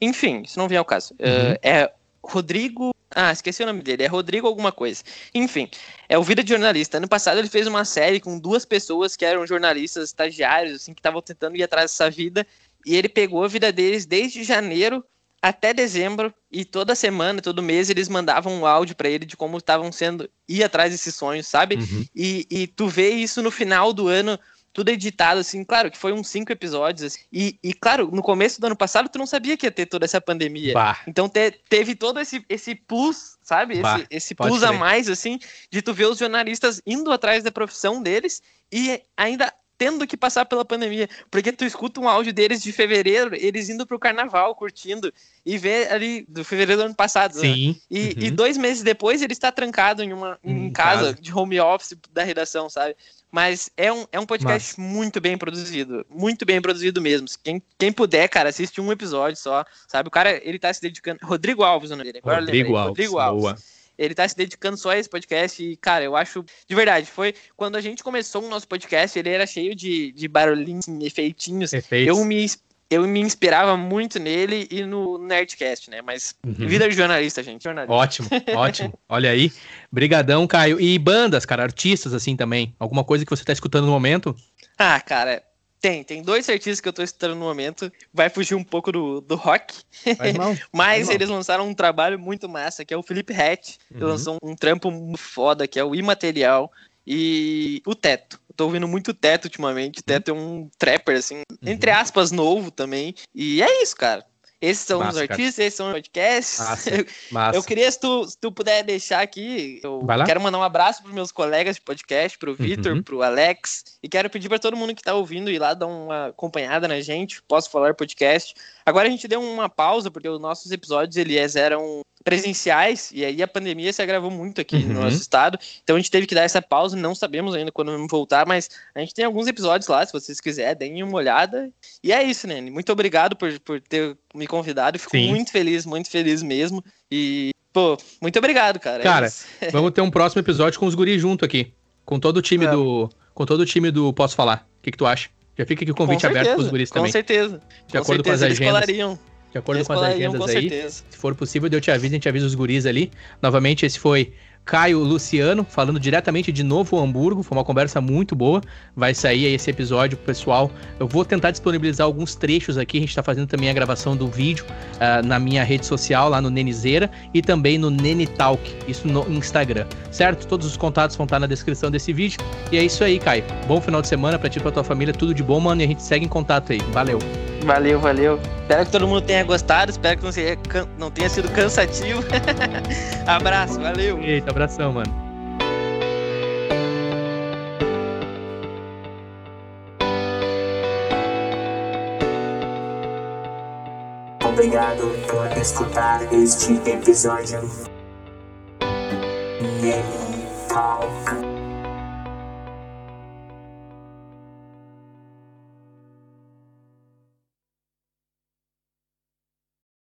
Enfim, isso não vem ao caso. Uhum. Uh, é Rodrigo. Ah, esqueci o nome dele. É Rodrigo alguma coisa. Enfim, é o Vida de Jornalista. Ano passado ele fez uma série com duas pessoas que eram jornalistas estagiários, assim, que estavam tentando ir atrás dessa vida. E ele pegou a vida deles desde janeiro até dezembro e toda semana, todo mês eles mandavam um áudio para ele de como estavam sendo ir atrás desses sonhos, sabe? Uhum. E, e tu vê isso no final do ano tudo editado, assim, claro que foi uns cinco episódios, assim, e, e, claro, no começo do ano passado tu não sabia que ia ter toda essa pandemia. Bah. Então te, teve todo esse, esse plus, sabe? Bah. Esse, esse plus a mais, assim, de tu ver os jornalistas indo atrás da profissão deles e ainda tendo que passar pela pandemia, porque tu escuta um áudio deles de fevereiro, eles indo pro carnaval, curtindo, e vê ali, do fevereiro do ano passado, né? Sim. Né? E, uhum. e, dois meses depois ele está trancado em uma em, em casa, casa, de home office da redação, sabe? Mas é um, é um podcast Mas... muito bem produzido. Muito bem produzido mesmo. Quem, quem puder, cara, assiste um episódio só. Sabe? O cara, ele tá se dedicando. Rodrigo Alves, o nome dele. Agora Rodrigo Alves. Rodrigo Alves. Boa. Ele tá se dedicando só a esse podcast e, cara, eu acho. De verdade, foi. Quando a gente começou o nosso podcast, ele era cheio de, de barulhinhos, efeitinhos. Efeitos. Eu me eu me inspirava muito nele e no Nerdcast, né? Mas uhum. vida de jornalista, gente. Jornalista. Ótimo, ótimo. Olha aí. Brigadão, Caio. E bandas, cara, artistas assim também. Alguma coisa que você tá escutando no momento? Ah, cara, tem, tem dois artistas que eu tô escutando no momento. Vai fugir um pouco do, do rock. Mas eles lançaram um trabalho muito massa, que é o Felipe Hatch. Uhum. Ele lançou um trampo foda, que é o Imaterial. E o Teto. tô ouvindo muito Teto ultimamente. O Teto é um trapper, assim, uhum. entre aspas, novo também. E é isso, cara. Esses são massa, os artistas, cara. esses são os podcasts. Massa, massa. Eu queria, se tu, se tu puder deixar aqui, eu quero mandar um abraço para meus colegas de podcast, pro Vitor, uhum. pro Alex, e quero pedir para todo mundo que tá ouvindo ir lá dar uma acompanhada na gente, posso falar podcast. Agora a gente deu uma pausa, porque os nossos episódios eles eram presenciais, e aí a pandemia se agravou muito aqui uhum. no nosso estado, então a gente teve que dar essa pausa, não sabemos ainda quando vamos voltar, mas a gente tem alguns episódios lá, se vocês quiserem, deem uma olhada. E é isso, Nene. Muito obrigado por, por ter me convidado, fico Sim. muito feliz, muito feliz mesmo. E, pô, muito obrigado, cara. É cara, é vamos ter um próximo episódio com os guris junto aqui, com todo o time do com todo o time do Posso Falar. O que, que tu acha? Já fica aqui o convite aberto para os guris também. Com certeza. De com acordo certeza, com as agendas de acordo com as agendas com aí. Certeza. Se for possível, eu te aviso, a gente avisa os guris ali. Novamente, esse foi Caio Luciano, falando diretamente de Novo Hamburgo. Foi uma conversa muito boa. Vai sair aí esse episódio, pessoal. Eu vou tentar disponibilizar alguns trechos aqui. A gente está fazendo também a gravação do vídeo uh, na minha rede social, lá no Nenizeira, e também no Nenitalk, isso no Instagram, certo? Todos os contatos vão estar na descrição desse vídeo. E é isso aí, Caio. Bom final de semana pra ti e pra tua família. Tudo de bom, mano. E a gente segue em contato aí. Valeu. Valeu, valeu. Espero que todo mundo tenha gostado. Espero que não, seja, não tenha sido cansativo. Abraço, valeu. Eita, abração, mano. Obrigado por escutar este episódio. Talk.